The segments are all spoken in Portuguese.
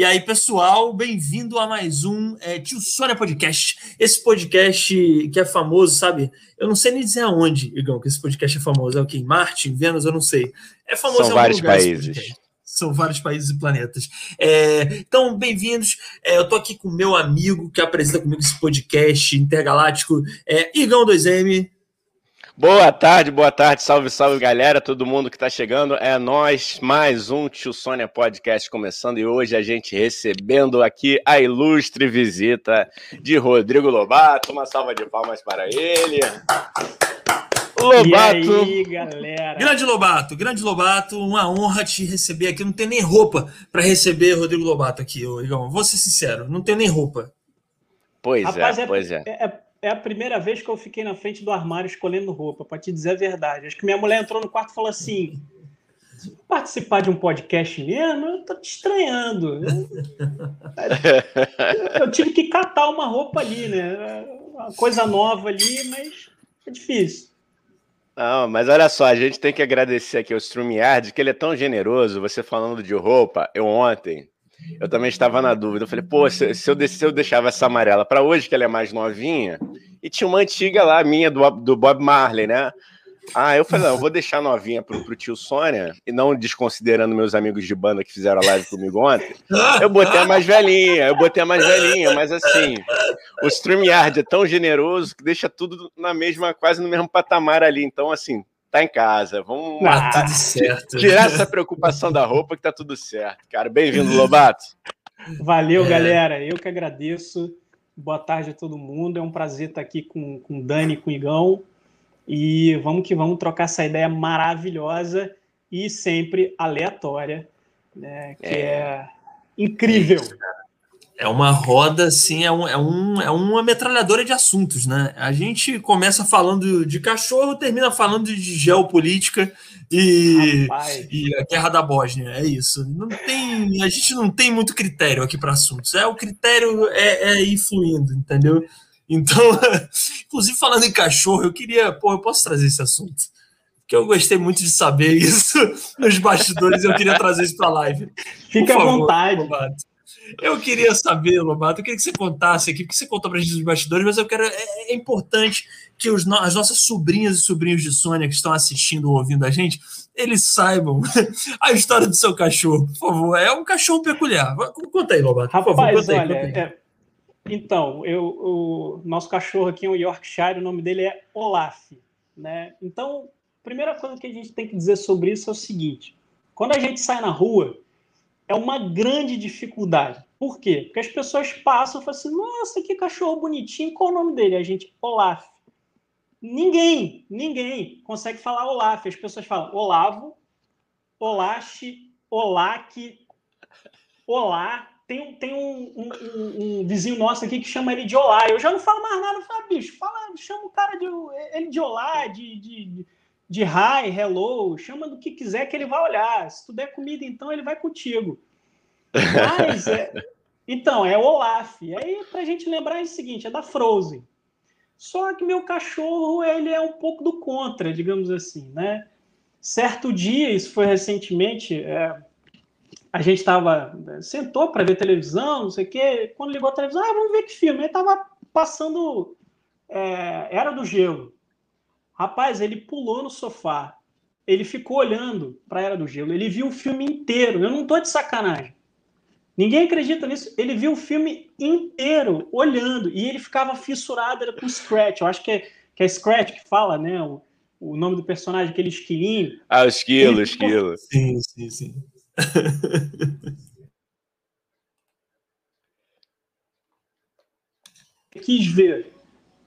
E aí, pessoal, bem-vindo a mais um é, Tio Sônia Podcast. Esse podcast que é famoso, sabe? Eu não sei nem dizer aonde, Igão, que esse podcast é famoso. É o quê? Em Marte, em Vênus? Eu não sei. É famoso São em vários lugar, países. São vários países e planetas. É, então, bem-vindos. É, eu tô aqui com meu amigo que apresenta comigo esse podcast intergaláctico, é, Igão 2M. Boa tarde, boa tarde, salve, salve galera, todo mundo que está chegando. É nós, mais um Tio Sônia Podcast começando e hoje a gente recebendo aqui a ilustre visita de Rodrigo Lobato. Uma salva de palmas para ele. Lobato. E aí, galera? Grande Lobato, grande Lobato, uma honra te receber aqui. Não tenho nem roupa para receber Rodrigo Lobato aqui, Igão. Vou ser sincero, não tenho nem roupa. Pois Rapaz, é, é, pois é. é, é é a primeira vez que eu fiquei na frente do armário escolhendo roupa, para te dizer a verdade. Acho que minha mulher entrou no quarto e falou assim: participar de um podcast mesmo, eu tô te estranhando. Eu tive que catar uma roupa ali, né? Uma coisa nova ali, mas é difícil. Não, mas olha só, a gente tem que agradecer aqui ao StreamYard, que ele é tão generoso. Você falando de roupa, eu ontem eu também estava na dúvida. Eu falei, pô, se, se, eu, se eu deixava essa amarela para hoje, que ela é mais novinha, e tinha uma antiga lá, minha, do, do Bob Marley, né? Ah, eu falei, não, eu vou deixar novinha pro, pro tio Sônia, e não desconsiderando meus amigos de banda que fizeram a live comigo ontem, eu botei a mais velhinha, eu botei a mais velhinha, mas assim, o StreamYard é tão generoso que deixa tudo na mesma, quase no mesmo patamar ali, então assim, tá em casa. Vamos ah, tudo certo. tirar essa preocupação da roupa que tá tudo certo. Cara, bem-vindo, Lobato. Valeu, é. galera. Eu que agradeço. Boa tarde a todo mundo. É um prazer estar aqui com, com o Dani e com o Igão. E vamos que vamos trocar essa ideia maravilhosa e sempre aleatória, né? Que é, é incrível. É é uma roda, assim, é, um, é, um, é uma metralhadora de assuntos, né? A gente começa falando de cachorro, termina falando de geopolítica e, e a guerra da Bósnia. É isso. Não tem, a gente não tem muito critério aqui para assuntos. É o critério é, é ir fluindo, entendeu? Então, inclusive falando em cachorro, eu queria, pô, eu posso trazer esse assunto? Porque eu gostei muito de saber isso nos bastidores, eu queria trazer isso para a live. Fica à vontade. Eu queria saber, Lobato, eu queria que você contasse aqui, porque você contou para a gente dos bastidores, mas eu quero. É, é importante que os, as nossas sobrinhas e sobrinhos de Sônia que estão assistindo ou ouvindo a gente, eles saibam a história do seu cachorro, por favor. É um cachorro peculiar. Conta aí, Lobato. Rapaz, favor, conta aí, olha, conta aí. É, então, eu, o nosso cachorro aqui é um Yorkshire, o nome dele é Olaf. Né? Então, a primeira coisa que a gente tem que dizer sobre isso é o seguinte: quando a gente sai na rua é uma grande dificuldade. Por quê? Porque as pessoas passam e falam assim: nossa, que cachorro bonitinho, qual o nome dele? A gente, Olaf. Ninguém, ninguém consegue falar Olaf. As pessoas falam Olavo, Olache, Olac, Olá. Tem, tem um, um, um, um, vizinho nosso aqui que chama ele de Olá. Eu já não falo mais nada. Eu falo, ah, bicho, fala, chama o cara de ele de Olá, de, de, de hi, hello, chama do que quiser que ele vai olhar. Se tu der comida, então ele vai contigo. Mas, é... então, é Olaf. E aí, pra gente lembrar, é o seguinte, é da Frozen. Só que meu cachorro, ele é um pouco do contra, digamos assim, né? Certo dia, isso foi recentemente, é... a gente estava sentou para ver televisão, não sei o quê. Quando ligou a televisão, ah, vamos ver que filme. Ele estava passando é... Era do Gelo. Rapaz, ele pulou no sofá. Ele ficou olhando para a Era do Gelo. Ele viu o filme inteiro. Eu não tô de sacanagem. Ninguém acredita nisso. Ele viu o filme inteiro olhando e ele ficava fissurado era com Scratch. Eu acho que é, que é Scratch que fala, né? O, o nome do personagem, aquele esquilinho. Ah, o esquilo, esquilo. Sim, sim, sim. Quis ver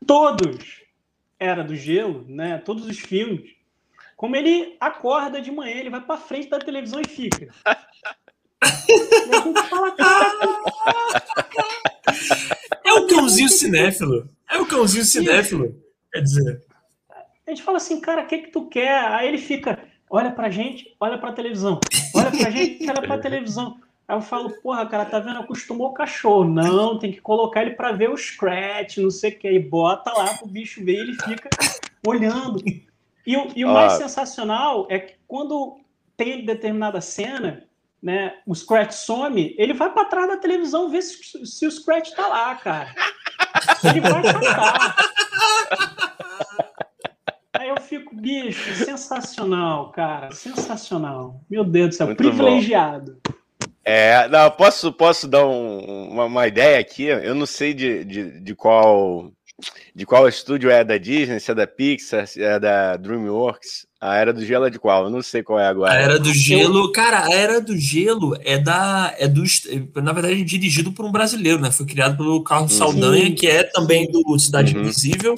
todos era do Gelo, né? Todos os filmes. Como ele acorda de manhã, ele vai para frente da televisão e fica. e a gente fala, É o cãozinho cinéfilo. É o cãozinho cinéfilo. Quer dizer. A gente fala assim, cara, o que que tu quer? Aí ele fica, olha pra gente, olha pra televisão. Olha pra gente, olha pra televisão. Aí eu falo, porra, cara, tá vendo? Acostumou o cachorro. Não, tem que colocar ele para ver o scratch, não sei o que. E bota lá pro bicho ver, ele fica olhando. E, o, e o mais sensacional é que quando tem determinada cena, né, o Scratch some, ele vai para trás da televisão ver se, se o Scratch tá lá, cara. Ele vai catar. Aí eu fico, bicho, sensacional, cara, sensacional. Meu Deus do céu, Muito privilegiado. Bom. É, não, posso, posso dar um, uma, uma, ideia aqui? Eu não sei de, de, de, qual de qual estúdio é da Disney, se é da Pixar, se é da DreamWorks. A Era do Gelo é de qual? Eu não sei qual é agora. A Era do Gelo, cara, a Era do Gelo é da é do na verdade é dirigido por um brasileiro, né? Foi criado pelo Carlos uhum. Saldanha, que é também do Cidade uhum. Invisível,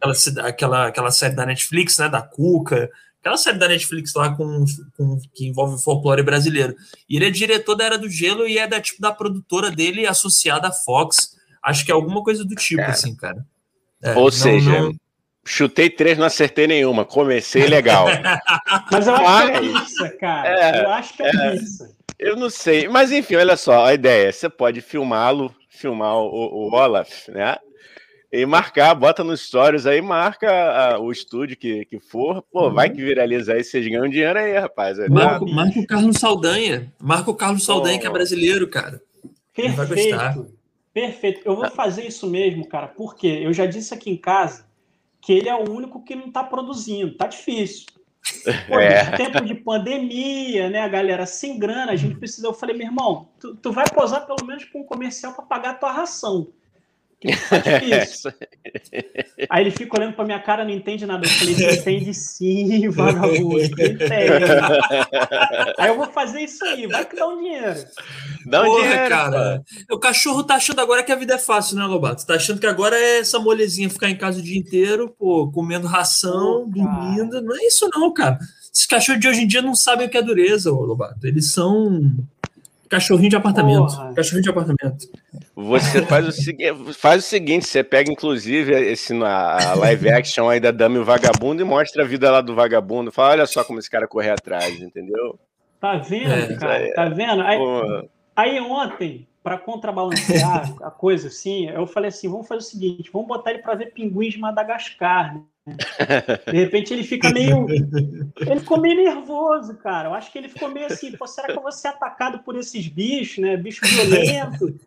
aquela, aquela aquela série da Netflix, né, da Cuca, aquela série da Netflix lá com, com que envolve folclore brasileiro. E ele é diretor da Era do Gelo e é da tipo da produtora dele associada à Fox. Acho que é alguma coisa do tipo, cara. assim, cara. É, Ou não, seja, não... chutei três, não acertei nenhuma. Comecei legal. Mas eu acho que é isso, cara. É, eu acho que é, é isso. Eu não sei. Mas enfim, olha só, a ideia. Você pode filmá-lo, filmar o, o Olaf, né? E marcar, bota nos stories aí, marca a, o estúdio que, que for. Pô, uhum. vai que viraliza aí, vocês ganham dinheiro aí, rapaz. É marca, marca o Carlos Saldanha. Marca o Carlos Saldanha, oh. que é brasileiro, cara. Perfeito. vai gostar. Perfeito. Eu vou fazer isso mesmo, cara, porque eu já disse aqui em casa que ele é o único que não está produzindo. Tá difícil. Pô, é. Tempo de pandemia, né? A galera sem grana, a gente precisa. Eu falei, meu irmão, tu, tu vai posar pelo menos para um comercial para pagar a tua ração. Aí ele fica olhando pra minha cara, não entende nada. Eu falei, entende sim, vagabundo, entende. aí eu vou fazer isso aí, vai que dá um dinheiro. Dá um Porra, dinheiro, cara. O cachorro tá achando agora que a vida é fácil, né, Lobato? Tá achando que agora é essa molezinha ficar em casa o dia inteiro, pô, comendo ração, dormindo. Não é isso, não, cara. Esses cachorros de hoje em dia não sabem o que é dureza, Lobato. Eles são Cachorrinho de apartamento. Porra. Cachorrinho de apartamento. Você faz o, seguinte, faz o seguinte: você pega, inclusive, esse a live action aí da Dama e o Vagabundo e mostra a vida lá do vagabundo. Fala, olha só como esse cara corre atrás, entendeu? Tá vendo, é, cara? Tá vendo? Aí, aí ontem, para contrabalancear a coisa assim, eu falei assim: vamos fazer o seguinte, vamos botar ele para ver pinguins de Madagascar, né? De repente ele fica meio. Ele ficou meio nervoso, cara. Eu acho que ele ficou meio assim: Pô, será que eu vou ser atacado por esses bichos, né? Bicho violento.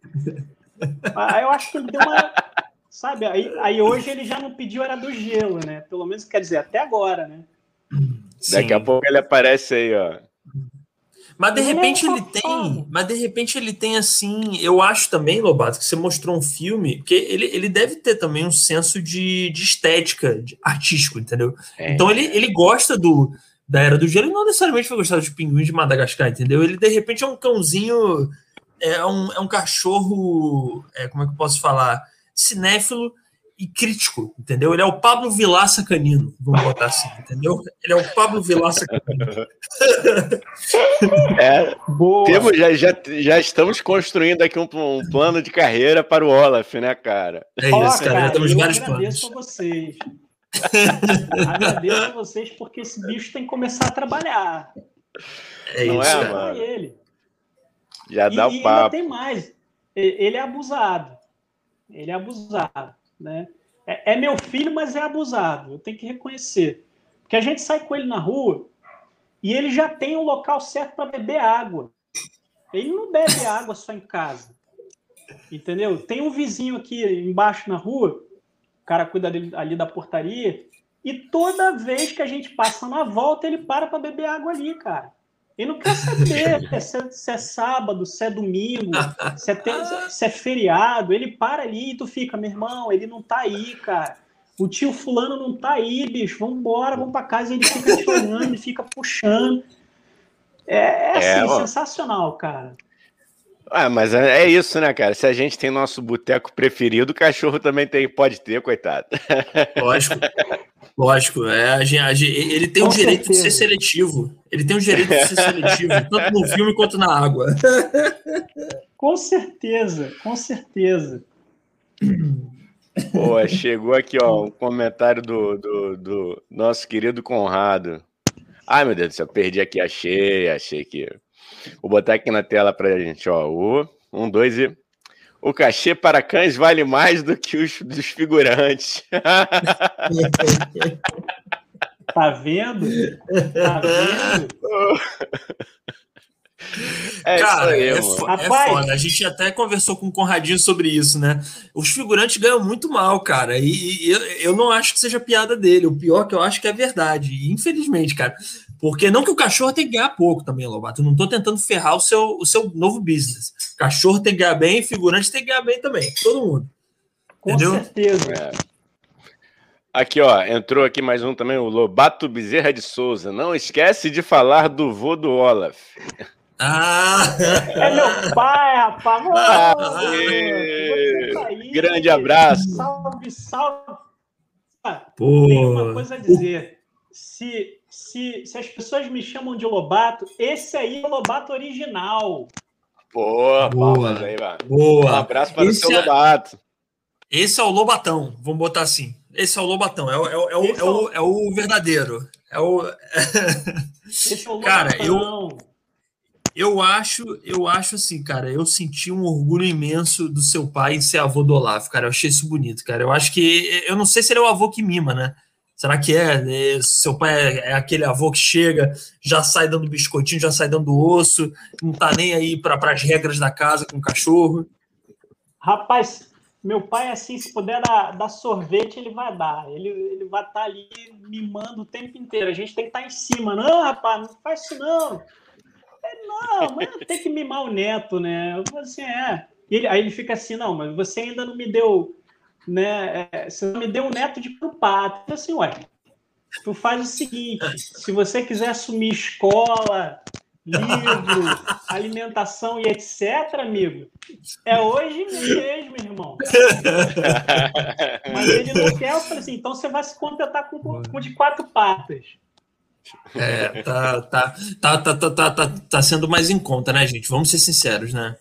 Aí eu acho que ele deu uma. Sabe? Aí, aí hoje ele já não pediu era do gelo, né? Pelo menos quer dizer, até agora, né? Daqui a pouco ele aparece aí, ó. Mas de repente ele tem, mas de repente ele tem assim, eu acho também, Lobato, que você mostrou um filme, que ele, ele deve ter também um senso de, de estética, de artístico, entendeu? É. Então ele, ele gosta do da Era do Gelo e não necessariamente vai gostar dos pinguins de Madagascar, entendeu? Ele de repente é um cãozinho, é um, é um cachorro, é, como é que eu posso falar? Cinéfilo e crítico, entendeu? Ele é o Pablo Vilaça canino, vamos botar assim, entendeu? Ele é o Pablo Vilaça canino. É, Boa. Temos, já, já, já estamos construindo aqui um, um, plano de carreira para o Olaf, né, cara? É isso, cara, já temos vários planos. agradeço a vocês. agradeço a vocês porque esse bicho tem que começar a trabalhar. É Não isso, é, mano? Ele. Já dá e, o papo. E tem mais. Ele é abusado. Ele é abusado. Né? É, é, meu filho, mas é abusado, eu tenho que reconhecer. Porque a gente sai com ele na rua e ele já tem o um local certo para beber água. Ele não bebe água só em casa. Entendeu? Tem um vizinho aqui embaixo na rua, o cara cuida dele, ali da portaria, e toda vez que a gente passa na volta, ele para para beber água ali, cara. Ele não quer saber se é, se é sábado, se é domingo, se é, se é feriado. Ele para ali e tu fica, meu irmão, ele não tá aí, cara. O tio fulano não tá aí, bicho. Vamos embora, vamos para casa. E ele fica te olhando, ele fica puxando. É, é, é assim, é, sensacional, cara. Ah, mas é, é isso, né, cara? Se a gente tem nosso boteco preferido, o cachorro também tem, pode ter, coitado. Lógico. Lógico, é, a gente, a gente, ele tem Com o direito certeza. de ser seletivo. Ele tem o direito de ser seletivo, tanto no filme quanto na água. Com certeza, com certeza. Pô, chegou aqui, ó, um comentário do, do, do, nosso querido Conrado. Ai, meu Deus do céu, perdi aqui, achei, achei aqui. Vou botar aqui na tela pra gente, ó. O, um, dois e. O cachê para cães vale mais do que os dos figurantes. tá vendo? Tá vendo? É Cara, aí, é, é, foda. A gente até conversou com o Conradinho sobre isso, né? Os figurantes ganham muito mal, cara. E, e eu, eu não acho que seja piada dele. O pior que eu acho que é verdade. Infelizmente, cara. Porque não que o cachorro tem que ganhar pouco também, Lobato. Eu não estou tentando ferrar o seu, o seu novo business. Cachorro tem que ganhar bem, figurante tem que ganhar bem também. Todo mundo. Com Entendeu? certeza. É. Aqui, ó, entrou aqui mais um também, o Lobato Bezerra de Souza. Não esquece de falar do vô do Olaf. Ah! É meu pai, rapaz! Ah, tá grande abraço. Salve, salve! Pô. Tem uma coisa a dizer. Se, se, se as pessoas me chamam de Lobato, esse aí é o Lobato original. Boa, boa, aí, boa. Um abraço para esse o seu é, Lobato. Esse é o Lobatão, vamos botar assim. Esse é o Lobatão, é o, é o, é o, é o, é o verdadeiro. É o. esse é o Cara, eu eu acho, eu acho assim, cara, eu senti um orgulho imenso do seu pai em ser avô do Olavo, cara. Eu achei isso bonito, cara. Eu acho que. Eu não sei se ele é o avô que mima, né? Será que é? é seu pai é, é aquele avô que chega, já sai dando biscoitinho, já sai dando osso, não tá nem aí para as regras da casa com o cachorro? Rapaz, meu pai, assim, se puder dar, dar sorvete, ele vai dar. Ele, ele vai estar tá ali mimando o tempo inteiro. A gente tem que estar tá em cima. Não, rapaz, não faz isso não. É, não, mas tem que mimar o neto, né? Assim, é. Ele, aí ele fica assim, não, mas você ainda não me deu, né? É, você não me deu um neto de pato. Eu assim, ué, tu faz o seguinte, se você quiser assumir escola, livro, alimentação e etc, amigo, é hoje mesmo, irmão. Mas ele não quer, eu falei assim, então você vai se contentar com, com de quatro patas. É, tá, tá, tá, tá, tá, tá, tá, tá sendo mais em conta, né, gente? Vamos ser sinceros, né?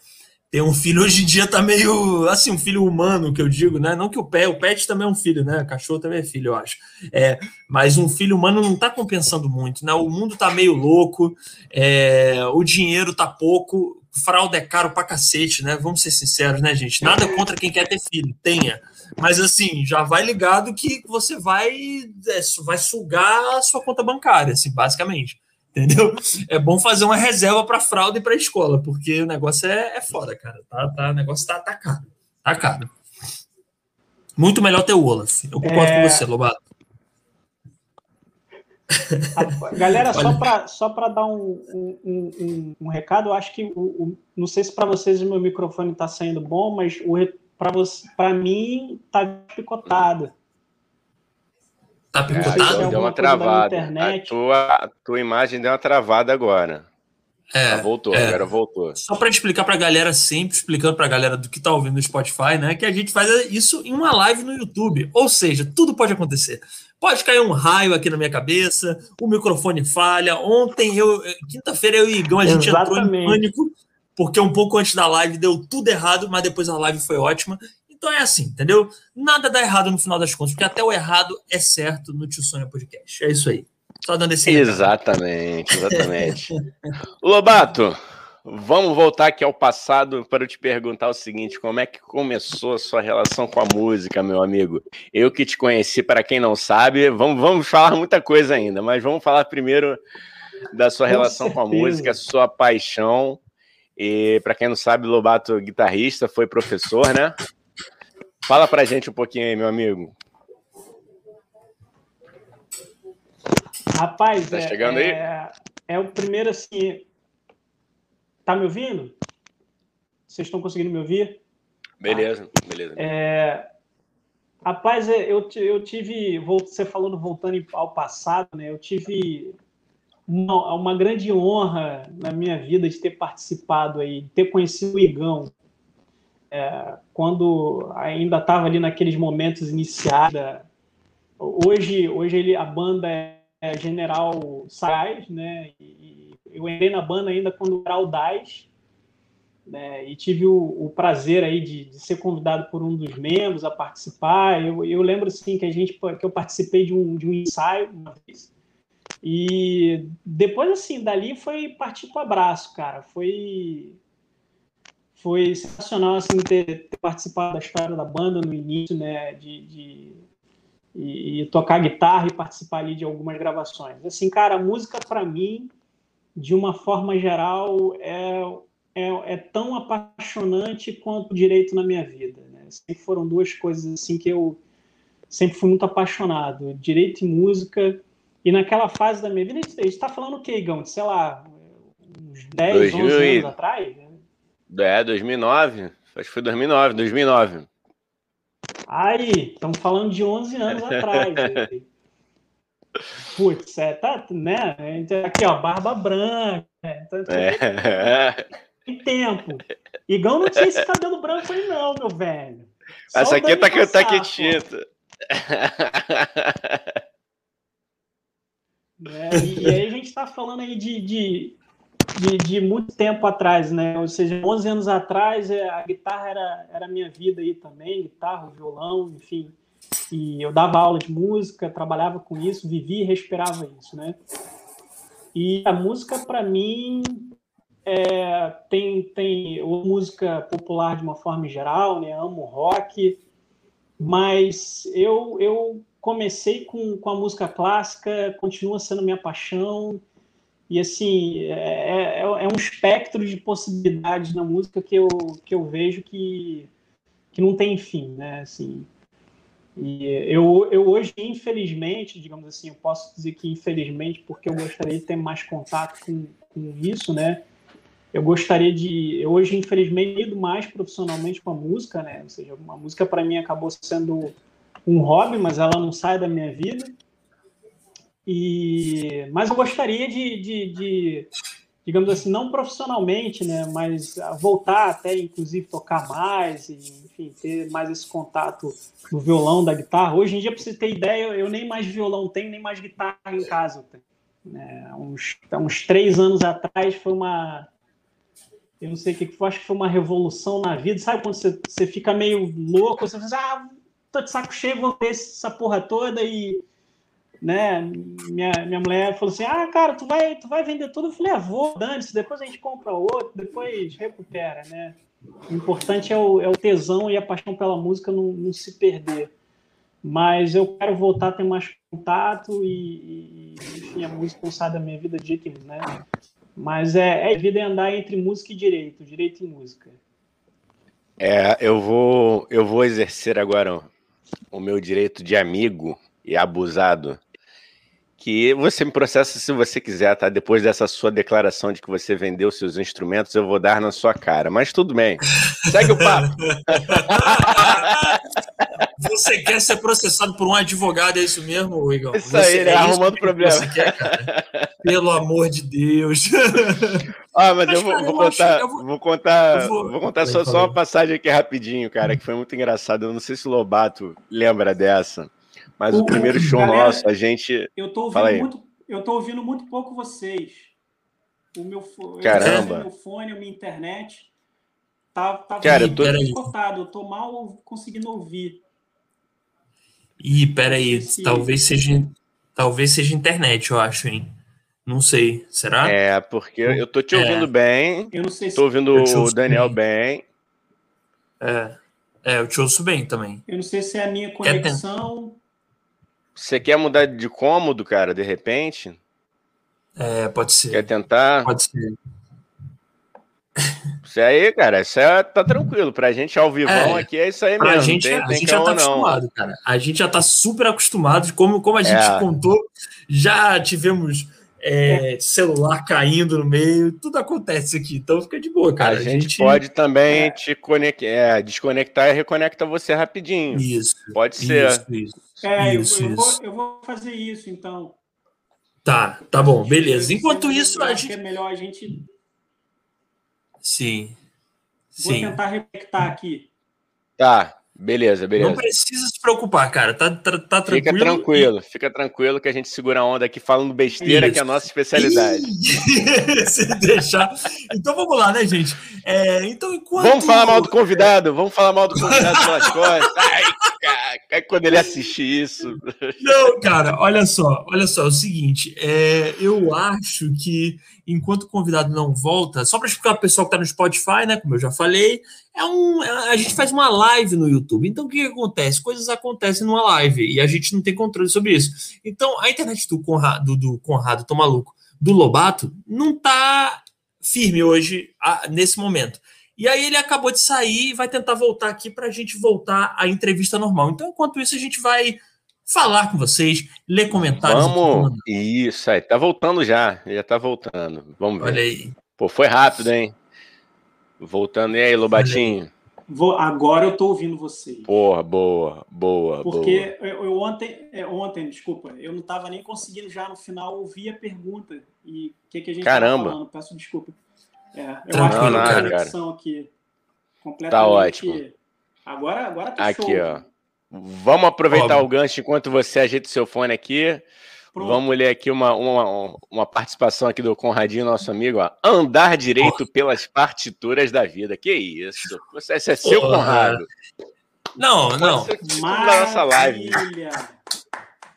Ter um filho hoje em dia tá meio assim, um filho humano, que eu digo, né? Não que o pet, o pet também é um filho, né? Cachorro também é filho, eu acho. É, mas um filho humano não tá compensando muito, né? O mundo tá meio louco, é, o dinheiro tá pouco, fralda é caro pra cacete, né? Vamos ser sinceros, né, gente? Nada contra quem quer ter filho, tenha. Mas assim, já vai ligado que você vai, é, vai sugar a sua conta bancária, assim, basicamente. Entendeu? É bom fazer uma reserva para fralda e para escola, porque o negócio é, é foda, cara. Tá, tá, o negócio tá, tá caro. Tá caro. Muito melhor ter o Olaf. Eu concordo é... com você, Lobato. Galera, só para só dar um, um, um, um, recado, eu acho que o, o não sei se para vocês o meu microfone está saindo bom, mas para mim tá picotado. Tá picotado? É, deu uma travada. A tua, a tua imagem deu uma travada agora. É, ah, voltou, é. agora voltou. Só para explicar para a galera, sempre explicando para a galera do que está ouvindo no Spotify, né, que a gente faz isso em uma live no YouTube. Ou seja, tudo pode acontecer. Pode cair um raio aqui na minha cabeça, o microfone falha. Ontem, eu, quinta-feira, eu e Igão, a gente Exatamente. entrou em pânico porque um pouco antes da live deu tudo errado, mas depois a live foi ótima. Então é assim, entendeu? Nada dá errado no final das contas, porque até o errado é certo no Tio Sonha Podcast. É isso aí. Só dando esse Exatamente, exatamente. Lobato, vamos voltar aqui ao passado para eu te perguntar o seguinte: como é que começou a sua relação com a música, meu amigo? Eu que te conheci, para quem não sabe, vamos, vamos falar muita coisa ainda, mas vamos falar primeiro da sua com relação certeza. com a música, sua paixão. E para quem não sabe, Lobato, guitarrista, foi professor, né? Fala pra gente um pouquinho aí, meu amigo. Rapaz, tá é, chegando aí? É, é o primeiro assim. Tá me ouvindo? Vocês estão conseguindo me ouvir? Beleza, beleza. É, rapaz, é, eu, eu tive, você falando voltando ao passado, né? Eu tive uma, uma grande honra na minha vida de ter participado aí, de ter conhecido o Igão. É, quando ainda estava ali naqueles momentos iniciada. Hoje, hoje ele, a banda é General Sais, né? E eu entrei na banda ainda quando era o DAS, né? E tive o, o prazer aí de, de, ser convidado por um dos membros a participar. Eu, eu lembro assim que a gente que eu participei de um, de um ensaio uma vez e depois, assim, dali foi partir para o abraço, cara. Foi foi sensacional assim ter, ter, participado da história da banda no início, né, de, de e, e, tocar guitarra e participar ali de algumas gravações. Assim, cara, a música para mim de uma forma geral, é, é, é tão apaixonante quanto o direito na minha vida. Né? Sempre foram duas coisas assim que eu sempre fui muito apaixonado, direito e música. E naquela fase da minha vida, a gente está falando o quê, Igão? Sei lá, uns 10, 2000, 11 anos atrás? É, 2009. Acho que foi 2009, 2009. Aí, estamos falando de 11 anos atrás. Putz, é, tá, né? Aqui, ó, barba branca. Então, é. Tem tempo. Igão não tinha esse cabelo branco aí, não, meu velho. Só Essa aqui tá, passar, tá quietinha. É, e, e, aí a gente está falando aí de, de, de, de, muito tempo atrás, né? Ou seja, 11 anos atrás é, a guitarra era, era minha vida aí também, guitarra, violão, enfim. E eu dava aula de música, trabalhava com isso, vivia e respirava isso, né? E a música, para mim, é, tem, tem música popular de uma forma geral, né? Amo rock, mas eu, eu comecei com, com a música clássica, continua sendo minha paixão, e assim, é, é, é, um espectro de possibilidades na música que eu, que eu vejo que, que não tem fim, né? Assim, e eu, eu hoje, infelizmente, digamos assim, eu posso dizer que infelizmente, porque eu gostaria de ter mais contato com, com isso, né? eu gostaria de. Eu hoje, infelizmente, lido mais profissionalmente com a música, né? Ou seja, a música para mim acabou sendo um hobby, mas ela não sai da minha vida. E, mas eu gostaria de, de, de, digamos assim, não profissionalmente, né? Mas voltar até, inclusive, tocar mais, e, enfim, ter mais esse contato do violão, da guitarra. Hoje em dia, para você ter ideia, eu nem mais violão tenho, nem mais guitarra em casa. É, uns, uns três anos atrás foi uma eu não sei o que foi, acho que foi uma revolução na vida. Sabe quando você, você fica meio louco, você fala, ah, tô de saco cheio, vou ter essa porra toda e né, minha, minha mulher falou assim, ah, cara, tu vai, tu vai vender tudo? Eu falei, ah, vou, dane-se, depois a gente compra outro, depois recupera, né? O importante é o, é o tesão e a paixão pela música não, não se perder. Mas eu quero voltar a ter mais contato e, e enfim, a música não sai da minha vida de jeito né? Mas é, é vida é andar entre música e direito, direito e música. É, eu vou, eu vou exercer agora o meu direito de amigo e abusado. Que você me processa se você quiser, tá? Depois dessa sua declaração de que você vendeu seus instrumentos, eu vou dar na sua cara. Mas tudo bem. Segue o papo. Você quer ser processado por um advogado, é isso mesmo, Igor? Isso você, aí, ele é arrumando problema. Você quer, Pelo amor de Deus. Ah, mas, mas eu, vou, cara, vou, eu contar, acho, vou, vou, contar, vou... vou contar só, só uma passagem aqui rapidinho, cara, que foi muito engraçado. Eu não sei se o Lobato lembra dessa, mas o, o primeiro show galera, nosso, a gente. Eu tô ouvindo muito, eu tô ouvindo muito pouco vocês. O meu, Caramba. meu fone, a minha internet. Tá, tá Cara, eu tô... cortado, eu tô mal conseguindo ouvir. Ih, peraí, talvez seja, talvez seja internet, eu acho, hein? Não sei, será? É, porque eu tô te é. ouvindo é. bem. Eu não sei se tô ouvindo o Daniel bem. bem. É. é, eu te ouço bem também. Eu não sei se é a minha conexão. Você quer mudar de cômodo, cara, de repente? É, pode ser. Quer tentar? Pode ser. Isso aí, cara, isso aí tá tranquilo. Pra gente ao vivo é, aqui é isso aí mesmo. A gente, tem, a tem gente já tá acostumado, cara. A gente já tá super acostumado. Como, como a gente é. contou, já tivemos é, celular caindo no meio, tudo acontece aqui. Então fica de boa, cara. A, a gente, gente, pode também é. te conectar, é, desconectar e reconectar você rapidinho. Isso. Pode ser. Isso, isso. É, isso, eu, eu, vou, eu vou fazer isso, então. Tá, tá bom, beleza. Enquanto isso, a gente. É melhor a gente Sim. Vou Sim. tentar reconectar aqui. Tá, beleza, beleza. Não precisa se preocupar, cara. Tá, tá, tá tranquilo. Fica tranquilo, fica tranquilo que a gente segura a onda aqui falando besteira, Isso. que é a nossa especialidade. se deixar. Então vamos lá, né, gente? É, então, enquanto... Vamos falar mal do convidado, vamos falar mal do convidado pelas costas. Ai, cara, quando ele assistir isso. Não, cara, olha só, olha só, é o seguinte, é, eu acho que enquanto o convidado não volta, só para explicar para o pessoal que está no Spotify, né? Como eu já falei, é um, é, a gente faz uma live no YouTube. Então o que, que, acontece? Coisas acontecem numa live e a gente não tem controle sobre isso. Então a internet do Conrado, do Conrado tô maluco, do Lobato não está firme hoje, nesse momento. E aí ele acabou de sair e vai tentar voltar aqui para a gente voltar à entrevista normal. Então, enquanto isso, a gente vai falar com vocês, ler comentários. Vamos, isso aí, tá voltando já, já tá voltando. Vamos ver. Olha aí. Pô, foi rápido, hein? Voltando, e aí, Lobatinho? Vou, agora eu tô ouvindo vocês. Porra, boa, boa, Porque boa. Eu, eu, ontem, é, ontem, desculpa, eu não tava nem conseguindo já no final ouvir a pergunta e o que, que a gente Caramba. falando. Peço desculpa. É, eu acho que a conexão aqui completamente. Tá ótimo. Agora, agora tá aqui, show. ó. Vamos aproveitar Óbvio. o gancho enquanto você ajeita o seu fone aqui. Pronto. Vamos ler aqui uma, uma, uma participação aqui do Conradinho, nosso amigo. Ó. Andar direito oh. pelas partituras da vida. Que isso? Você, esse é seu, oh. Conrado. Não, não. Nossa live.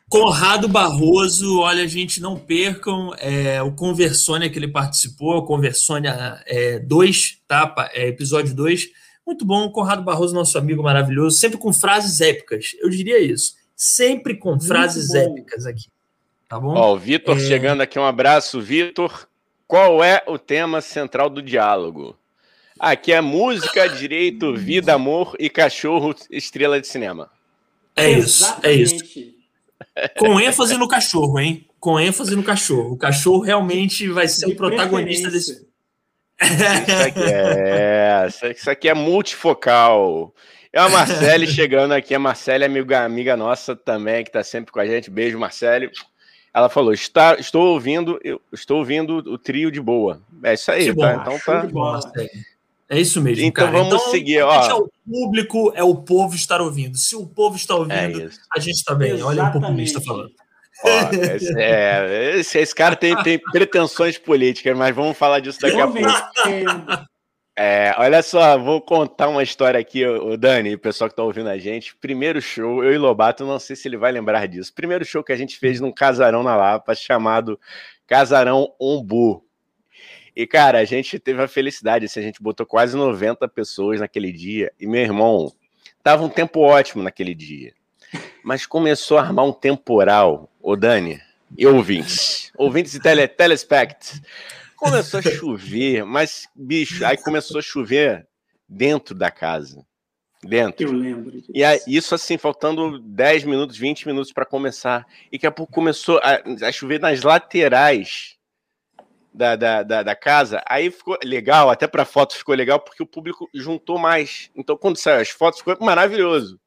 Conrado Barroso, olha, gente, não percam é, o Conversônia que ele participou, o Conversônia 2, é, tá? É, episódio 2. Muito bom, Conrado Barroso, nosso amigo maravilhoso, sempre com frases épicas, eu diria isso. Sempre com Muito frases bom. épicas aqui. Tá bom? Ó, o Vitor é... chegando aqui, um abraço, Vitor. Qual é o tema central do diálogo? Aqui é música, direito, vida, amor e cachorro, estrela de cinema. É isso, é isso. Com ênfase no cachorro, hein? Com ênfase no cachorro. O cachorro realmente vai ser De o protagonista desse. Isso aqui é, isso aqui é multifocal. É a Marcele chegando aqui. A Marcele é amiga, amiga nossa também, que está sempre com a gente. Beijo, Marcele. Ela falou: Está, estou ouvindo, eu estou ouvindo o trio de boa. É isso aí, tá? Então tá. É isso mesmo. Então cara. vamos então, seguir. Ó. É o público, é o povo estar ouvindo. Se o povo está ouvindo, é a gente está bem. Exatamente. Olha o populista falando. Ó, esse, é, esse, esse, cara tem, tem pretensões políticas, mas vamos falar disso daqui a pouco. É, olha só, vou contar uma história aqui, o Dani, o pessoal que está ouvindo a gente. Primeiro show, eu e Lobato, não sei se ele vai lembrar disso. Primeiro show que a gente fez num casarão na Lapa, chamado Casarão Umbu. E, cara, a gente teve a felicidade, assim, a gente botou quase 90 pessoas naquele dia. E, meu irmão, tava um tempo ótimo naquele dia. Mas começou a armar um temporal, ô Dani, e ouvintes, ouvintes e tele, telespects. Começou a chover, mas, bicho, aí começou a chover dentro da casa. Dentro. Eu lembro disso. E aí, isso assim, faltando 10 minutos, 20 minutos para começar. E daqui a pouco começou a, a chover nas laterais da, da, da, da, casa. Aí ficou legal, até para fotos ficou legal, porque o público juntou mais. Então, quando saiu as fotos, ficou maravilhoso.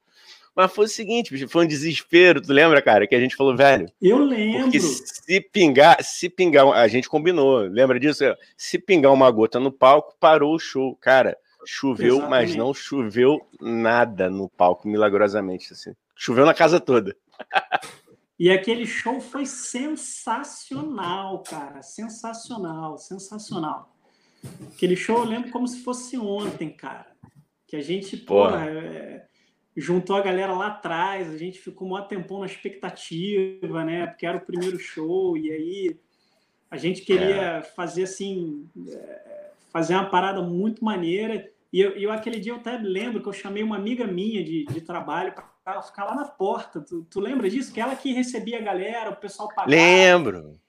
Mas foi o seguinte, bicho, foi um desespero, tu lembra, cara, que a gente falou, velho? Eu lembro. Porque se pingar, se pingar, a gente combinou, lembra disso? Se pingar uma gota no palco, parou o show. Cara, choveu, Exatamente. mas não choveu nada no palco, milagrosamente, assim. Choveu na casa toda. E aquele show foi sensacional, cara. Sensacional, sensacional. Aquele show eu lembro como se fosse ontem, cara. Que a gente, porra, é, juntou a galera lá atrás, a gente ficou um tempão na expectativa, né? Porque era o primeiro show, e aí a gente queria é. fazer assim, é, fazer uma parada muito maneira. E eu, eu, aquele dia eu até lembro que eu chamei uma amiga minha de, de trabalho para ficar lá na porta. Tu, tu lembra disso? Que ela que recebia a galera, o pessoal pagava. Lembro.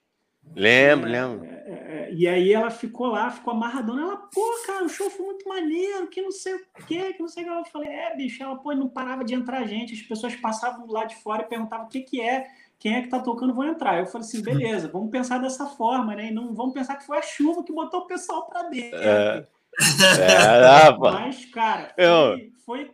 Lembro, é, lembro. É, é, e aí ela ficou lá, ficou amarradona. Ela, pô, cara, o show foi muito maneiro, que não sei o quê, que não sei o que. Eu falei, é, bicho, ela, pô, não parava de entrar gente. As pessoas passavam lá de fora e perguntavam o que que é, quem é que tá tocando, vou entrar. Eu falei assim, beleza, vamos pensar dessa forma, né? E não vamos pensar que foi a chuva que botou o pessoal para dentro. É. é Mas, cara, foi, Eu... foi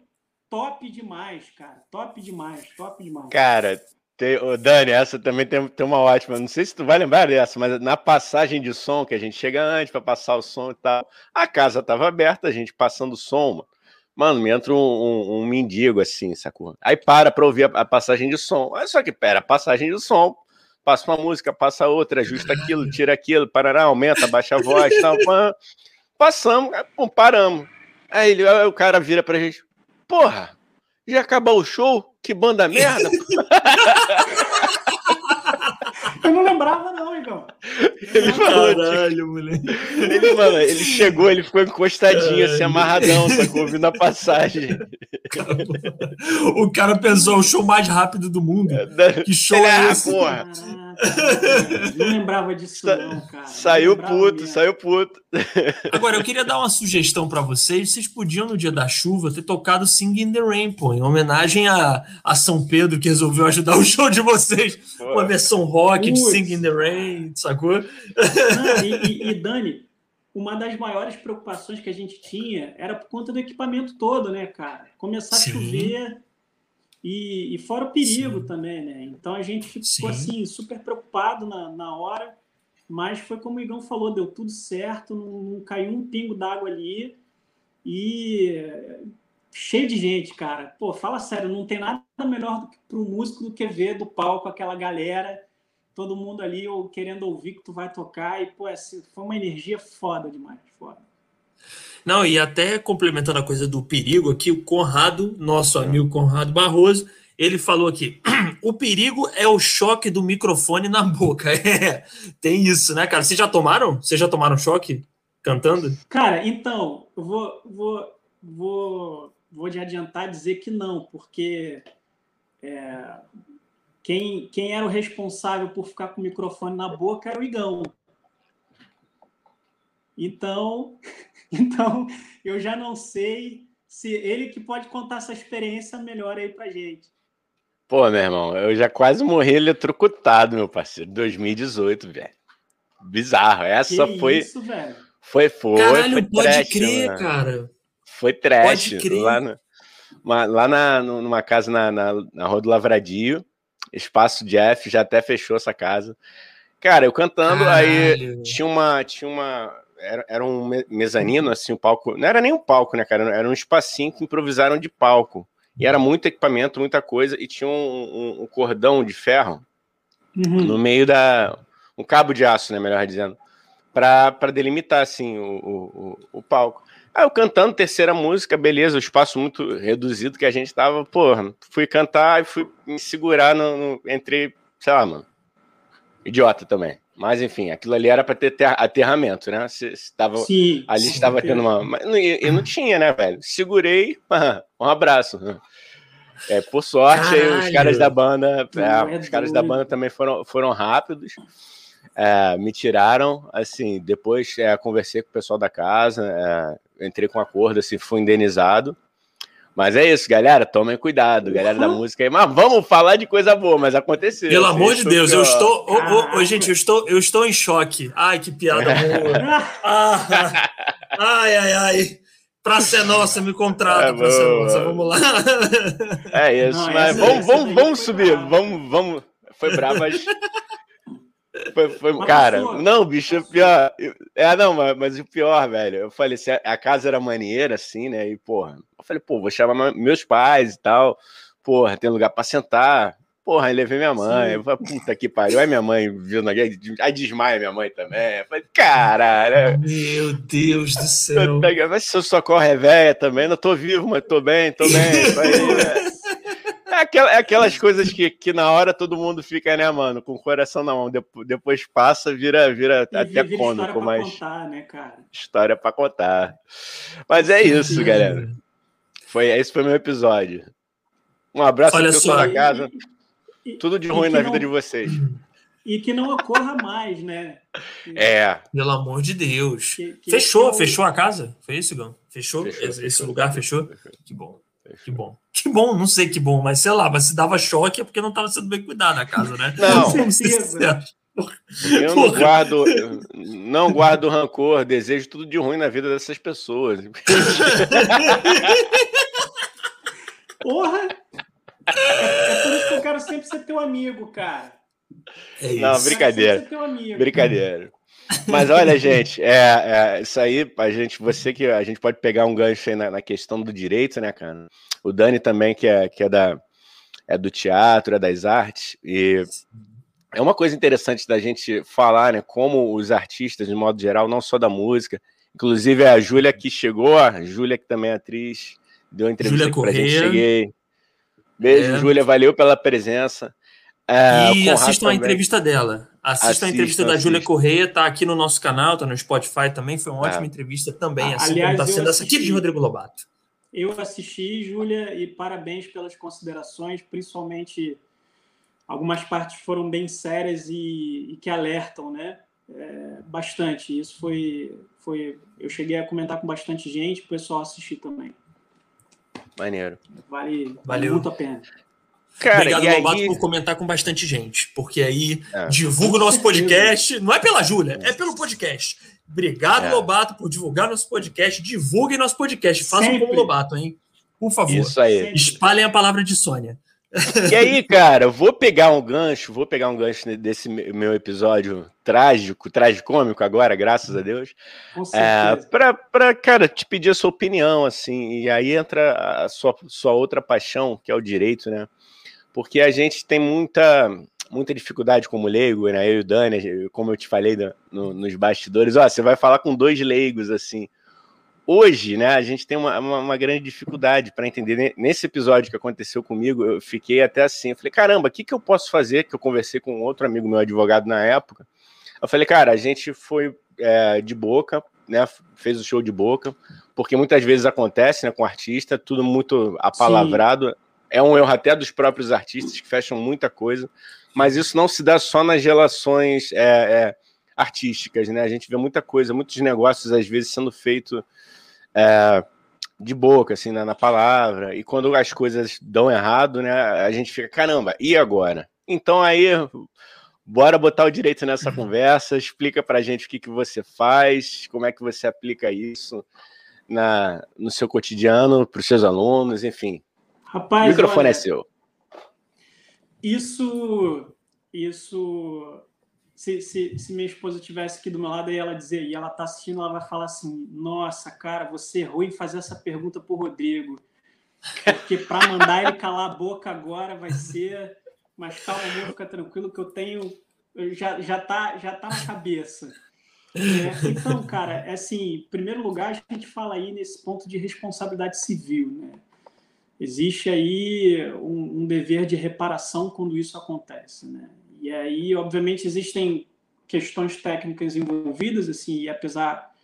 top demais, cara. Top demais, top demais. Cara, tem, oh, Dani, essa também tem, tem uma ótima. Não sei se tu vai lembrar dessa, mas na passagem de som, que a gente chega antes para passar o som e tal, a casa tava aberta, a gente passando o som, mano. Mano, me entra um, um, um mendigo assim, sacou? Aí para pra ouvir a, a passagem de som. Olha só que pera, passagem de som. Passa uma música, passa outra, ajusta aquilo, tira aquilo, parará, aumenta, baixa a voz, tal. Passamos, pum, paramos. Aí, ele, aí o cara vira pra gente: Porra, já acabou o show? Que banda merda! Eu não lembrava, não, Igor. Ele falou, Caralho, moleque. Ele, mano, ele chegou, ele ficou encostadinho, assim, amarradão, sacou? Ouvindo a passagem. O cara pensou, o show mais rápido do mundo. Que show é, é esse? Porra. Ah, tá. não lembrava disso, não, cara. Saiu puto, mesmo. saiu puto. Agora, eu queria dar uma sugestão para vocês. Vocês podiam, no dia da chuva, ter tocado Sing in the Rain, pô, em homenagem a, a São Pedro, que resolveu ajudar o show de vocês. Pô. Uma versão rock de Sing in the Rain, sacou? Não, e, e, e Dani, uma das maiores preocupações que a gente tinha era por conta do equipamento todo, né, cara? Começar Sim. a chover e, e, fora o perigo Sim. também, né? Então a gente ficou Sim. assim, super preocupado na, na hora, mas foi como o Igão falou, deu tudo certo, não, não caiu um pingo d'água ali e cheio de gente, cara. Pô, fala sério, não tem nada melhor para o músico do que ver do palco aquela galera todo mundo ali ou querendo ouvir que tu vai tocar. E, pô, assim, foi uma energia foda demais. Não, e até complementando a coisa do perigo aqui, o Conrado, nosso amigo Conrado Barroso, ele falou aqui: o perigo é o choque do microfone na boca. É, tem isso, né, cara? Vocês já tomaram? Vocês já tomaram choque cantando? Cara, então, eu vou, vou, vou, vou adiantar dizer que não, porque é, quem, quem era o responsável por ficar com o microfone na boca era o Igão. Então, então eu já não sei se ele que pode contar essa experiência melhor aí pra gente. Pô, meu irmão, eu já quase morri eletrocutado, meu parceiro. 2018, velho. Bizarro. Essa que foi. Isso, velho? Foi, foi. Caralho, foi pode trash, crer, mano. cara. Foi trash. Pode crer. Lá, no, uma, lá na, numa casa na, na, na Rua do Lavradio. Espaço Jeff já até fechou essa casa. Cara, eu cantando, Caralho. aí tinha uma. Tinha uma era, era um mezanino, assim, um palco. Não era nem um palco, né, cara? Era um espacinho que improvisaram de palco. E era muito equipamento, muita coisa, e tinha um, um, um cordão de ferro uhum. no meio da. Um cabo de aço, né, melhor dizendo, para delimitar, assim, o, o, o palco. Aí eu cantando terceira música, beleza, o espaço muito reduzido que a gente tava, porra, fui cantar e fui me segurar no, no entre, sei lá, mano, idiota também. Mas enfim, aquilo ali era para ter, ter aterramento, né? Se, se tava, sim, ali sim, estava tendo uma. Mas, e, e, não tinha, né, velho? Segurei, um abraço. É, por sorte, os caras da banda, é, os caras da banda também foram, foram rápidos. É, me tiraram, assim, depois é, conversei com o pessoal da casa, é, entrei com um acordo, assim, fui indenizado. Mas é isso, galera, tomem cuidado, galera uhum. da música aí. Mas vamos falar de coisa boa, mas aconteceu. Pelo amor de Deus, eu estou. Oh, oh, gente, eu estou, eu estou em choque. Ai, que piada boa. ah, ai, ai, ai. Praça é nossa, me contrata, é Praça é nossa, vamos lá. É isso, Não, mas vamos, vamos, vamos subir, vamos, vamos. Foi bravo, mas foi, foi cara, não, bicho, é pior. É, não, mas, mas, o pior, velho, eu falei, se a, a, casa era maneira, assim, né? E, porra, eu falei, pô, vou chamar meus pais e tal. Porra, tem lugar pra sentar. Porra, aí levei minha mãe. Eu falei, puta que pariu. Aí minha mãe viu na Aí desmaia minha mãe também. Eu falei, caralho. Meu Deus do céu. Mas se eu socorro é velha também, não tô vivo, mas tô bem, tô bem. Aí, aquela, é aquelas coisas que, que na hora todo mundo fica, né, mano, com o coração na mão. Depois, depois passa, vira, vira e até vira cômico, mas. Contar, né, cara? História pra contar. Mas é isso, galera. Foi, esse foi meu episódio. Um abraço Olha pessoal da casa. E, Tudo de ruim na não, vida de vocês. E que não ocorra mais, né? É. Pelo amor de Deus. Que, que fechou, fechou a casa? Foi isso, Gão? Fechou? fechou esse, fechou, lugar fechou? fechou? Que bom. Que bom. Que bom, não sei que bom, mas sei lá, mas se dava choque é porque não estava sendo bem cuidado na casa, né? Não, com certeza. Eu não guardo, não guardo rancor, desejo tudo de ruim na vida dessas pessoas. Porra! É, por isso que eu quero sempre ser teu amigo, cara. É não, brincadeira. Brincadeira. Mas olha, gente, é, é, isso aí, a gente, você que a gente pode pegar um gancho aí na, na, questão do direito, né, cara? O Dani também, que é, que é, da, é do teatro, é das artes, e é uma coisa interessante da gente falar, né, como os artistas, de modo geral, não só da música, inclusive a Júlia que chegou, a Júlia que também é atriz, deu entrevista Júlia pra gente, cheguei. Beijo, é. Júlia, valeu pela presença. É, e assistam também. a entrevista dela. Assistam, assistam a entrevista da Júlia Correia, tá aqui no nosso canal, tá no Spotify também. Foi uma é. ótima entrevista também, assim Aliás, como está sendo assisti, essa aqui de Rodrigo Lobato. Eu assisti, Júlia, e parabéns pelas considerações, principalmente algumas partes foram bem sérias e, e que alertam, né? É, bastante. Isso foi, foi. Eu cheguei a comentar com bastante gente, o pessoal assistir também. Maneiro. Vale, vale muito a pena. Cara, Obrigado, aí... Lobato, por comentar com bastante gente, porque aí é. divulga o nosso podcast. Não é pela Júlia, é pelo podcast. Obrigado, é. Lobato, por divulgar nosso podcast. Divulguem nosso podcast. Façam como Lobato, hein? Por favor. Isso aí. Espalhem a palavra de Sônia. E aí, cara, vou pegar um gancho, vou pegar um gancho desse meu episódio trágico, tragicômico agora, graças a Deus. É, pra, pra, cara, te pedir a sua opinião, assim, e aí entra a sua, sua outra paixão, que é o direito, né? Porque a gente tem muita, muita dificuldade como leigo, né? Eu e o Dani, como eu te falei no, nos bastidores, ó, você vai falar com dois leigos, assim, hoje, né, a gente tem uma, uma, uma grande dificuldade para entender. Nesse episódio que aconteceu comigo, eu fiquei até assim, eu falei, caramba, o que, que eu posso fazer? Que eu conversei com outro amigo meu advogado na época. Eu falei, cara, a gente foi é, de boca, né, fez o show de boca, porque muitas vezes acontece, né, com artista, tudo muito apalavrado. Sim. É um erro até dos próprios artistas que fecham muita coisa, mas isso não se dá só nas relações é, é, artísticas, né? A gente vê muita coisa, muitos negócios às vezes sendo feito é, de boca, assim, na, na, palavra. E quando as coisas dão errado, né, a gente fica, caramba, e agora? Então aí, bora botar o direito nessa conversa, explica pra gente o que, que você faz, como é que você aplica isso na, no seu cotidiano, para os seus alunos, enfim. Rapaz, o microfone olha, é seu. Isso, isso se, se, se, minha esposa tivesse aqui do meu lado e ela dizer, e ela tá assistindo, ela vai falar assim: Nossa, cara, você errou em fazer essa pergunta pro Rodrigo. Porque para mandar ele calar a boca agora vai ser. Mas calma, amor, fica tranquilo que eu tenho. Já, já, tá, já tá na cabeça. É, então, cara, é assim, em primeiro lugar, a gente fala aí nesse ponto de responsabilidade civil, né? Existe aí um, um dever de reparação quando isso acontece, né? E aí, obviamente, existem questões técnicas envolvidas, assim, e apesar,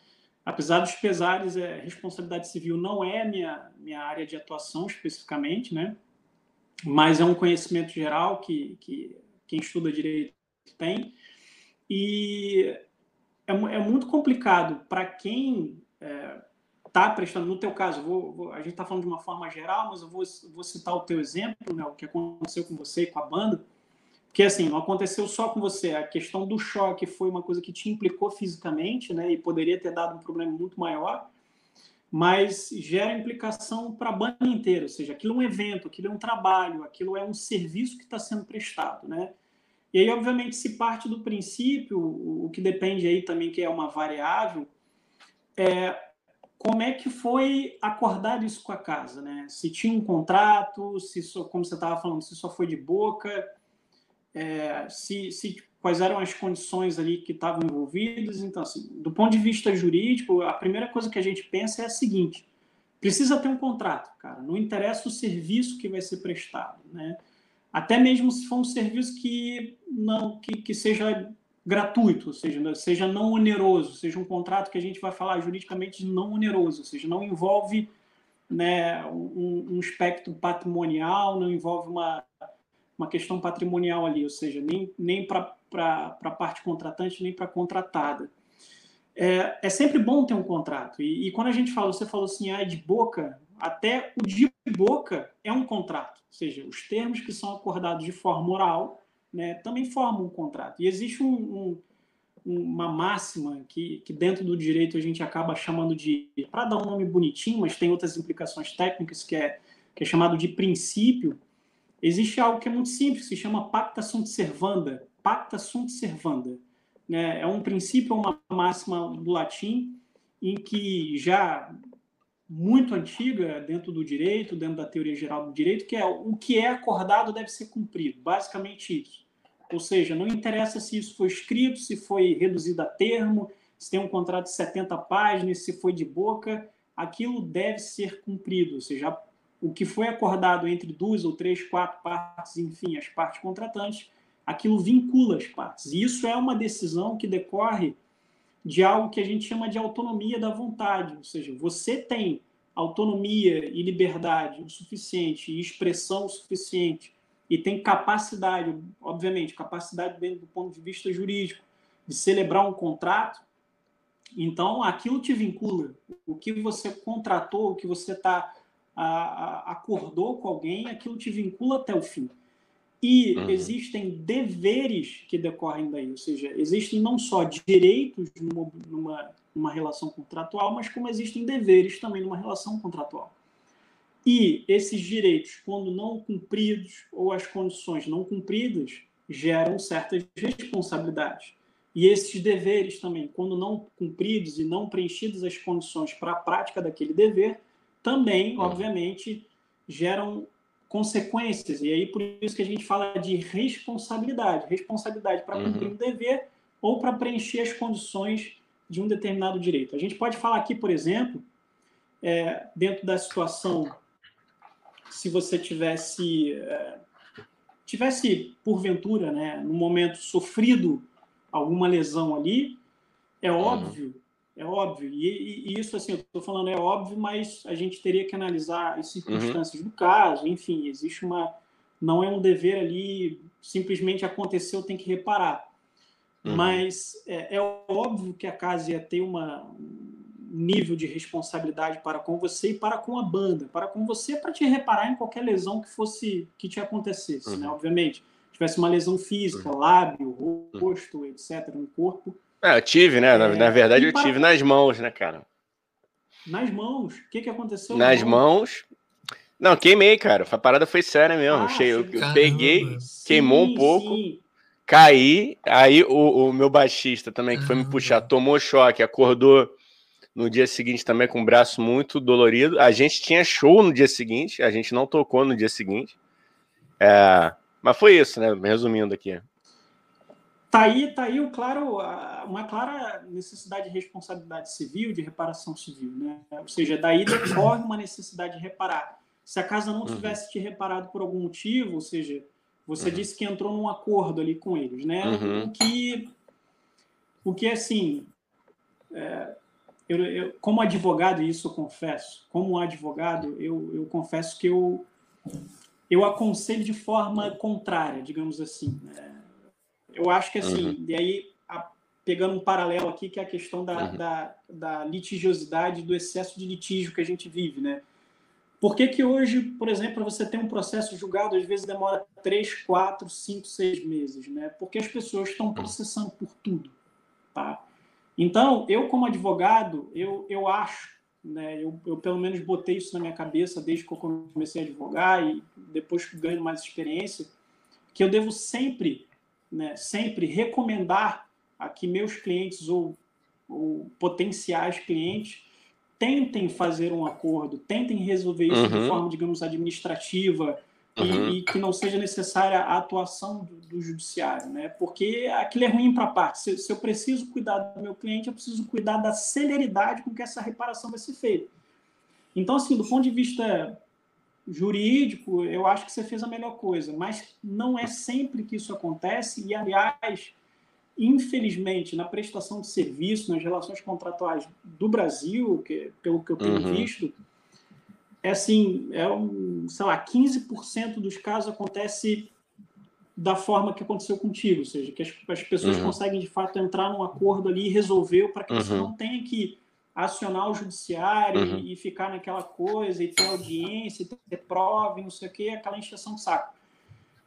apesar dos pesares, é, responsabilidade civil não é minha, minha área de atuação especificamente, né? Mas é um conhecimento geral que, que quem estuda direito tem. E é, é muito complicado para quem está prestando, no teu caso, vou, vou, a gente está falando de uma forma geral, mas eu vou, vou citar o teu exemplo, né, o que aconteceu com você e com a banda. Porque assim, não aconteceu só com você. A questão do choque foi uma coisa que te implicou fisicamente, né? E poderia ter dado um problema muito maior, mas gera implicação para a banda inteira. Ou seja, aquilo é um evento, aquilo é um trabalho, aquilo é um serviço que está sendo prestado, né? E aí, obviamente, se parte do princípio, o que depende aí também que é uma variável, é como é que foi acordado isso com a casa, né? Se tinha um contrato, se só, como você estava falando, se só foi de boca, é, se, se, quais eram as condições ali que estavam envolvidas. Então, assim, do ponto de vista jurídico, a primeira coisa que a gente pensa é a seguinte: precisa ter um contrato, cara. Não interessa o serviço que vai ser prestado, né? Até mesmo se for um serviço que não que, que seja gratuito, ou seja, seja não oneroso, seja um contrato que a gente vai falar juridicamente não oneroso, ou seja, não envolve né, um, um espectro patrimonial, não envolve uma uma questão patrimonial ali, ou seja, nem, nem para a parte contratante, nem para contratada. É, é sempre bom ter um contrato. E, e, quando a gente fala, você falou assim, ah, de boca, até o de boca é um contrato. Ou seja, os termos que são acordados de forma oral né, também formam um contrato. E existe um, um, uma máxima que, que dentro do direito a gente acaba chamando de, para dar um nome bonitinho, mas tem outras implicações técnicas, que é, que é chamado de princípio, existe algo que é muito simples, se chama pacta sunt servanda. Pacta sunt servanda. Né? É um princípio, uma máxima do latim, em que já muito antiga dentro do direito, dentro da teoria geral do direito, que é o que é acordado deve ser cumprido. Basicamente isso. Ou seja, não interessa se isso foi escrito, se foi reduzido a termo, se tem um contrato de 70 páginas, se foi de boca, aquilo deve ser cumprido. Ou seja, o que foi acordado entre duas ou três, quatro partes, enfim, as partes contratantes, aquilo vincula as partes. E isso é uma decisão que decorre de algo que a gente chama de autonomia da vontade, ou seja, você tem autonomia e liberdade o suficiente e expressão o suficiente e tem capacidade, obviamente, capacidade dentro do ponto de vista jurídico, de celebrar um contrato, então aquilo te vincula. O que você contratou, o que você tá, a, a, acordou com alguém, aquilo te vincula até o fim. E uhum. existem deveres que decorrem daí, ou seja, existem não só direitos numa, numa, numa relação contratual, mas como existem deveres também numa relação contratual. E esses direitos, quando não cumpridos ou as condições não cumpridas, geram certas responsabilidades. E esses deveres também, quando não cumpridos e não preenchidas as condições para a prática daquele dever, também, uhum. obviamente, geram consequências. E aí por isso que a gente fala de responsabilidade, responsabilidade para cumprir uhum. um dever ou para preencher as condições de um determinado direito. A gente pode falar aqui, por exemplo, é, dentro da situação se você tivesse é, tivesse porventura, né, no momento sofrido alguma lesão ali, é uhum. óbvio, uhum. É óbvio. E, e, isso assim, eu estou falando é óbvio, mas a gente teria que analisar as circunstâncias uhum. do caso. Enfim, existe uma, não é um dever ali simplesmente aconteceu tem que reparar. Uhum. Mas é, é, óbvio que a casa ia ter uma nível de responsabilidade para com você e para com a banda, para com você para te reparar em qualquer lesão que fosse que te acontecesse, né? uhum. né? Obviamente, tivesse uma lesão física, uhum. lábio, uhum. rosto, etc, no corpo. É, eu tive, né? Na, é, na verdade, eu para... tive nas mãos, né, cara? Nas mãos? O que que aconteceu? Nas mãos? Não, queimei, cara. A parada foi séria mesmo. Ah, eu, eu peguei, sim, queimou um pouco. Sim. Caí, aí o, o meu baixista também, que foi me puxar, tomou choque, acordou no dia seguinte também com o braço muito dolorido. A gente tinha show no dia seguinte, a gente não tocou no dia seguinte. É, mas foi isso, né? Resumindo aqui. Tá aí, tá aí o claro, uma clara necessidade de responsabilidade civil, de reparação civil, né? Ou seja, daí decorre uma necessidade de reparar. Se a casa não uhum. tivesse te reparado por algum motivo, ou seja, você uhum. disse que entrou num acordo ali com eles, né? Uhum. O que, o que assim, é, eu, eu, como advogado, isso eu confesso, como advogado, eu, eu confesso que eu, eu aconselho de forma contrária, digamos assim. Né? Eu acho que assim, uhum. e aí a, pegando um paralelo aqui, que é a questão da, uhum. da, da, litigiosidade, do excesso de litígio que a gente vive, né? Por que, que hoje, por exemplo, você tem um processo julgado, às vezes demora três, quatro, cinco, seis meses, né? Porque as pessoas estão processando por tudo, tá? Então, eu como advogado, eu, eu acho, né, eu, eu pelo menos botei isso na minha cabeça desde que eu comecei a advogar e depois que ganho mais experiência, que eu devo sempre, né, sempre recomendar a que meus clientes ou, ou potenciais clientes tentem fazer um acordo, tentem resolver isso uhum. de forma, digamos, administrativa, uhum. e, e, que não seja necessária a atuação do, do judiciário, né? Porque aquilo é ruim para a parte. Se, se, eu preciso cuidar do meu cliente, eu preciso cuidar da celeridade com que essa reparação vai ser feita. Então, assim, do ponto de vista jurídico, eu acho que você fez a melhor coisa, mas não é sempre que isso acontece, e, aliás, infelizmente, na prestação de serviço, nas relações contratuais do Brasil, que, pelo que eu tenho uhum. visto, é assim, é um, sei lá, 15% dos casos acontece da forma que aconteceu contigo, ou seja, que as, as pessoas uhum. conseguem de fato entrar num acordo ali e resolver para que uhum. você não tenha que acionar o judiciário uhum. e, e, ficar naquela coisa e ter audiência, e ter prova, e não sei o que, aquela encheção de saco.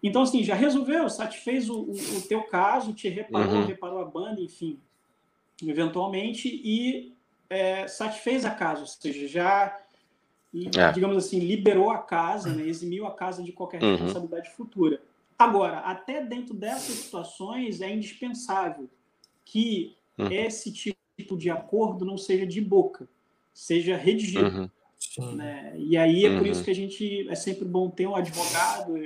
Então, assim, já resolveu, satisfez o, o, o teu caso, te reparou, uhum. reparou a banda, enfim, eventualmente, e é, satisfez a casa, ou seja, já é. digamos assim, liberou a casa, né, eximiu a casa de qualquer uhum. responsabilidade futura. Agora, até dentro dessas situações é indispensável que uhum. esse tipo de acordo não seja de boca, seja redigido. Uhum. Né? E aí é por isso uhum. que a gente é sempre bom ter um advogado,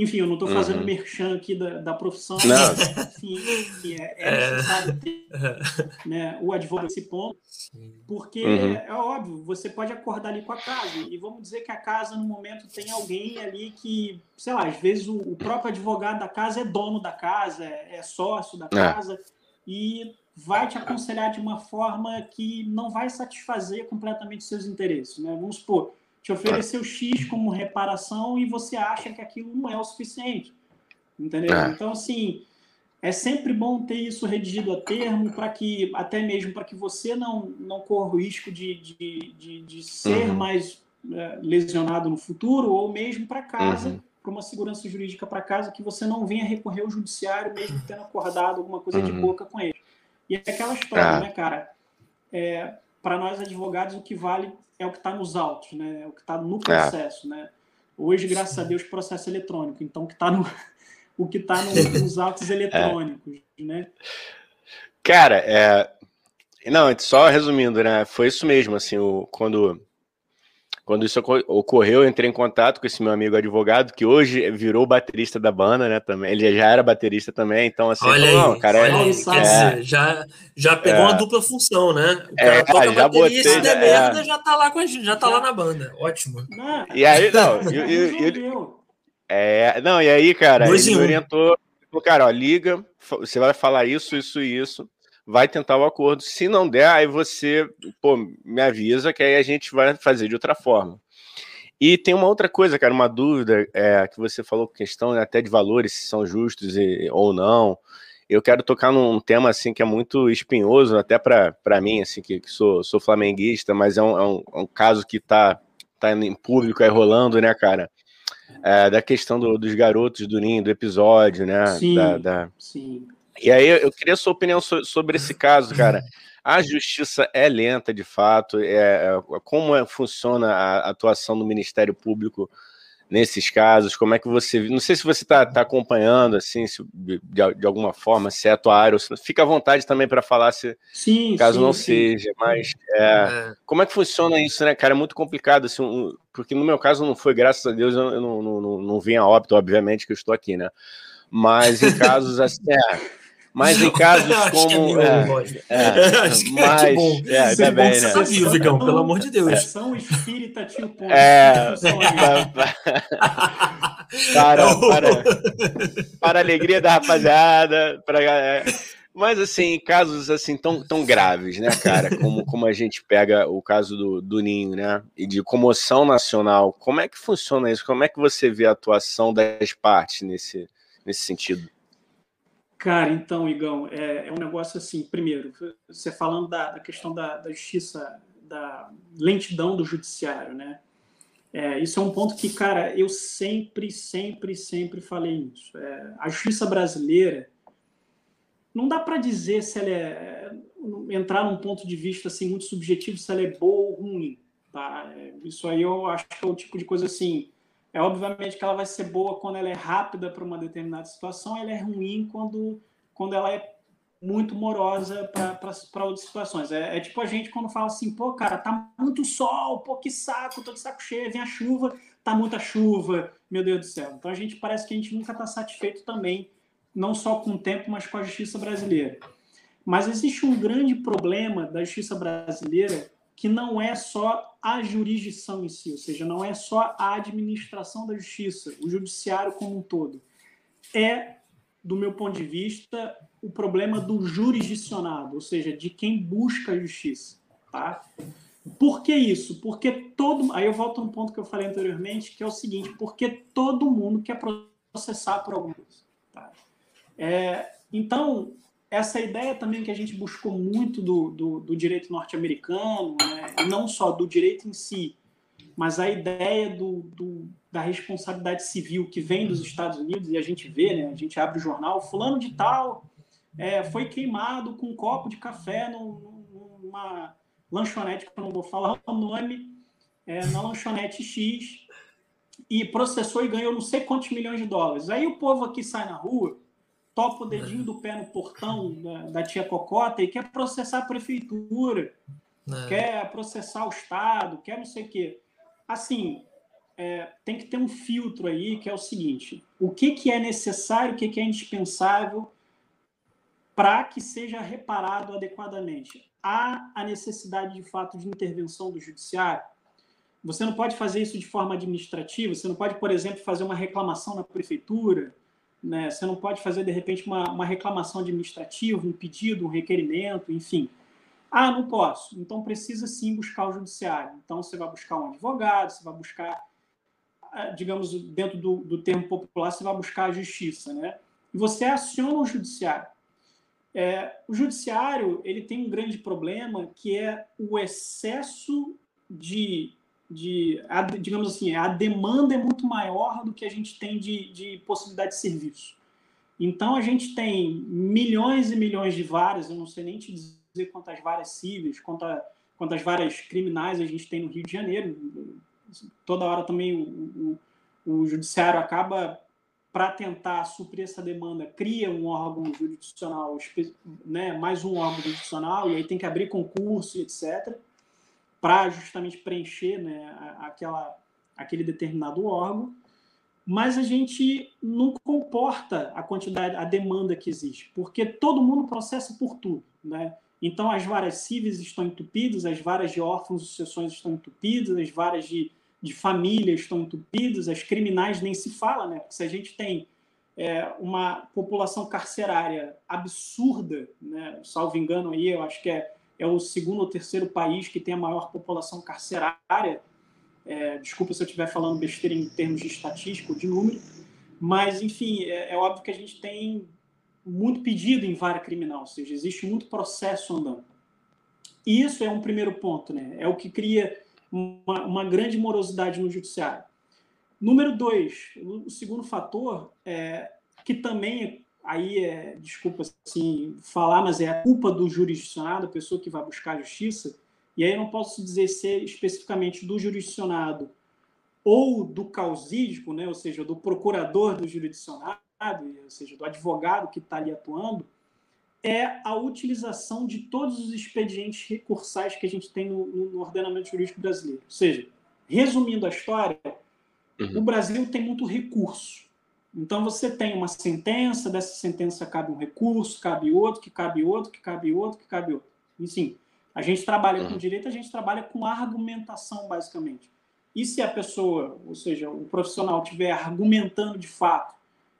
enfim, eu não estou fazendo uhum. merchan aqui da, da profissão, mas, enfim, é, é, é, necessário ter né, o advogado nesse ponto, porque uhum. é, é, óbvio, você pode acordar ali com a casa, e vamos dizer que a casa, no momento, tem alguém ali que, sei lá, às vezes o, o próprio advogado da casa é dono da casa, é, é sócio da é. casa, e vai te aconselhar de uma forma que não vai satisfazer completamente seus interesses. Né? Vamos supor, te ofereceu X como reparação e você acha que aquilo não é o suficiente. Entendeu? É. Então, assim, é sempre bom ter isso redigido a termo para que, até mesmo para que você não, não corra o risco de, de, de, de ser uhum. mais é, lesionado no futuro, ou mesmo para casa, uhum. para uma segurança jurídica para casa, que você não venha recorrer ao judiciário, mesmo tendo acordado alguma coisa uhum. de boca com ele. E é aquela história, ah. né, cara? É, para nós advogados, o que vale é o que está nos autos, né? É o que está no processo, né? Hoje, graças a Deus, processo eletrônico. Então, o que está no, o que está no, nos autos eletrônicos, é. né? Cara, é... não, só resumindo, né? Foi isso mesmo, assim, o, quando quando isso ocorreu, eu entrei em contato com esse meu amigo advogado, que hoje virou baterista da banda, né? Também. Ele já era baterista também, então assim, olha falou, aí, cara, olha é, aí, é, já, já pegou é, uma dupla função, né? O cara é, toca já bateria botei, e se der merda, já tá lá com a gente, já tá lá na banda. Ótimo. E aí, não, e, é, não, e aí, cara, Dois ele me orientou, falou, cara, ó, liga, você vai falar isso, isso e isso vai tentar o acordo. Se não der, aí você pô, me avisa que aí a gente vai fazer de outra forma. E tem uma outra coisa, cara, uma dúvida é, que você falou, questão até de valores, se são justos e, ou não. Eu quero tocar num tema assim que é muito espinhoso, até para mim, assim, que, que, sou, sou flamenguista, mas é um, é um, é um caso que está tá em público aí rolando, né, cara? É, da questão do, dos garotos do Ninho, do episódio, né? Sim, da, da... sim. E aí eu queria a sua opinião sobre esse caso, cara. A justiça é lenta, de fato. É, é, como é, funciona a atuação do Ministério Público nesses casos? Como é que você. Não sei se você está tá acompanhando, assim, se, de, de, alguma forma, se é a tua área. Fica à vontade também para falar se sim, caso sim, não sim. seja. Mas é, é, como é que funciona isso, né, cara? É muito complicado, assim, um, porque no meu caso não foi, graças a Deus, eu, eu não, não, não, não vim a óbito, obviamente, que eu estou aqui, né? Mas em casos assim. É, mas em casos como. É, é, acho que mas, é, bom. É, ainda bem, né? Vivo, Vigão, pelo amor de Deus. São espírita tio ponto. É. para, para, para a alegria da rapaziada. Para, é. Mas assim, casos assim tão, tão graves, né, cara? Como, como a gente pega o caso do, do Ninho, né? E de comoção nacional. Como é que funciona isso? Como é que você vê a atuação das partes nesse, nesse sentido? Cara, então, Igão, é, é, um negócio assim. Primeiro, você falando da, da questão da, da, justiça, da lentidão do judiciário, né? É, isso é um ponto que, cara, eu sempre, sempre, sempre falei isso. É, a justiça brasileira não dá para dizer se ela é entrar num ponto de vista assim muito subjetivo se ela é boa ou ruim, tá? É, isso aí eu acho que é o tipo de coisa assim é obviamente que ela vai ser boa quando ela é rápida para uma determinada situação, ela é ruim quando, quando ela é muito morosa para outras situações. É, é, tipo a gente quando fala assim, pô, cara, tá muito sol, pô, que saco, tô de saco cheio, vem a chuva, tá muita chuva, meu Deus do céu. Então a gente parece que a gente nunca está satisfeito também, não só com o tempo, mas com a justiça brasileira. Mas existe um grande problema da justiça brasileira que não é só a jurisdição em si, ou seja, não é só a administração da justiça, o judiciário como um todo. É, do meu ponto de vista, o problema do jurisdicionado, ou seja, de quem busca a justiça. Tá? Por que isso? Porque todo. Aí eu volto no ponto que eu falei anteriormente, que é o seguinte: porque todo mundo quer processar por alguma coisa. Tá? É, então, essa ideia também que a gente buscou muito do, do, do direito norte-americano, né? não só do direito em si, mas a ideia do, do, da responsabilidade civil que vem dos Estados Unidos, e a gente vê, né? a gente abre o jornal, fulano de tal é, foi queimado com um copo de café numa lanchonete, que eu não vou falar o nome, é, na lanchonete X, e processou e ganhou não sei quantos milhões de dólares. Aí o povo aqui sai na rua topa o dedinho do pé no portão da, da tia Cocota e quer processar a prefeitura, é. quer processar o Estado, quer não sei o quê. Assim, é, tem que ter um filtro aí que é o seguinte: o que, que é necessário, o que, que é indispensável para que seja reparado adequadamente? Há a necessidade de fato de intervenção do judiciário? Você não pode fazer isso de forma administrativa, você não pode, por exemplo, fazer uma reclamação na prefeitura, né? Você não pode fazer, de repente, uma, uma reclamação administrativa, um pedido, um requerimento, enfim. Ah, não posso. Então precisa sim buscar o judiciário. Então você vai buscar um advogado, você vai buscar, ah, digamos, dentro do, do termo popular, você vai buscar a justiça, né? E você aciona o judiciário. É, o judiciário ele tem um grande problema que é o excesso de, de a, digamos assim, a demanda é muito maior do que a gente tem de, de possibilidade de serviço. Então a gente tem milhões e milhões de varas, eu não sei nem te dizer quantas varas cíveis, quantas, quantas varas criminais a gente tem no Rio de Janeiro. Toda hora também o, o, o judiciário acaba para tentar suprir essa demanda, cria um órgão jurisdicional, né, mais um órgão jurisdicional, e aí tem que abrir concurso, etc., para justamente preencher né, aquela, aquele determinado órgão. Mas a gente não comporta a quantidade, a demanda que existe, porque todo mundo processa por tudo. Né? Então, as varas cíveis estão entupidas, as varas de órfãos e sucessões estão entupidas, as varas de de famílias estão entupidas, as criminais nem se fala, né? Porque se a gente tem é, uma população carcerária absurda, né? Salvo engano aí, eu acho que é, é o segundo ou terceiro país que tem a maior população carcerária. É, desculpa se eu estiver falando besteira em termos de estatística ou de número, mas enfim, é, é óbvio que a gente tem muito pedido em vara criminal, ou seja, existe muito processo andando. E isso é um primeiro ponto, né? É o que cria uma, uma grande morosidade no judiciário. Número dois, o segundo fator, é, que também aí é, desculpa assim falar, mas é a culpa do jurisdicionado, a pessoa que vai buscar a justiça, e aí eu não posso dizer ser especificamente do jurisdicionado ou do causídico, né, ou seja, do procurador do jurisdicionado, ou seja, do advogado que está ali atuando, é a utilização de todos os expedientes recursais que a gente tem no, no ordenamento jurídico brasileiro. Ou seja, resumindo a história, uhum. o Brasil tem muito recurso. Então você tem uma sentença, dessa sentença cabe um recurso, cabe outro, que cabe outro, que cabe outro, que cabe outro. Enfim, a gente trabalha uhum. com direito, a gente trabalha com argumentação, basicamente. E se a pessoa, ou seja, o profissional estiver argumentando de fato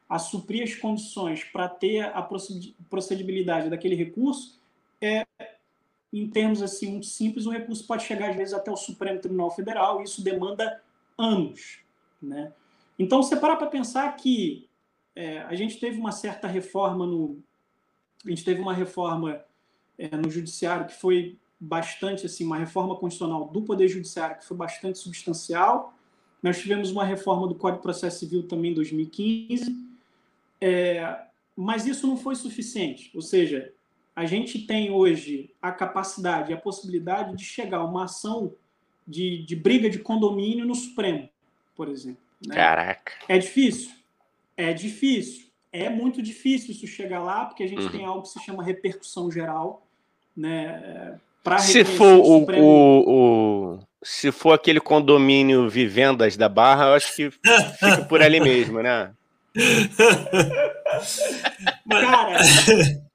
a suprir as condições para ter a procedibilidade daquele recurso, é, em termos assim muito simples, o recurso pode chegar às vezes até o Supremo Tribunal Federal e isso demanda anos, né? Então, você para para pensar que é, a gente teve uma certa reforma no, a gente teve uma reforma é, no judiciário que foi bastante assim, uma reforma constitucional do poder judiciário que foi bastante substancial. Nós tivemos uma reforma do Código de Processo Civil também em 2015 é, mas isso não foi suficiente. Ou seja, a gente tem hoje a capacidade a possibilidade de chegar a uma ação de, de briga de condomínio no Supremo, por exemplo. Né? Caraca. É difícil? É difícil. É muito difícil isso chegar lá, porque a gente uhum. tem algo que se chama repercussão geral, né? Para se for o, o, o, se for aquele condomínio vivendas da Barra, eu acho que fica por ali mesmo, né? Cara,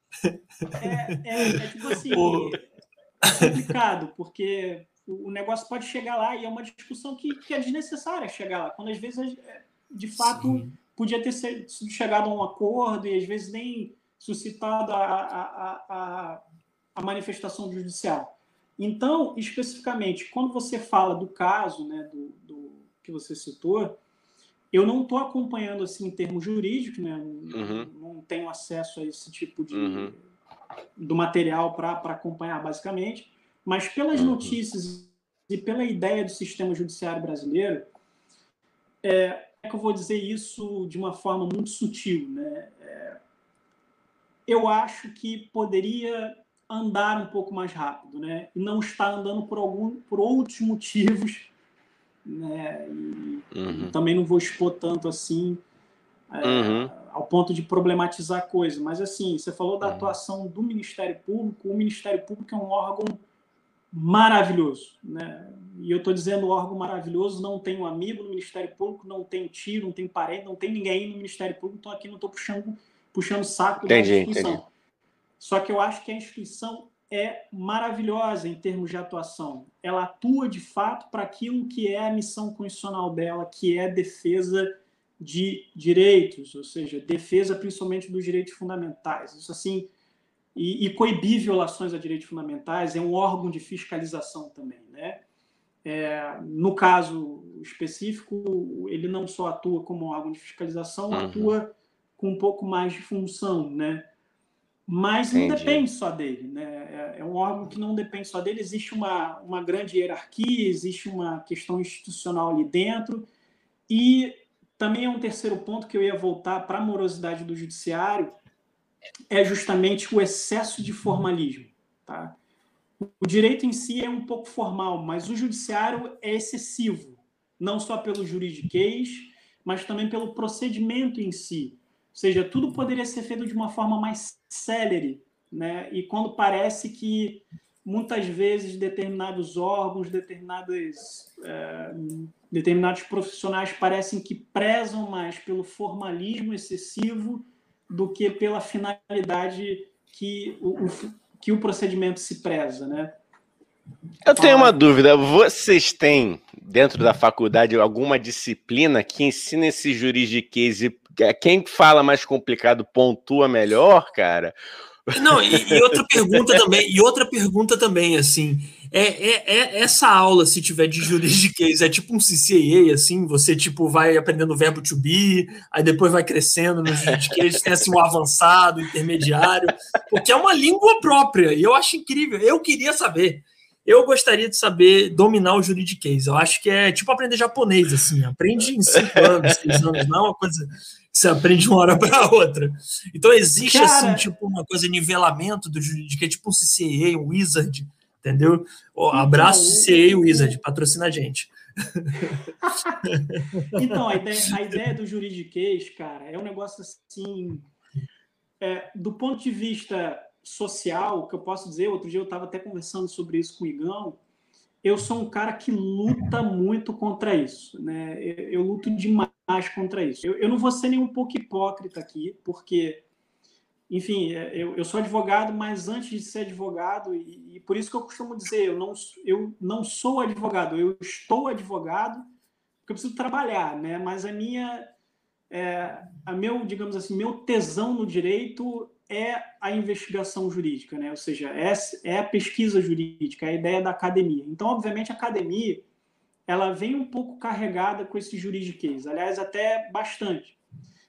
é, é, é, tipo assim, é complicado, porque o negócio pode chegar lá e é uma discussão que, que é desnecessária chegar lá, quando às vezes, é, de fato, Sim. podia ter sido chegado a um acordo e às vezes nem suscitado a, a, a, a manifestação judicial. Então, especificamente, quando você fala do caso né, do, do que você citou, eu não estou acompanhando assim em termos jurídicos, né? Uhum. Não tenho acesso a esse tipo de uhum. do material para acompanhar basicamente, mas pelas uhum. notícias e pela ideia do sistema judiciário brasileiro, é, é, que eu vou dizer isso de uma forma muito sutil, né? É, eu acho que poderia andar um pouco mais rápido, né? E não está andando por algum por outros motivos né? E, uhum. também não vou expor tanto assim é, uhum. ao ponto de problematizar a coisa. Mas assim, você falou da uhum. atuação do Ministério Público. O Ministério Público é um órgão maravilhoso, né? E eu estou dizendo órgão maravilhoso, não tenho amigo no Ministério Público, não tenho tio, não tenho parente, não tem ninguém no Ministério Público, então aqui não estou puxando, puxando saco entendi, da instituição. Entendi. Só que eu acho que a instituição é maravilhosa em termos de atuação. Ela atua de fato para aquilo que é a missão constitucional dela, que é defesa de direitos, ou seja, defesa principalmente dos direitos fundamentais. Isso assim e, e coibir violações a direitos fundamentais, é um órgão de fiscalização também. Né? É, no caso específico, ele não só atua como órgão de fiscalização, uhum. atua com um pouco mais de função, né? Mas Entendi. não depende só dele, né? É, é um órgão que não depende só dele, existe uma, uma grande hierarquia, existe uma questão institucional ali dentro, e também é um terceiro ponto que eu ia voltar para a morosidade do judiciário, é justamente o excesso de formalismo. Tá? O direito em si é um pouco formal, mas o judiciário é excessivo, não só pelo juridiquês, mas também pelo procedimento em si. Ou seja, tudo poderia ser feito de uma forma mais célere, né? E quando parece que muitas vezes determinados órgãos, determinadas, é, determinados profissionais parecem que prezam mais pelo formalismo excessivo do que pela finalidade que o, o que o procedimento se preza, né? Eu tenho uma dúvida. Vocês têm, dentro da faculdade, alguma disciplina que ensina esse juridiquês e quem fala mais complicado pontua melhor, cara? Não, e, e, outra pergunta também, e outra pergunta também, assim, é, é, é, essa aula, se tiver de juridiquês, é tipo um CCA, assim, você tipo vai aprendendo o verbo to be, aí depois vai crescendo no juridiquês, tem assim um avançado, intermediário, porque é uma língua própria, e eu acho incrível, eu queria saber, eu gostaria de saber dominar o juridiquês, eu acho que é tipo aprender japonês, assim, aprende em cinco anos, seis anos, não é uma coisa você aprende de uma hora para outra. Então existe assim, Cara... assim, tipo, uma coisa de nivelamento do que é tipo um CCA, um Wizard, entendeu? Oh, abraço CCA e Wizard, patrocina a gente. então, a ideia, a ideia do juridiquês, cara, é um negócio assim. É, do ponto de vista social, que eu posso dizer, outro dia eu estava até conversando sobre isso com o Igão, eu sou um cara que luta muito contra isso, né? Eu, eu luto demais contra isso. Eu, eu, não vou ser nem um pouco hipócrita aqui, porque, enfim, é, eu, eu sou advogado, mas antes de ser advogado, e, e, por isso que eu costumo dizer, eu não, eu não sou advogado, eu estou advogado, porque eu preciso trabalhar, né? Mas a minha, é, a meu, digamos assim, meu tesão no direito é a investigação jurídica, né? ou seja, é, é a pesquisa jurídica, é a ideia da academia. Então, obviamente, a academia ela vem um pouco carregada com esse juridiquês, aliás, até bastante.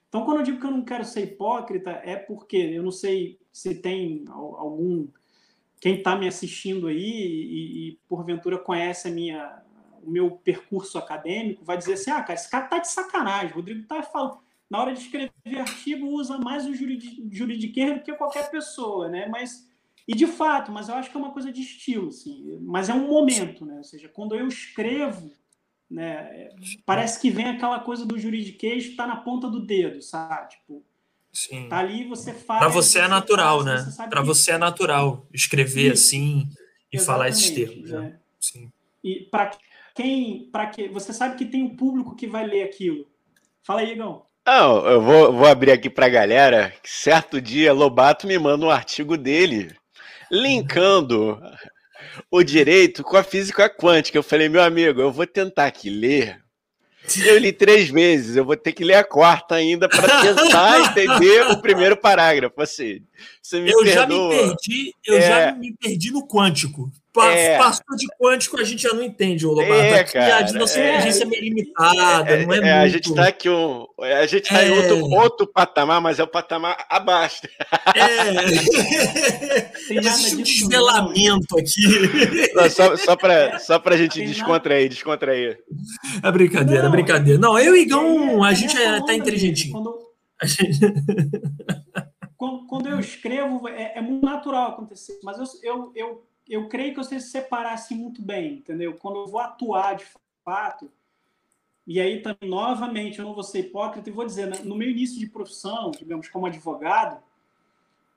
Então, quando eu digo que eu não quero ser hipócrita, é porque eu não sei se tem algum. Quem está me assistindo aí e, e, porventura conhece a minha, o meu percurso acadêmico, vai dizer assim: ah, cara, esse cara tá de sacanagem. Rodrigo tá falando na hora de escrever artigo, usa mais o juridiqueiro do que qualquer pessoa, né? Mas, e de fato, mas eu acho que é uma coisa de estilo, assim. Mas é um momento, né? Ou seja, quando eu escrevo, né? Parece que vem aquela coisa do juridiquês está na ponta do dedo, sabe? Tipo, Sim. Tá ali você faz. Para você é natural, faz, né? Para você é natural escrever Isso. assim e Exatamente, falar esses termos. Né? né? Sim. E para quem, para que você sabe que tem um público que vai ler aquilo. Fala aí, Igão. Não, eu vou, vou abrir aqui para a galera. Certo dia, Lobato me manda um artigo dele, linkando o direito com a física quântica. Eu falei, meu amigo, eu vou tentar aqui ler. Eu li três vezes, eu vou ter que ler a quarta ainda para tentar entender o primeiro parágrafo. Assim, você me eu perdoa. já me perdi, eu é... já me perdi no quântico. É. Passou de quântico, a gente já não entende, o Lobato. É, aqui cara, a nossa é, inteligência é meio limitada, é, não é, é muito... A gente está aqui, um, a gente está em outro, é. outro patamar, mas é o patamar abaixo. É. Existe um desvelamento aqui. Não, só, só para só a gente descontrair, descontrair. É brincadeira, não, é brincadeira. Não, eu e Igão, a gente está inteligentinho. Quando... Gente... quando, eu escrevo, é, muito natural acontecer, mas eu, eu, eu eu creio que você se separasse muito bem, entendeu? Quando eu vou atuar de fato, e aí também, novamente, eu não vou ser hipócrita e vou dizer, no meu início de profissão, digamos, como advogado,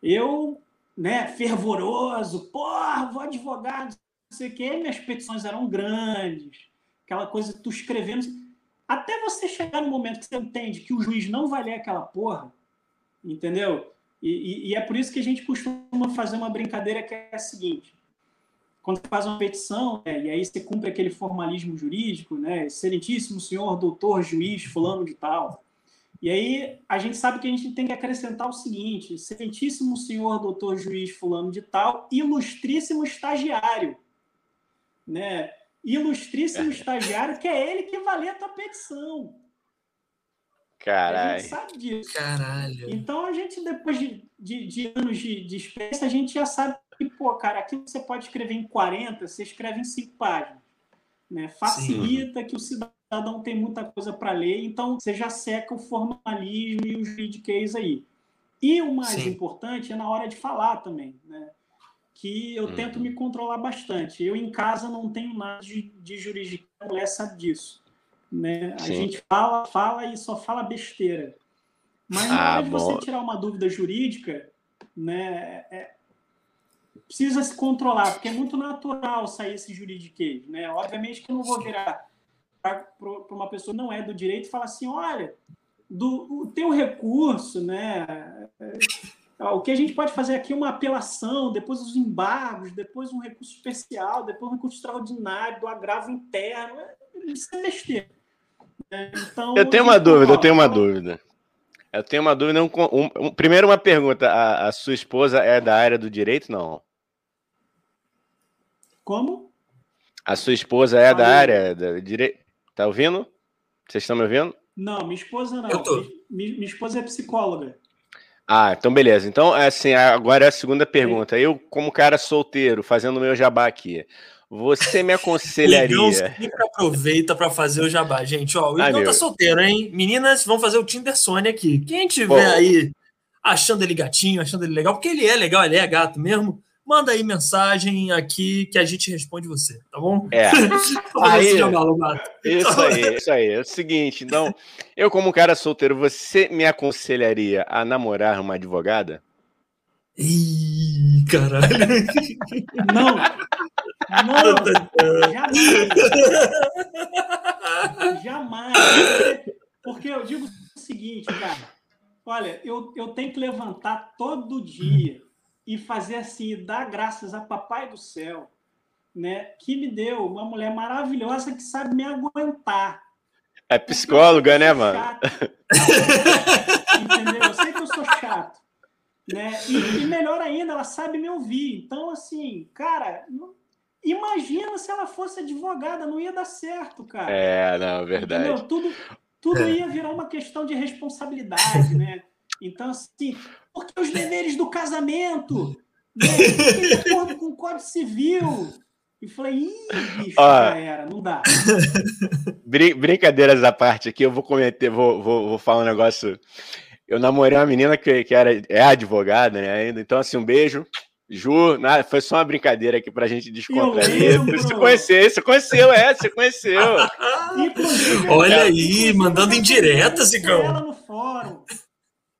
eu, né, fervoroso, porra, vou advogado, não sei o quê, minhas petições eram grandes, aquela coisa, tu escrevendo, até você chegar no momento que você entende que o juiz não vai ler aquela porra, entendeu? E, e, e é por isso que a gente costuma fazer uma brincadeira que é a seguinte, quando você faz uma petição, né, e aí você cumpre aquele formalismo jurídico, né, excelentíssimo senhor doutor juiz fulano de tal, E aí a gente sabe que a gente tem que acrescentar o seguinte: excelentíssimo senhor doutor juiz fulano de tal, ilustríssimo estagiário, né? Ilustríssimo estagiário, que é ele que valia a tua petição. Caralho. A gente sabe disso. Caralho. Então a gente, depois de, de, de anos de, de experiência, a gente já sabe que, pô, cara, aquilo que você pode escrever em 40, você escreve em 5 páginas. Né? Facilita Sim. que o cidadão tem muita coisa para ler, então você já seca o formalismo e o juridiquês aí. E o mais Sim. importante é na hora de falar também, né? que eu uhum. tento me controlar bastante. Eu em casa não tenho nada de, de jurisdição, a mulher sabe disso. Né? A gente fala, fala e só fala besteira. Mas na ah, hora de você tirar uma dúvida jurídica, né, é, precisa se controlar, porque é muito natural sair esse juridiquês. Né? Obviamente que eu não vou virar para uma pessoa que não é do direito e falar assim, olha, do, o teu recurso, né? É, o que a gente pode fazer aqui é uma apelação, depois os embargos, depois um recurso especial, depois um recurso extraordinário, do agravo interno. Isso é besteira. É, então, eu tenho uma dúvida, eu tenho uma dúvida. Eu tenho uma dúvida. Um, um, primeiro, uma pergunta. A, a, sua esposa é da área do direito, não? Como? A sua esposa é da área do direito. Tá ouvindo? Vocês estão me ouvindo? Não, minha esposa não. Minha, minha esposa é psicóloga. Ah, então beleza. Então, assim, agora é a segunda pergunta. Eu, como cara solteiro, fazendo o meu jabá aqui, você me aconselharia. Igão sempre aproveita para fazer o jabá, gente. Ó, o Igão ah, tá solteiro, hein? Meninas, vão fazer o Tinder Sony aqui. Quem tiver aí achando ele gatinho, achando ele legal, porque ele é legal, ele é gato mesmo, manda aí mensagem aqui que a gente responde você, tá bom? É. aí, isso aí, isso aí. É o seguinte, então, eu como cara solteiro, você me aconselharia a namorar uma advogada? Ih, caralho. Não. Não. Jamais. Jamais. Porque eu digo o seguinte, cara. Olha, eu, eu tenho que levantar todo dia e fazer assim, dar graças a Papai do Céu, né? Que me deu uma mulher maravilhosa que sabe me aguentar. É psicóloga, né, mano? Entendeu? Eu sei que eu sou chato. Né? E, e, melhor ainda, ela sabe me ouvir. Então, assim, cara, imagina se ela fosse advogada, não ia dar certo, cara. É, não, verdade. Entendeu? Tudo, tudo ia virar uma questão de responsabilidade, né? Então, assim, porque os deveres do casamento, né? de acordo com o Código Civil. E falei, ih, bicho, já era, não dá. Brin brincadeiras à parte aqui, eu vou cometer, vou, vou, vou falar um negócio eu namorei uma menina que, que era, é advogada, né, ainda. Então, assim, um beijo. Ju, nada, foi só uma brincadeira aqui pra gente descontrair. Você conheceu, você conheceu, é, você conheceu. Olha aí, mandando indireta, Zigão. Ela no fórum.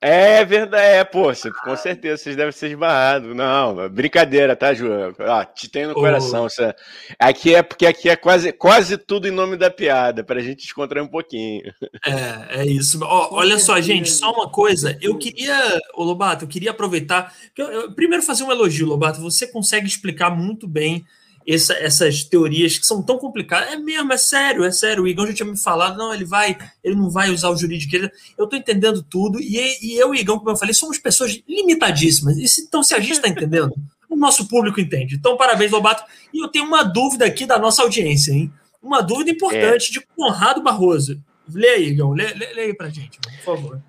É verdade, é, pô, com certeza vocês devem ser esbarrados. Não, brincadeira, tá, Ju? Ó, te tem no coração. Você... Aqui é porque aqui é quase, quase tudo em nome da piada, pra gente descontrair um pouquinho. É, é isso. Ó, olha só, gente, só uma coisa. Eu queria, ô Lobato, eu queria aproveitar. Eu, eu, primeiro fazer um elogio, Lobato. Você consegue explicar muito bem essa, essas teorias que são tão complicadas. É mesmo, é sério, é sério. O Igão já tinha me falado, não, ele vai, ele não vai usar o jurídico. Eu estou entendendo tudo, e, e eu e Igão, como eu falei, somos pessoas limitadíssimas. E se, então, se a gente está entendendo, o nosso público entende. Então, parabéns, Lobato. E eu tenho uma dúvida aqui da nossa audiência, hein? Uma dúvida importante é. de Conrado Barroso. Lê aí, Igão, lê, lê, lê aí pra gente, por favor.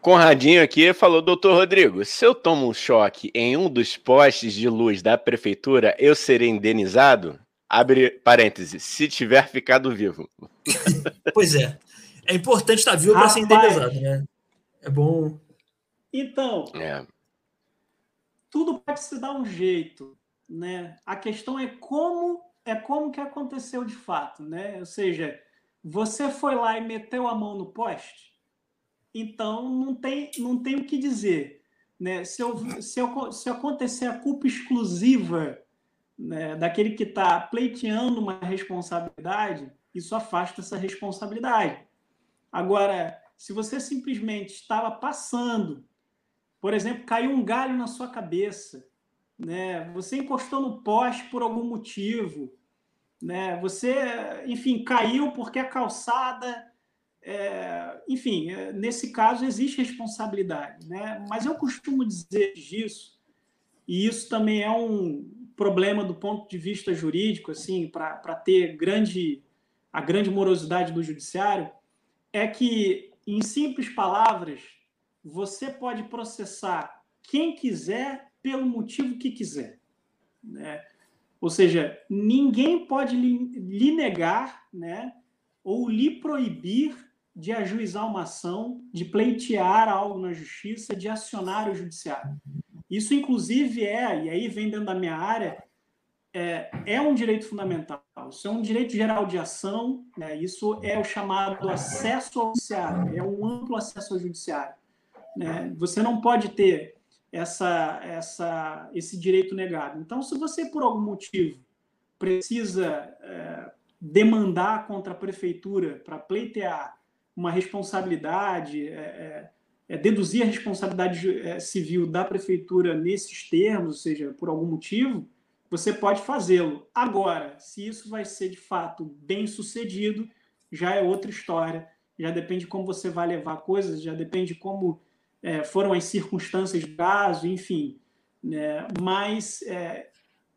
Conradinho aqui falou, doutor Rodrigo, se eu tomo um choque em um dos postes de luz da prefeitura, eu serei indenizado? Abre parênteses, se tiver ficado vivo. pois é. É importante estar vivo para ser indenizado, né? É bom. Então, é. tudo pode se dar um jeito, né? A questão é como é como que aconteceu de fato, né? Ou seja, você foi lá e meteu a mão no poste, então não tem, não tem o que dizer. Né? Se, eu, se, eu, se acontecer a culpa exclusiva né, daquele que está pleiteando uma responsabilidade, isso afasta essa responsabilidade. Agora, se você simplesmente estava passando, por exemplo, caiu um galho na sua cabeça, né? Você encostou no poste por algum motivo, né? Você, enfim, caiu porque a calçada é, enfim, é, nesse caso existe responsabilidade, né? Mas eu costumo dizer disso, e isso também é um problema do ponto de vista jurídico, assim, para ter grande a grande morosidade do judiciário, é que, em simples palavras, você pode processar quem quiser pelo motivo que quiser. Né? Ou seja, ninguém pode lhe negar né, ou lhe proibir de ajuizar uma ação, de pleitear algo na justiça, de acionar o judiciário. Isso, inclusive, é, e aí vem dentro da minha área, é, é um direito fundamental. Isso é um direito geral de ação, né? isso é o chamado acesso ao judiciário, é um amplo acesso ao judiciário. Né? Você não pode ter essa, essa, esse direito negado. Então, se você, por algum motivo, precisa é, demandar contra a prefeitura para pleitear uma responsabilidade, é, é, é deduzir a responsabilidade é, civil da prefeitura nesses termos, ou seja, por algum motivo, você pode fazê-lo. Agora, se isso vai ser de fato bem sucedido, já é outra história. Já depende de como você vai levar coisas, já depende de como é, foram as circunstâncias do caso, enfim. Né? Mas é,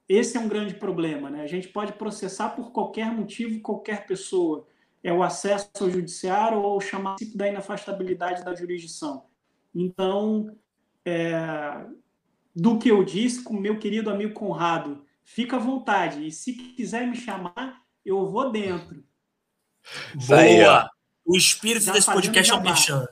esse é um grande problema. Né? A gente pode processar por qualquer motivo qualquer pessoa. É o acesso ao judiciário ou chamar da inafastabilidade da jurisdição. Então, é, do que eu disse com meu querido amigo Conrado, fica à vontade. E se quiser me chamar, eu vou dentro. Boa! O espírito Já desse podcast é um merchan.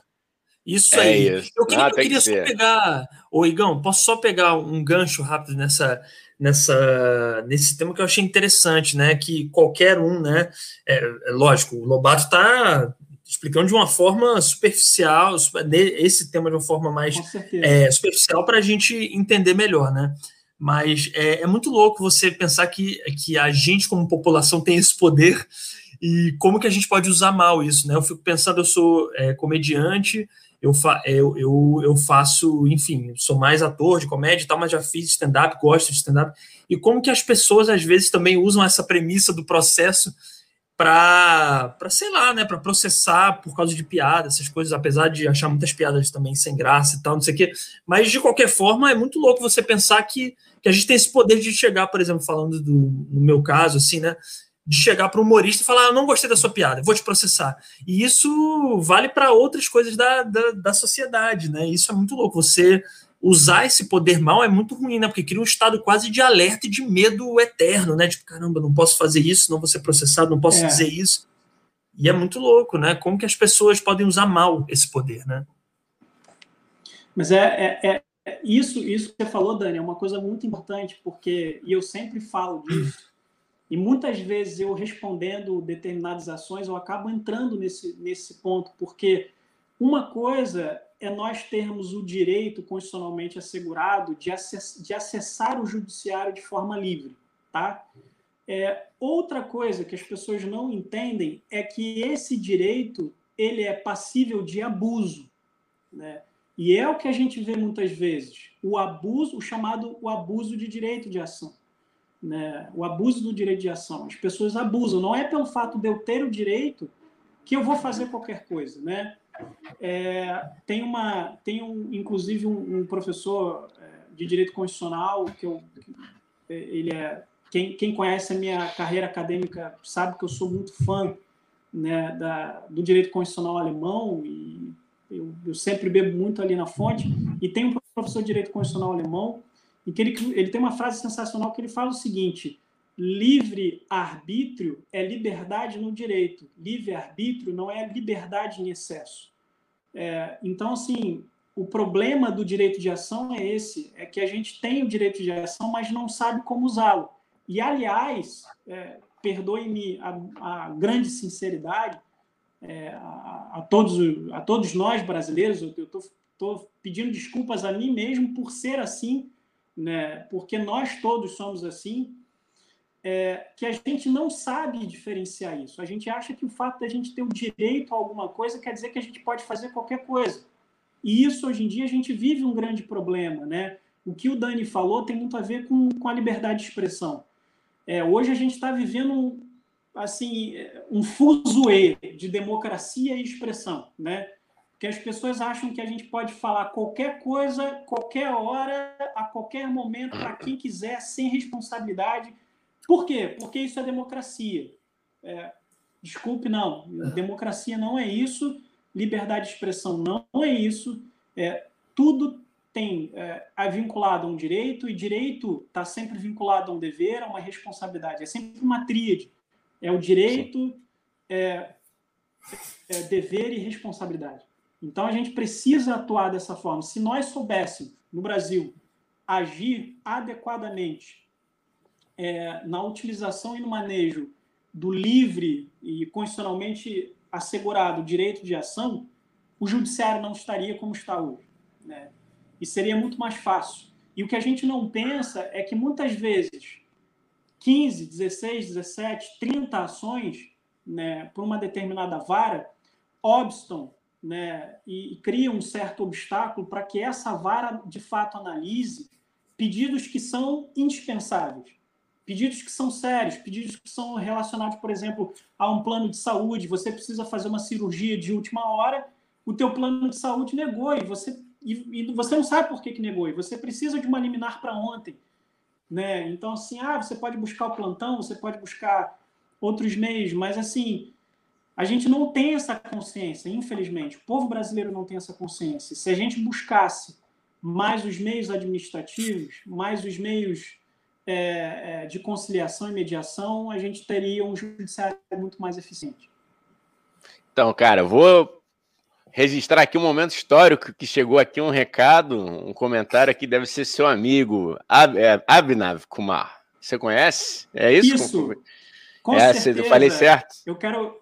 Isso é aí. Isso. Eu queria, ah, eu queria que só pegar. Ô, Igão, posso só pegar um gancho rápido nessa, nessa, nesse tema que eu achei interessante, né? Que qualquer um, né? É, é lógico, o Lobato está explicando de uma forma superficial, esse tema de uma forma mais é, superficial para a gente entender melhor, né? Mas é, é, muito louco você pensar que, que a gente, como população, tem esse poder e como que a gente pode usar mal isso, né? Eu fico pensando, eu sou é, comediante, eu, fa eu, eu, eu faço, enfim, sou mais ator de comédia e tal, mas já fiz stand-up, gosto de stand-up. E como que as pessoas, às vezes, também usam essa premissa do processo para, sei lá, né, para processar por causa de piada, essas coisas, apesar de achar muitas piadas também sem graça e tal, não sei o quê. Mas, de qualquer forma, é muito louco você pensar que, que a gente tem esse poder de chegar, por exemplo, falando do, no meu caso, assim, né, de chegar para o humorista e falar: ah, não gostei da sua piada, vou te processar. E isso vale para outras coisas da, da, da, sociedade, né? Isso é muito louco. Você usar esse poder mal é muito ruim, né? Porque cria um estado quase de alerta e de medo eterno, né? Tipo, caramba, não posso fazer isso, não vou ser processado, não posso é. dizer isso. E é muito louco, né? Como que as pessoas podem usar mal esse poder, né? Mas é, é, é isso, isso que você falou, Dani, é uma coisa muito importante, porque, e eu sempre falo disso, e muitas vezes eu respondendo determinadas ações, eu acabo entrando nesse, nesse ponto, porque uma coisa é nós termos o direito constitucionalmente assegurado de, acess, de acessar o judiciário de forma livre, tá? É, outra coisa que as pessoas não entendem é que esse direito ele é passível de abuso, né? E é o que a gente vê muitas vezes, o abuso, o chamado o abuso de direito de ação né, o abuso do direito de ação. As pessoas abusam. Não é pelo fato de eu ter o direito que eu vou fazer qualquer coisa, né? É, tem uma, tem um, inclusive um, um professor é, de direito constitucional que eu, é, ele é quem, quem conhece a minha carreira acadêmica sabe que eu sou muito fã né, da, do direito constitucional alemão e eu, eu sempre bebo muito ali na fonte e tem um professor de direito constitucional alemão em que ele, ele tem uma frase sensacional que ele fala o seguinte: livre arbítrio é liberdade no direito, livre arbítrio não é liberdade em excesso. É, então, assim, o problema do direito de ação é esse: é que a gente tem o direito de ação, mas não sabe como usá-lo. E, aliás, é, perdoe-me a, a, grande sinceridade é, a, a, todos, a todos nós brasileiros, eu estou pedindo desculpas a mim mesmo por ser assim né? porque nós todos somos assim, é, que a gente não sabe diferenciar isso. A gente acha que o fato da gente ter o direito a alguma coisa quer dizer que a gente pode fazer qualquer coisa. E isso, hoje em dia, a gente vive um grande problema. Né? O que o Dani falou tem muito a ver com, com a liberdade de expressão. É, hoje a gente está vivendo assim um fuzuê de democracia e expressão, né? Que as pessoas acham que a gente pode falar qualquer coisa, qualquer hora, a qualquer momento, para quem quiser, sem responsabilidade. Por quê? Porque isso é democracia. É, desculpe, não. Democracia não é isso. Liberdade de expressão não é isso. É, tudo tem é, é vinculado a um direito e direito está sempre vinculado a um dever, a uma responsabilidade. É sempre uma tríade. É o direito, é, é dever e responsabilidade. Então a gente precisa atuar dessa forma. Se nós soubéssemos no Brasil agir adequadamente é, na utilização e no manejo do livre e constitucionalmente assegurado direito de ação, o judiciário não estaria como está hoje. Né? E seria muito mais fácil. E o que a gente não pensa é que muitas vezes 15, 16, 17, 30 ações né, por uma determinada vara obstam né, e, e criam um certo obstáculo para que essa vara de fato analise pedidos que são indispensáveis, pedidos que são sérios, pedidos que são relacionados, por exemplo, a um plano de saúde. Você precisa fazer uma cirurgia de última hora, o teu plano de saúde negou e você e, e você não sabe por que, que negou, e você precisa de uma liminar para ontem. Né? Então, assim, ah, você pode buscar o plantão, você pode buscar outros meios, mas assim, a gente não tem essa consciência, infelizmente. O povo brasileiro não tem essa consciência. Se a gente buscasse mais os meios administrativos, mais os meios é, é, de conciliação e mediação, a gente teria um judiciário muito mais eficiente. Então, cara, vou registrar aqui um momento histórico que chegou aqui um recado, um comentário aqui, deve ser seu amigo Ab, é, Abhinav Kumar. Você conhece? É isso? Isso. Com é, certeza. Eu falei certo? Eu quero,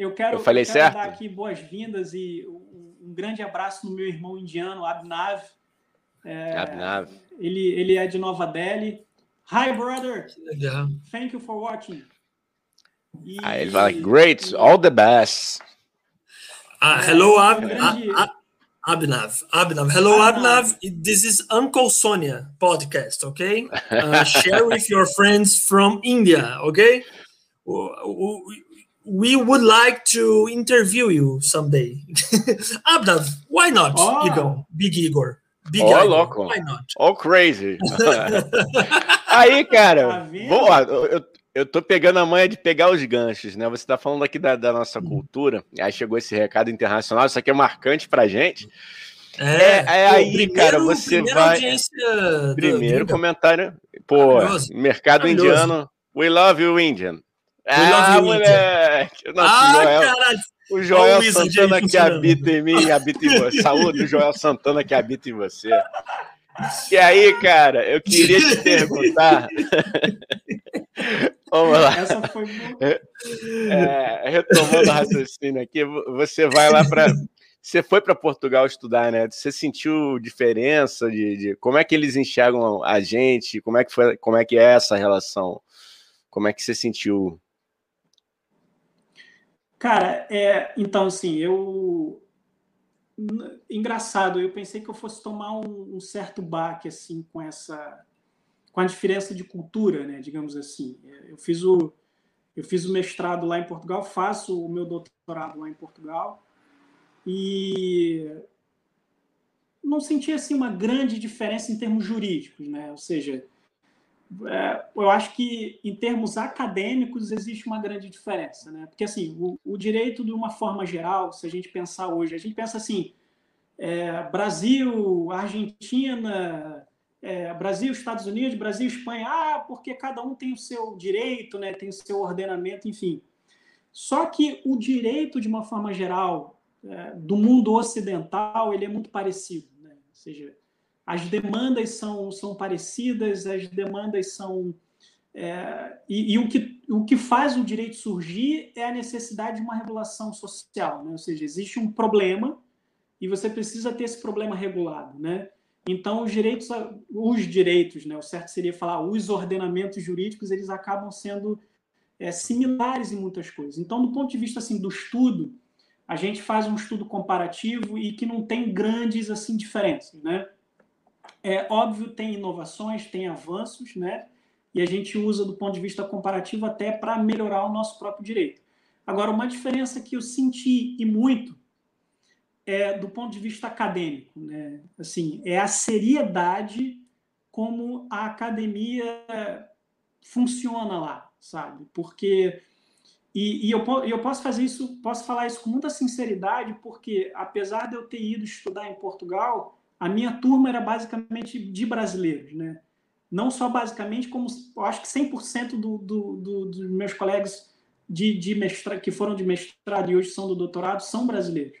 eu quero, eu falei eu quero certo? dar aqui boas-vindas e um, um, grande abraço no meu irmão indiano, Abhinav. É, Abhinav. Ele, ele é de Nova Delhi. Hi, brother. Thank you for watching. E, ah, ele fala, great, all the best. Uh, hello, Ab Ab Abhinav. Abhinav. Hello, Abhinav. This is Uncle Sonia podcast, okay? Uh, share with your friends from India, okay? We would like to interview you someday. Abhinav, why not, oh. Igor? Big Igor. Big oh, Igor. louco. Why not? Oh, crazy. Aí, cara, tá vou, eu, eu tô pegando a manha de pegar os ganchos, né? Você tá falando aqui da, da nossa hum. cultura, aí chegou esse recado internacional, isso aqui é marcante pra gente. É, é, é aí, primeiro, cara, você vai. Primeiro do... comentário. Pô, mercado indiano. We love you, Indian. Ah, moleque! Nossa, ah, Joel, caralho! O Joel Santana que habita em mim, habita em você. Saúde, Joel Santana que habita em você. E aí, cara, eu queria te perguntar. Vamos lá. Essa foi muito... é, retomando o raciocínio aqui, você vai lá para. Você foi para Portugal estudar, né? Você sentiu diferença de, de, como é que eles enxergam a gente? Como é que foi? Como é que é essa relação? Como é que você sentiu? Cara, é, então assim, eu engraçado, eu pensei que eu fosse tomar um, um, certo baque assim com essa com a diferença de cultura, né, digamos assim. Eu fiz o eu fiz o mestrado lá em Portugal, faço o meu doutorado lá em Portugal e não senti assim uma grande diferença em termos jurídicos, né? Ou seja, é, eu acho que em termos acadêmicos existe uma grande diferença, né? Porque assim, o, o, direito de uma forma geral, se a gente pensar hoje, a gente pensa assim, é, Brasil, Argentina, é, Brasil, Estados Unidos, Brasil, Espanha, ah, porque cada um tem o seu direito, né? Tem o seu ordenamento, enfim. Só que o direito de uma forma geral é, do mundo ocidental ele é muito parecido, né? Ou seja, as demandas são, são parecidas, as demandas são. É, e, e o, que, o que faz o direito surgir é a necessidade de uma regulação social, né? ou seja, existe um problema e você precisa ter esse problema regulado. Né? Então, os direitos, os direitos, né? o certo seria falar, os ordenamentos jurídicos, eles acabam sendo é, similares em muitas coisas. Então, do ponto de vista assim, do estudo, a gente faz um estudo comparativo e que não tem grandes assim diferenças, né? É óbvio, tem inovações, tem avanços, né? e a gente usa do ponto de vista comparativo até para melhorar o nosso próprio direito. Agora, uma diferença que eu senti e muito é do ponto de vista acadêmico, né? Assim, é a seriedade como a academia funciona lá, sabe? Porque e, e eu, eu posso fazer isso, posso falar isso com muita sinceridade, porque apesar de eu ter ido estudar em Portugal, a minha turma era basicamente de brasileiros, né? Não só basicamente, como acho que 100% do, do, do, dos meus colegas de, de que foram de mestrado e hoje são do doutorado são brasileiros.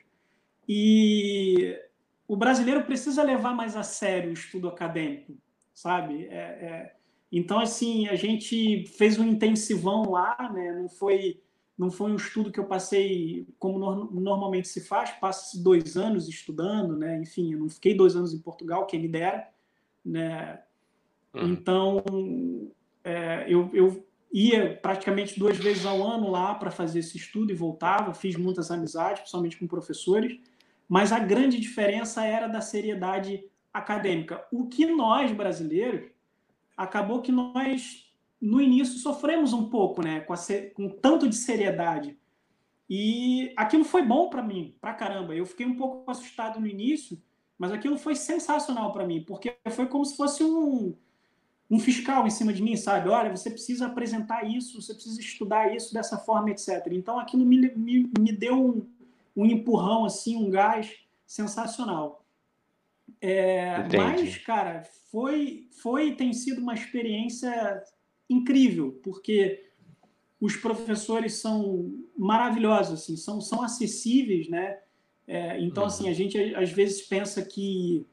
E o brasileiro precisa levar mais a sério o estudo acadêmico, sabe? É, é, então, assim, a gente fez um intensivão lá, né? Não foi, não foi um estudo que eu passei como no, normalmente se faz, passa dois anos estudando, né? Enfim, eu não fiquei dois anos em Portugal, quem me dera, né? Uhum. Então, é, eu, eu ia praticamente duas vezes ao ano lá para fazer esse estudo e voltava, fiz muitas amizades, principalmente com professores, mas a grande diferença era da seriedade acadêmica. O que nós, brasileiros, acabou que nós, no início, sofremos um pouco né, com, a, com tanto de seriedade. E aquilo foi bom para mim, para caramba. Eu fiquei um pouco assustado no início, mas aquilo foi sensacional para mim, porque foi como se fosse um, um fiscal em cima de mim, sabe? Olha, você precisa apresentar isso, você precisa estudar isso dessa forma, etc. Então aquilo me, me, me deu um, um empurrão, assim, um gás sensacional. É, mas, cara, foi, foi tem sido uma experiência incrível, porque os professores são maravilhosos, assim, são, são acessíveis, né? É, então, assim, a gente às vezes pensa que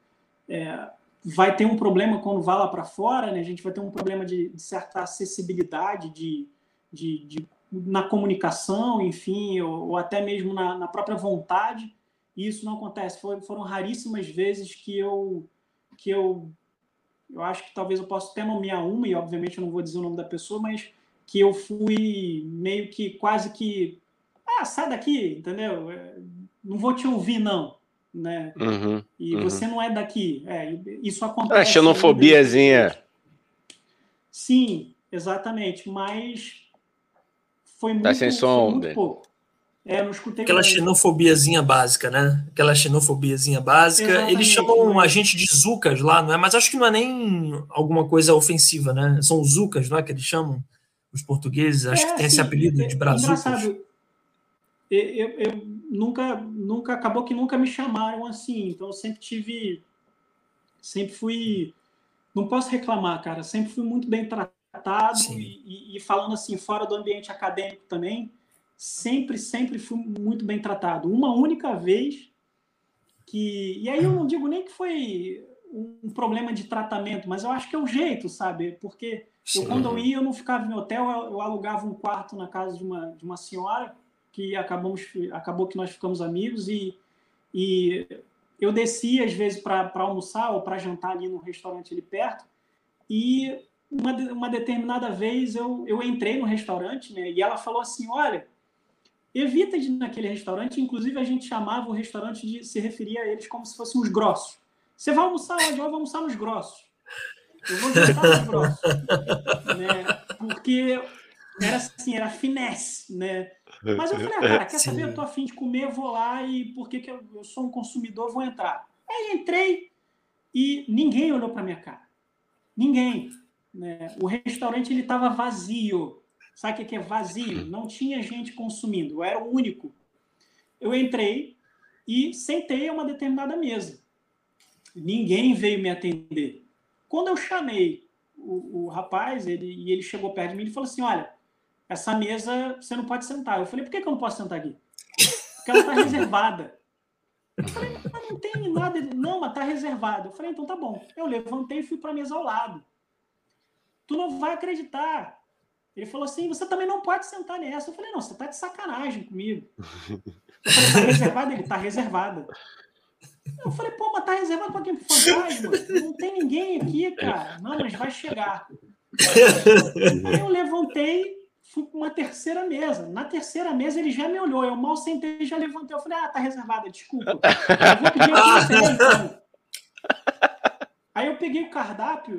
é, vai ter um problema quando vá lá para fora, né? A gente vai ter um problema de, de certa acessibilidade, de, de, de, na comunicação, enfim, ou, ou até mesmo na, na, própria vontade. E isso não acontece. Foi, foram raríssimas vezes que eu que eu eu acho que talvez eu possa até nomear uma e obviamente eu não vou dizer o nome da pessoa, mas que eu fui meio que quase que ah sai daqui, entendeu? É, não vou te ouvir não né? Uhum, e uhum. você não é daqui. É, isso acontece. A xenofobiazinha. Sim, exatamente. Mas foi muito, tá sem som, muito pouco. É, não escutei Aquela xenofobiazinha básica, né? Aquela xenofobiazinha básica. Exatamente, Eles chamam mas... a gente de zucas lá, não é? Mas acho que não é nem alguma coisa ofensiva, né? São zucas, não é? Que eles chamam os portugueses. Acho é, que tem assim, esse apelido de é brazucas. Engraçado. Eu, eu, nunca, nunca acabou que nunca me chamaram assim. Então eu sempre tive, sempre fui, não posso reclamar, cara. Sempre fui muito bem tratado e, e, falando assim fora do ambiente acadêmico também, sempre, sempre fui muito bem tratado. Uma única vez que e aí eu não digo nem que foi um problema de tratamento, mas eu acho que é o jeito, sabe? Porque eu, quando eu ia, eu não ficava em hotel, eu, eu alugava um quarto na casa de uma, de uma senhora que acabamos, acabou que nós ficamos amigos e, e eu desci às vezes para almoçar ou para jantar ali no restaurante ali perto e uma, uma determinada vez eu, eu entrei no restaurante né, e ela falou assim, olha, evita de ir naquele restaurante, inclusive a gente chamava o restaurante de se referia a eles como se fossem os grossos. Você vai almoçar onde? Eu vou almoçar nos grossos. Eu vou jantar nos grossos. né? Porque era assim, era finesse, né? Mas eu falei, ah, cara, quer Sim. saber? Eu tô afim de comer, vou lá e porque que eu, eu sou um consumidor, vou entrar. Aí entrei e ninguém olhou para minha cara. Ninguém. Né? O restaurante ele estava vazio. Sabe o que é vazio? Não tinha gente consumindo. Eu era o único. Eu entrei e sentei a uma determinada mesa. Ninguém veio me atender. Quando eu chamei o, o rapaz, ele, e ele chegou perto de mim e falou assim: Olha, essa mesa você não pode sentar. Eu falei, por que, que eu não posso sentar aqui? Porque ela está reservada. Eu falei, mas não tem nada. Não, mas está reservada. Eu falei, então tá bom. Eu levantei e fui para a mesa ao lado. Tu não vai acreditar. Ele falou assim, você também não pode sentar nessa. Eu falei, não, você está de sacanagem comigo. Eu falei, tá reservada? Ele está reservada. Eu falei, pô, mas tá reservado para quem? Fantasma? Não tem ninguém aqui, cara. Não, mas vai chegar. Aí eu levantei, fui para uma terceira mesa. Na terceira mesa ele já me olhou. Eu mal sentei já levantei. Eu falei, ah, tá reservada, desculpa. Eu vou pedir aqui então. Aí eu peguei o cardápio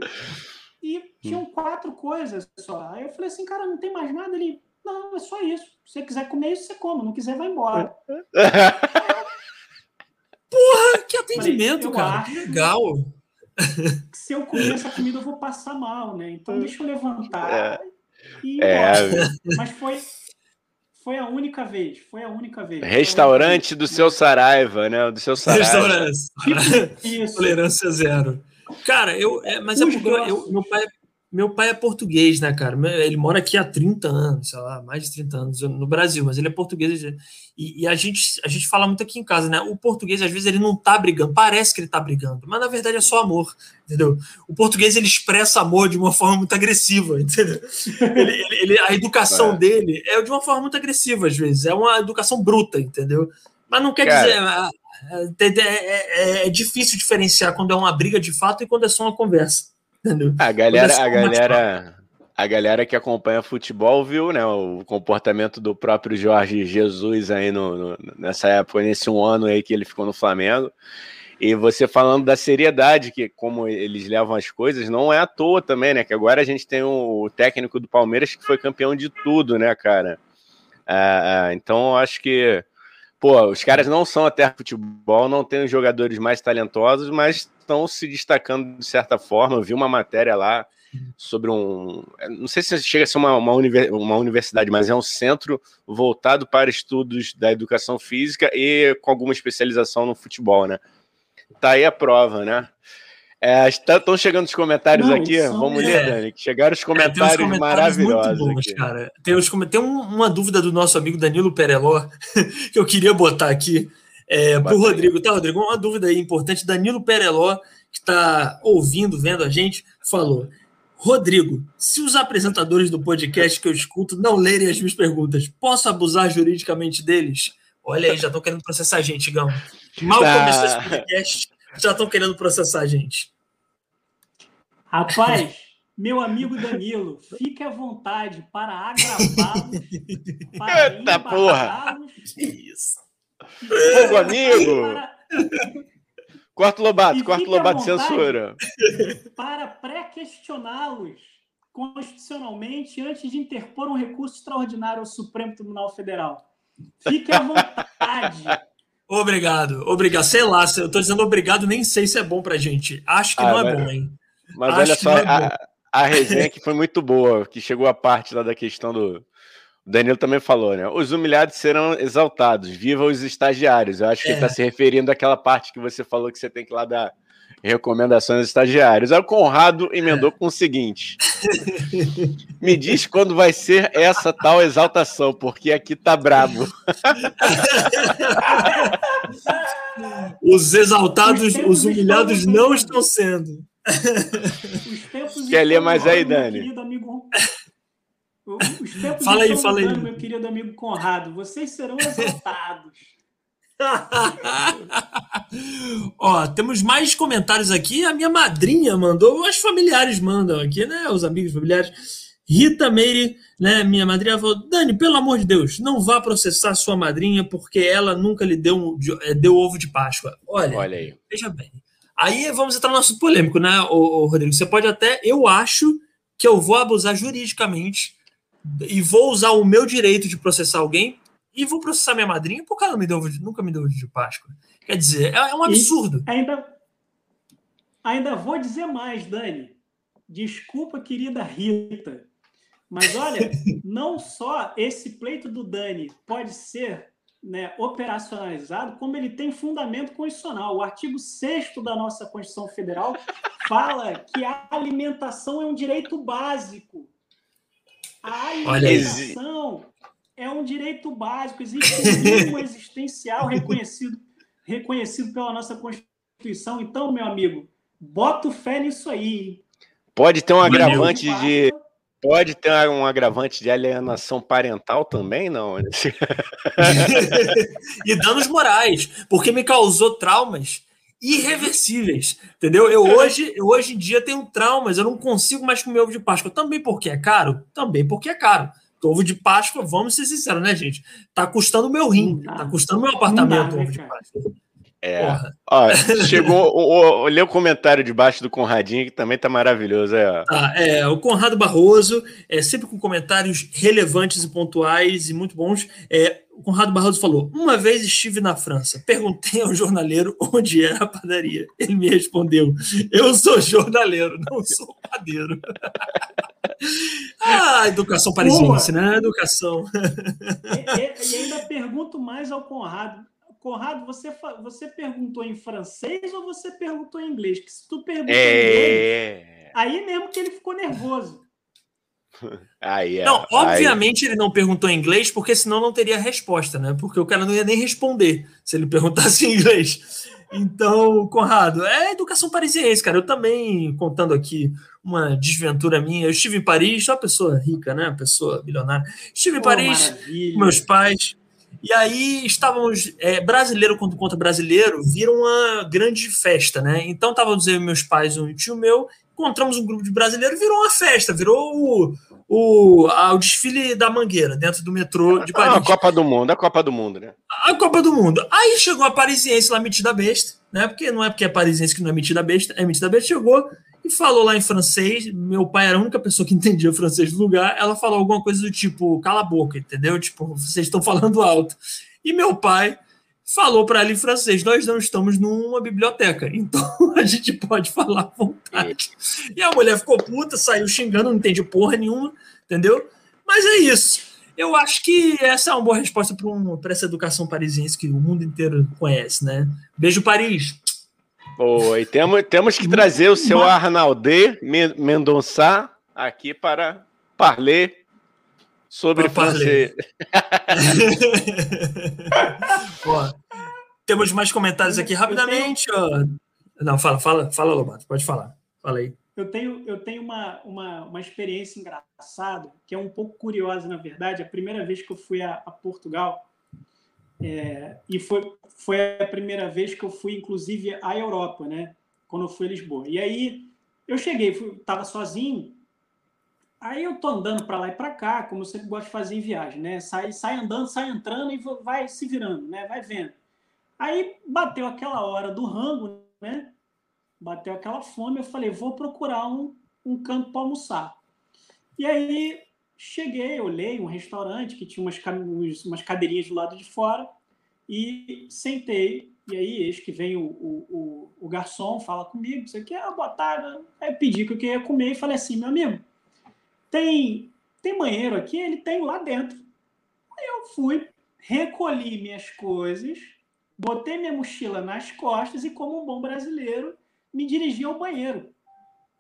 E tinham hum. quatro coisas só. Aí eu falei assim, cara, não tem mais nada ali. Não, é só isso. Se você quiser comer isso, você come. Não quiser, vai embora. Porra, que atendimento, cara. Que legal. Se eu comer essa comida, eu vou passar mal, né? Então deixa eu levantar é. e é. Mas foi, foi a única vez. Foi a única vez. Restaurante do seu Saraiva, né? Do seu Saraiva. Restaurante. Isso. Tolerância zero. Cara, eu. É, mas é porque eu, meu pai meu pai é português, né, cara? Ele mora aqui há 30 anos, sei lá, mais de 30 anos no Brasil, mas ele é português. E, e, a, gente, a gente fala muito aqui em casa, né? O português, às vezes, ele não tá brigando, parece que ele tá brigando, mas na verdade é só amor, entendeu? O português, ele expressa amor de uma forma muito agressiva, entendeu? Ele, ele, ele a educação é. dele é de uma forma muito agressiva, às vezes, é uma educação bruta, entendeu? Mas não quer cara. dizer. É, é, é, é difícil diferenciar quando é uma briga de fato e quando é só uma conversa. A galera, a galera, a galera que acompanha futebol viu, né, o comportamento do próprio Jorge Jesus aí no, no, nessa época, nesse um ano aí que ele ficou no Flamengo. E você falando da seriedade, que como eles levam as coisas, não é à toa também, né? Que agora a gente tem o técnico do Palmeiras que foi campeão de tudo, né, cara? É, é então, acho que pô, os caras não são até futebol, não tem os jogadores mais talentosos, mas estão se destacando de certa forma. Eu vi uma matéria lá sobre um. Não sei se chega a ser uma, uma, uma universidade, mas é um centro voltado para estudos da educação física e com alguma especialização no futebol, né? Tá aí a prova, né? Estão é, chegando os comentários Não, aqui. São, Vamos ler, é, Dani. Chegaram os comentários, é, tem comentários maravilhosos. Bons, cara. Tem, os, tem uma dúvida do nosso amigo Danilo Pereló que eu queria botar aqui é, para o Rodrigo. Tá, Rodrigo? Uma dúvida aí importante. Danilo Pereló, que está ouvindo, vendo a gente, falou: Rodrigo, se os apresentadores do podcast que eu escuto não lerem as minhas perguntas, posso abusar juridicamente deles? Olha aí, já estão querendo processar a gente, Gão. Mal ah. começou esse podcast já estão querendo processar a gente. Rapaz, meu amigo Danilo, fique à vontade para agravá-los. Eita porra! Isso. Fogo amigo! Para... Corta o Lobato, corta o Lobato, censura. Para pré-questioná-los constitucionalmente antes de interpor um recurso extraordinário ao Supremo Tribunal Federal. Fique à vontade. Obrigado, obrigado. Sei lá, eu tô dizendo obrigado, nem sei se é bom pra gente. Acho que ah, não é bom, hein? Mas Acho olha só, é a, a resenha que foi muito boa, que chegou a parte lá da questão do. O Danilo também falou, né? Os humilhados serão exaltados, viva os estagiários. Eu acho que é. ele está se referindo àquela parte que você falou que você tem que lá dar recomendações estagiários. Aí o Conrado emendou com o seguinte: Me diz quando vai ser essa tal exaltação, porque aqui tá brabo. Os exaltados, os, humilhados não estão sendo. Quer ler mais aí, Dani? fala aí, fala aí. Meu querido amigo Conrado, vocês serão exaltados. Ó, temos mais comentários aqui. A minha madrinha mandou, os familiares mandam aqui, né? Os amigos familiares. Rita Meire, né, minha madrinha, falou: Dani, pelo amor de Deus, não vá processar sua madrinha porque ela nunca lhe deu, eh, deu ovo de Páscoa. Olha, Olha aí. veja bem. Aí vamos entrar no nosso polêmico, né, ô, ô, Rodrigo? Você pode até, eu acho que eu vou abusar juridicamente e vou usar o meu direito de processar alguém e vou processar minha madrinha porque ela me deu, nunca me deu de Páscoa. Quer dizer, é, é um absurdo. E ainda, ainda vou dizer mais, Dani. Desculpa, querida Rita. Mas olha, não só esse pleito do Dani pode ser né, operacionalizado, como ele tem fundamento constitucional. O artigo 6 da nossa Constituição Federal fala que a alimentação é um direito básico. A alimentação é um direito básico, existe um mínimo existencial reconhecido, reconhecido pela nossa Constituição. Então, meu amigo, bota fé nisso aí. Pode ter um agravante de. Pode ter um agravante de alienação parental também, não? e danos morais, porque me causou traumas irreversíveis, entendeu? Eu hoje, eu hoje em dia tenho traumas, eu não consigo mais comer ovo de Páscoa, também porque é caro, também porque é caro ovo de Páscoa, vamos ser sinceros, né, gente? Tá custando o meu rim, tá custando meu apartamento dá, ovo de Páscoa. É. Ó, chegou, o, o, lê o comentário debaixo do Conradinho, que também tá maravilhoso. É, tá, é, o Conrado Barroso, é sempre com comentários relevantes e pontuais e muito bons. É, o Conrado Barroso falou: Uma vez estive na França, perguntei ao jornaleiro onde era a padaria. Ele me respondeu: Eu sou jornaleiro, não sou padeiro. ah, educação parisiense, né? Educação. E, e, e ainda pergunto mais ao Conrado Conrado, você, você perguntou em francês ou você perguntou em inglês? Porque se tu perguntou é... em inglês, aí mesmo que ele ficou nervoso. Aí, é, não, obviamente aí... ele não perguntou em inglês, porque senão não teria resposta, né? Porque o cara não ia nem responder se ele perguntasse em inglês. Então, Conrado, é educação parisiense, cara. Eu também, contando aqui uma desventura minha, eu estive em Paris, uma pessoa rica, né? Uma pessoa bilionária. Estive em Paris com meus pais. E aí estávamos, é, brasileiro quando conta brasileiro, vira uma grande festa, né? Então estavam eu meus pais, um tio meu, encontramos um grupo de brasileiros, virou uma festa, virou o, o, a, o desfile da Mangueira, dentro do metrô de Paris. Ah, a Copa do Mundo, a Copa do Mundo, né? A Copa do Mundo. Aí chegou a parisiense lá, metida besta, né? Porque não é porque é parisiense que não é metida besta, é metida besta, chegou e falou lá em francês. Meu pai era a única pessoa que entendia francês do lugar. Ela falou alguma coisa do tipo, cala a boca, entendeu? Tipo, vocês estão falando alto. E meu pai falou para ela em francês: Nós não estamos numa biblioteca, então a gente pode falar à vontade. E a mulher ficou puta, saiu xingando, não entende porra nenhuma, entendeu? Mas é isso. Eu acho que essa é uma boa resposta para um, essa educação parisiense que o mundo inteiro conhece, né? Beijo, Paris. Oi, temos, temos que trazer o seu Arnaldê Mendonça aqui para parler sobre para francês. temos mais comentários aqui rapidamente. Tenho... Não, fala, fala, fala, Lobato, pode falar. Fala aí. Eu tenho, eu tenho uma, uma, uma experiência engraçada, que é um pouco curiosa, na verdade. A primeira vez que eu fui a, a Portugal, é, e foi, foi a primeira vez que eu fui, inclusive, à Europa, né? Quando eu fui a Lisboa. E aí eu cheguei, estava sozinho. Aí eu tô andando para lá e para cá, como eu sempre gosto de fazer em viagem, né? Sai, sai andando, sai entrando e vai se virando, né? Vai vendo. Aí bateu aquela hora do rango, né? Bateu aquela fome, eu falei, vou procurar um, um canto para almoçar. E aí Cheguei, olhei um restaurante que tinha umas, umas cadeirinhas do lado de fora e sentei. E aí, eis que vem o, o, o, o garçom, fala comigo, você quer ah, boa tarde. Aí pedi que eu queria comer e falei assim, meu amigo, tem, tem banheiro aqui? Ele tem lá dentro. Aí eu fui, recolhi minhas coisas, botei minha mochila nas costas e, como um bom brasileiro, me dirigi ao banheiro.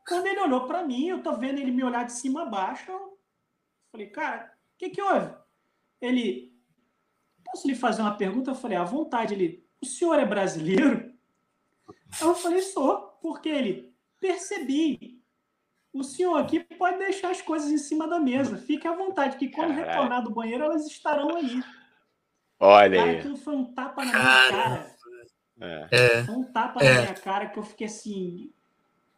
Quando ele olhou para mim, eu tô vendo ele me olhar de cima a baixo, Falei, cara, o que, que houve? Ele, posso lhe fazer uma pergunta? Eu falei, à vontade. Ele, o senhor é brasileiro? Eu falei, sou. Porque ele, percebi. O senhor aqui pode deixar as coisas em cima da mesa. Fique à vontade, que quando Caralho. retornar do banheiro, elas estarão aí. Olha cara, aí. Aquilo foi um tapa na minha cara. É. Foi um tapa é. na minha cara que eu fiquei assim,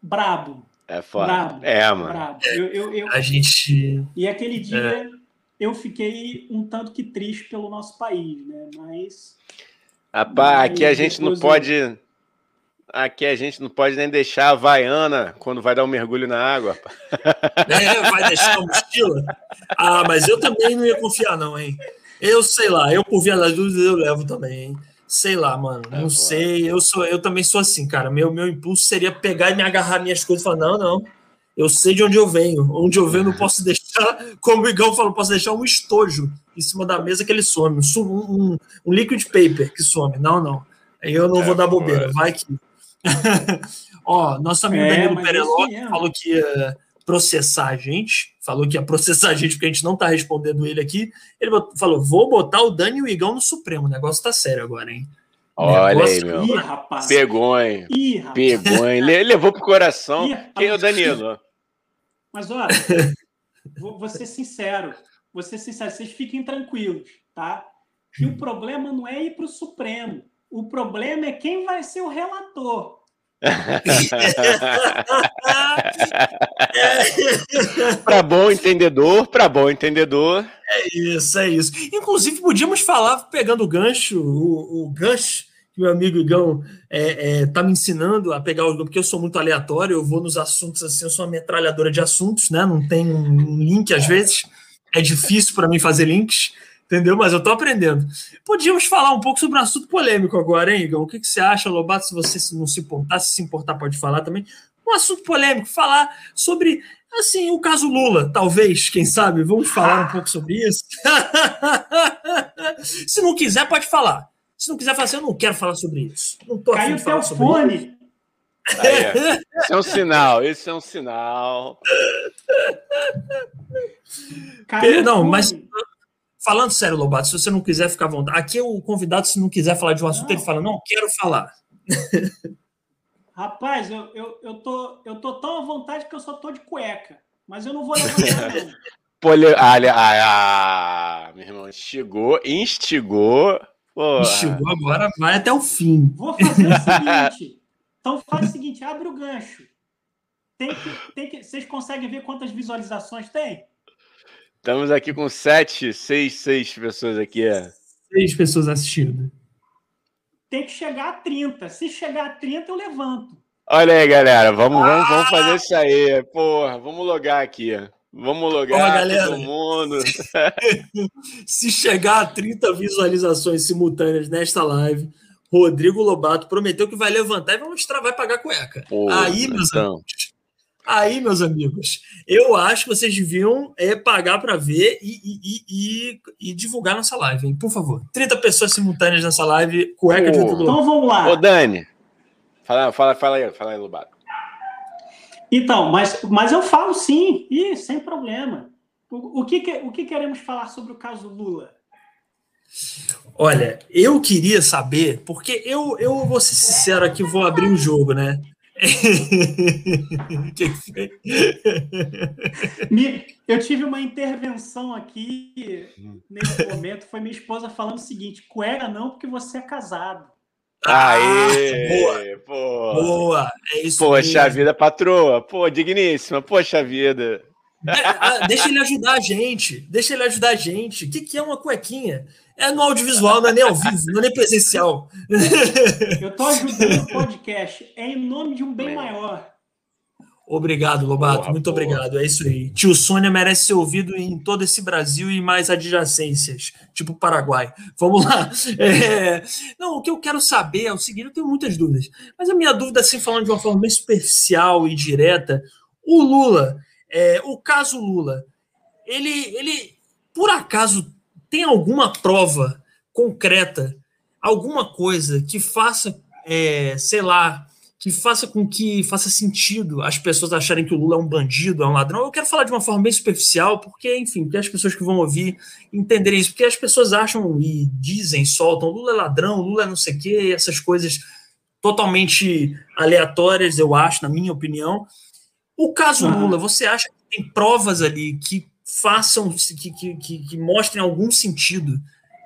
brabo. É foda. Bravo, é, mano. Bravo. Eu, eu, eu... A gente. E aquele dia é. eu fiquei um tanto que triste pelo nosso país, né? Mas. Rapaz, aqui a gente não pode. Aqui a gente não pode nem deixar a Havaiana quando vai dar um mergulho na água. É, vai deixar a mochila? Ah, mas eu também não ia confiar, não, hein? Eu sei lá, eu por via das dúvidas eu levo também, hein? Sei lá, mano, é, não sei. Eu sou, eu também sou assim, cara. Meu, meu impulso seria pegar e me agarrar minhas coisas e falar: não, não. Eu sei de onde eu venho. Onde eu venho, não posso deixar, como o Igão falou, posso deixar um estojo em cima da mesa que ele some. Um, um, um liquid paper que some. Não, não. Aí eu não é, vou dar bobeira. Vai que. Ó, nosso amigo é, Danilo Pereló falou que ia processar a gente. Falou que ia processar a gente porque a gente não tá respondendo ele aqui. Ele falou: vou botar o Dani e o Igão no Supremo. O negócio tá sério agora, hein? Olha negócio... aí, meu. Ih, rapaz. Pegou, hein? Ih, rapaz. Pegou, hein? Levou pro coração. Ih, Quem é o Danilo? Mas olha, vou, vou ser sincero. Vou ser sincero, vocês fiquem tranquilos, tá? Que o problema não é ir para o Supremo. O problema é quem vai ser o relator. para bom entendedor, para bom entendedor. É isso, é isso. Inclusive, podíamos falar, pegando o gancho, o, o gancho que meu amigo Igão é, é, tá me ensinando a pegar o porque eu sou muito aleatório, eu vou nos assuntos assim, eu sou uma metralhadora de assuntos, né? Não tem um link às vezes, é difícil para mim fazer links, entendeu? Mas eu tô aprendendo. Podíamos falar um pouco sobre um assunto polêmico agora, hein, Igão? O que, que você acha, Lobato? Se você não se importar, se se importar, pode falar também. Um assunto polêmico, falar sobre Assim, o caso Lula, talvez, quem sabe, vamos falar um pouco sobre isso. Se não quiser, pode falar. Se não quiser falar assim, eu não quero falar sobre isso. Não tô Caiu o teu fone. Isso. Aí, Isso é um sinal, isso é um sinal. Caiu não, mas falando sério, Lobato, se você não quiser ficar à vontade. Aqui o convidado, se não quiser falar de um assunto, não. ele fala, não, quero falar. Rapaz, eu, eu, eu, tô, eu tô tão à vontade que eu só tô de cueca. Mas eu não vou levantar, não. Poli... Ah, ah, meu irmão, instigou, instigou. Porra. Instigou agora, vai até o fim. Vou fazer o seguinte. Então faz o seguinte, abre o gancho. Tem que, tem que, vocês conseguem ver quantas visualizações tem? Estamos aqui com sete, seis, seis pessoas aqui. É. Seis pessoas assistindo tem que chegar a 30. Se chegar a 30, eu levanto. Olha aí, galera. Vamos, vamos, vamos fazer isso aí. Porra, vamos logar aqui. Vamos logar galera, todo mundo. Se chegar a 30 visualizações simultâneas nesta live, Rodrigo Lobato prometeu que vai levantar e vai mostrar, vai pagar cueca. Porra, aí, meus então. amigos, Aí, meus amigos, eu acho que vocês deviam é, pagar para ver e, e, e, e, divulgar nossa live, hein? Por favor. 30 pessoas simultâneas nessa live, cueca oh. de tudo. Então vamos lá. Ô, Dani, fala, fala, fala aí, fala aí, Lobato. Então, mas, mas eu falo sim, e sem problema. O, o, que, o que queremos falar sobre o caso Lula? Olha, eu queria saber, porque eu, eu vou ser sincero aqui, vou abrir o um jogo, né? que foi? Eu tive uma intervenção aqui nesse momento. Foi minha esposa falando o seguinte: cueca não, porque você é casado. Aê! boa! Pô. Boa! É isso Poxa mesmo. vida, patroa! Pô, digníssima! Poxa vida! De, ah, deixa ele ajudar a gente. Deixa ele ajudar a gente. O que, que é uma cuequinha? É no audiovisual, não é nem ao vivo, não é nem presencial. Eu estou ajudando o podcast. É em nome de um bem maior. Obrigado, Lobato. Boa, muito boa. obrigado. É isso aí. Tio Sônia merece ser ouvido em todo esse Brasil e mais adjacências, tipo Paraguai. Vamos lá. É... Não, o que eu quero saber é o seguinte: eu tenho muitas dúvidas, mas a minha dúvida, assim, falando de uma forma bem superficial e direta, o Lula é, o caso Lula, ele, ele por acaso tem alguma prova concreta, alguma coisa que faça, é, sei lá, que faça com que faça sentido as pessoas acharem que o Lula é um bandido, é um ladrão. Eu quero falar de uma forma bem superficial, porque, enfim, que as pessoas que vão ouvir entenderem isso, porque as pessoas acham e dizem, soltam, Lula é ladrão, Lula é não sei o quê, essas coisas totalmente aleatórias, eu acho, na minha opinião. O caso Lula, você acha que tem provas ali que façam, que, que, que, mostrem algum sentido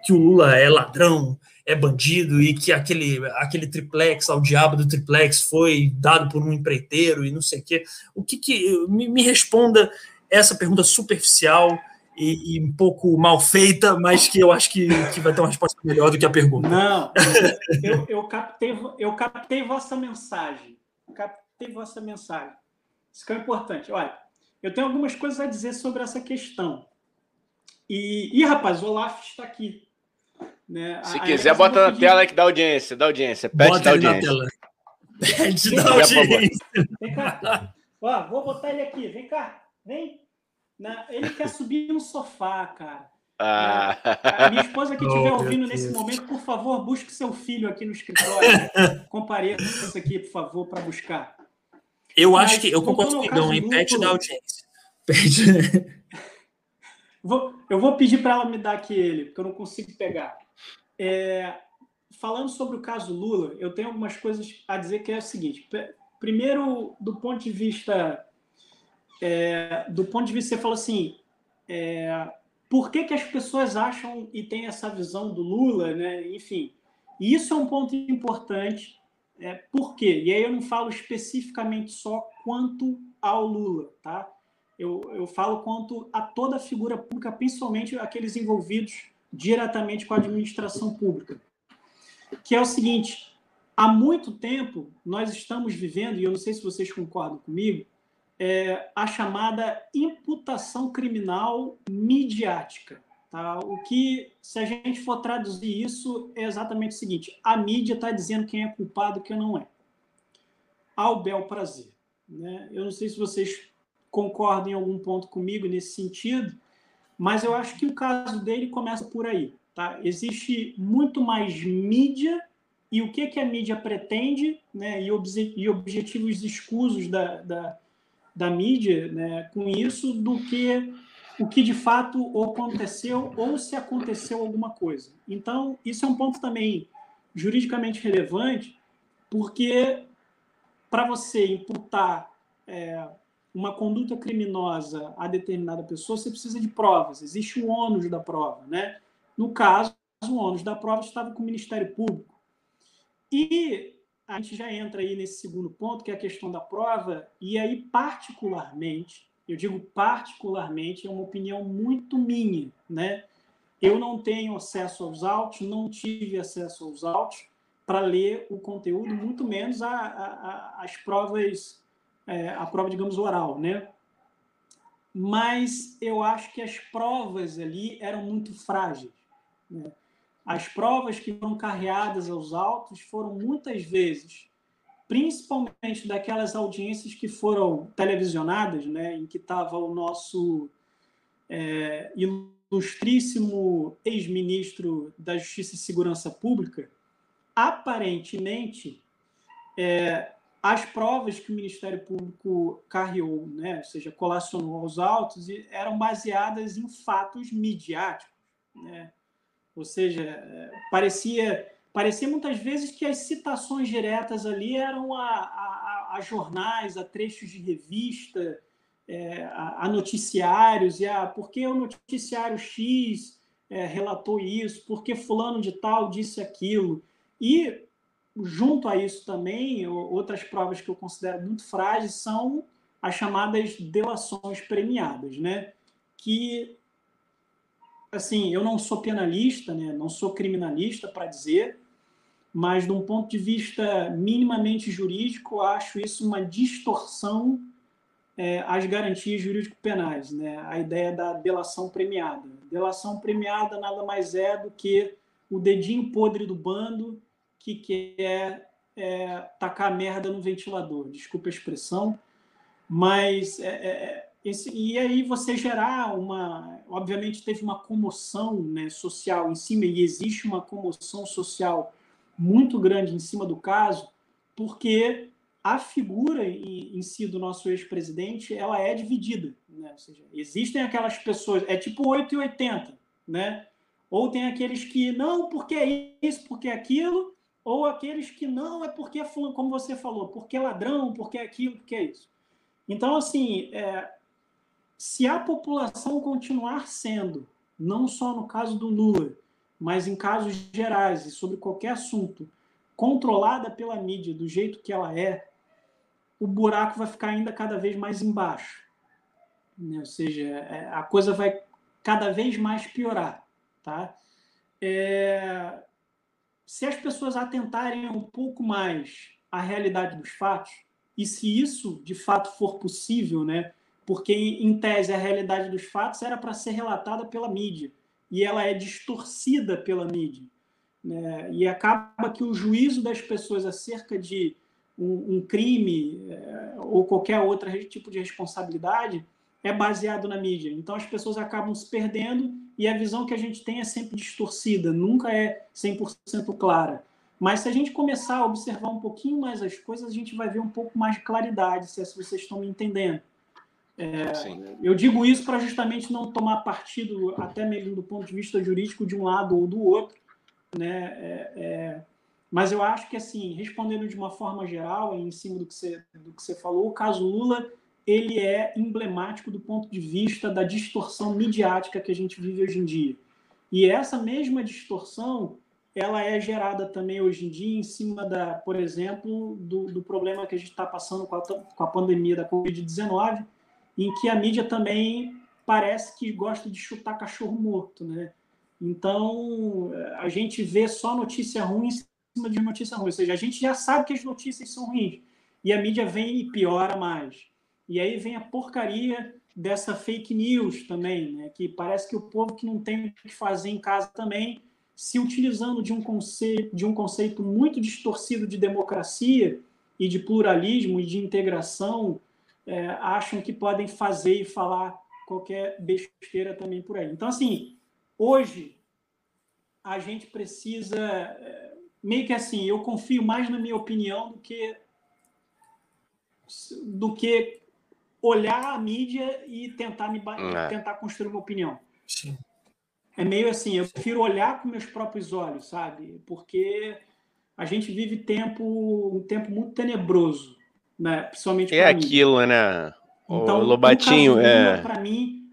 que o Lula é ladrão, é bandido e que aquele, aquele triplex, ao diabo do triplex, foi dado por um empreiteiro e não sei o quê. O que que. Me, me responda essa pergunta superficial e, e, um pouco mal feita, mas que eu acho que, que vai ter uma resposta melhor do que a pergunta. Não, eu, eu, captei, eu captei vossa mensagem. Captei vossa mensagem. Isso que é importante. Olha, eu tenho algumas coisas a dizer sobre essa questão. E, e rapaz, o Olaf está aqui. Né? Se a, quiser, a bota na tela que dá audiência, dá audiência. Pede bota da audiência. Na tela. Pede da audiência. Vem cá. Ó, vou botar ele aqui. Vem cá. Vem. Na, ele quer subir no sofá, cara. Ah. A minha esposa que estiver oh, ouvindo nesse momento, por favor, busque seu filho aqui no escritório. Compareça isso aqui, por favor, para buscar. Eu Mas, acho que eu concordo com o Igão, pet da audiência. Vou, eu vou pedir para ela me dar aqui ele, porque eu não consigo pegar. É, falando sobre o caso Lula, eu tenho algumas coisas a dizer que é o seguinte. Primeiro, do ponto de vista. É, do ponto de vista, você falou assim. É, por que, que as pessoas acham e têm essa visão do Lula, né? Enfim, isso é um ponto importante é, por quê? E aí eu não falo especificamente só quanto ao Lula, tá? Eu, eu falo quanto a toda a figura pública, principalmente aqueles envolvidos diretamente com a administração pública. que é o seguinte: há muito tempo nós estamos vivendo, e eu não sei se vocês concordam comigo, é, a chamada imputação criminal midiática. Tá? O que, se a gente for traduzir isso, é exatamente o seguinte: a mídia está dizendo quem é culpado e quem não é. Ao bel prazer. Né? Eu não sei se vocês concordam em algum ponto comigo nesse sentido, mas eu acho que o caso dele começa por aí. Tá? Existe muito mais mídia e o que, que a mídia pretende né? e, e objetivos escusos da, da, da mídia né? com isso do que o que de fato aconteceu ou se aconteceu alguma coisa. Então, isso é um ponto também juridicamente relevante, porque para você imputar é, uma conduta criminosa a determinada pessoa, você precisa de provas, existe o ônus da prova. Né? No caso, o ônus da prova estava com o Ministério Público. E a gente já entra aí nesse segundo ponto, que é a questão da prova, e aí, particularmente, eu digo particularmente, é uma opinião muito minha, né? Eu não tenho acesso aos autos, não tive acesso aos autos para ler o conteúdo, muito menos a, a, a, as provas, é, a prova, digamos, oral, né? Mas eu acho que as provas ali eram muito frágeis. Né? As provas que foram carreadas aos autos foram muitas vezes principalmente daquelas audiências que foram televisionadas, né, em que estava o nosso é, ilustríssimo ex-ministro da Justiça e Segurança Pública, aparentemente é, as provas que o Ministério Público carreou, né, ou seja, colacionou aos autos, eram baseadas em fatos midiáticos, né? ou seja, é, parecia parecia muitas vezes que as citações diretas ali eram a, a, a jornais, a trechos de revista, é, a, a, noticiários, e a porque o noticiário X é, relatou isso, porque fulano de tal disse aquilo. E, junto a isso também, outras provas que eu considero muito frágeis são as chamadas delações premiadas, né? que assim, eu não sou penalista, né? não sou criminalista para dizer, mas de um ponto de vista minimamente jurídico, acho isso uma distorção é, às garantias jurídico-penais, né? a ideia da delação premiada. Delação premiada nada mais é do que o dedinho podre do bando que quer é, tacar merda no ventilador, desculpa a expressão, mas é, é esse, e aí você gerar uma. Obviamente, teve uma comoção né, social em cima, e existe uma comoção social muito grande em cima do caso, porque a figura em, em si do nosso ex-presidente ela é dividida. Né? Ou seja, existem aquelas pessoas, é tipo 8 e 80, né? Ou tem aqueles que não, porque é isso, porque é aquilo, ou aqueles que não, é porque é como você falou, porque é ladrão, porque é aquilo, porque é isso. Então, assim, é, se a população continuar sendo, não só no caso do Lula, mas em casos gerais e sobre qualquer assunto, controlada pela mídia do jeito que ela é, o buraco vai ficar ainda cada vez mais embaixo. Né? Ou seja, é, a coisa vai cada vez mais piorar. Tá? É... Se as pessoas atentarem um pouco mais à realidade dos fatos, e se isso de fato for possível, né? porque em tese a realidade dos fatos era para ser relatada pela mídia e ela é distorcida pela mídia. Né? E acaba que o juízo das pessoas acerca de um, um crime é, ou qualquer outro tipo de responsabilidade é baseado na mídia. Então as pessoas acabam se perdendo e a visão que a gente tem é sempre distorcida, nunca é 100% clara. Mas se a gente começar a observar um pouquinho mais as coisas, a gente vai ver um pouco mais de claridade, se é vocês estão me entendendo. É, eu digo isso para justamente não tomar partido, até mesmo do ponto de vista jurídico, de um lado ou do outro. Né? É, é, mas eu acho que, assim, respondendo de uma forma geral, em cima do que você, do que você falou, o caso Lula ele é emblemático do ponto de vista da distorção midiática que a gente vive hoje em dia. E essa mesma distorção ela é gerada também hoje em dia em cima da, por exemplo, do, do problema que a gente está passando com a, com a pandemia da Covid-19, em que a mídia também parece que gosta de chutar cachorro morto, né? Então, a gente vê só notícia ruim cima de notícias ruins. Ou seja, a gente já sabe que as notícias são ruins. E a mídia vem e piora mais. E aí vem a porcaria dessa fake news também, né? que parece que o povo que não tem o que fazer em casa também, se utilizando de um conceito, de um conceito muito distorcido de democracia e de pluralismo e de integração, é, acham que podem fazer e falar qualquer besteira também por aí. Então, assim, hoje a gente precisa é, meio que assim, eu confio mais na minha opinião do que do que olhar a mídia e tentar me é. tentar construir uma opinião. Sim. É meio assim, eu prefiro olhar com meus próprios olhos, sabe? Porque a gente vive tempo um tempo muito tenebroso, né? Principalmente é aquilo, mim. né? Então, o Lobatinho é para mim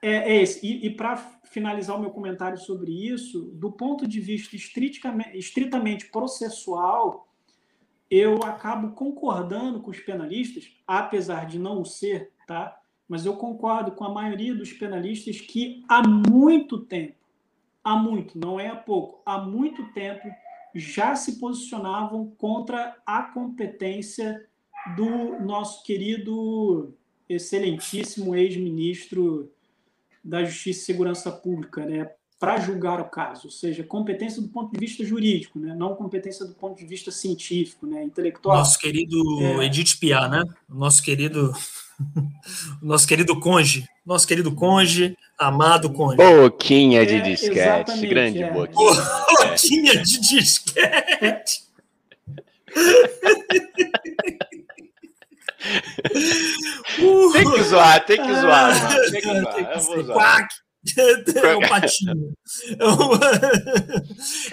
é, é esse. E, e para finalizar o meu comentário sobre isso, do ponto de vista estritamente, estritamente processual, eu acabo concordando com os penalistas, apesar de não o ser, tá? Mas eu concordo com a maioria dos penalistas que há muito tempo, há muito, não é há pouco, há muito tempo já se posicionavam contra a competência do nosso querido, excelentíssimo ex-ministro da Justiça e Segurança Pública, né, para julgar o caso, ou seja, competência do ponto de vista jurídico, né? não competência do ponto de vista científico, né? intelectual. Nosso querido é... Edith Piá, né? Nosso querido, nosso querido conge, nosso querido conge, amado conge. Boquinha de é, disquete, grande é. boquinha. Boquinha de disquete. tem que zoar, tem que zoar. Tem que zoar. Tem que zoar. É o patinho.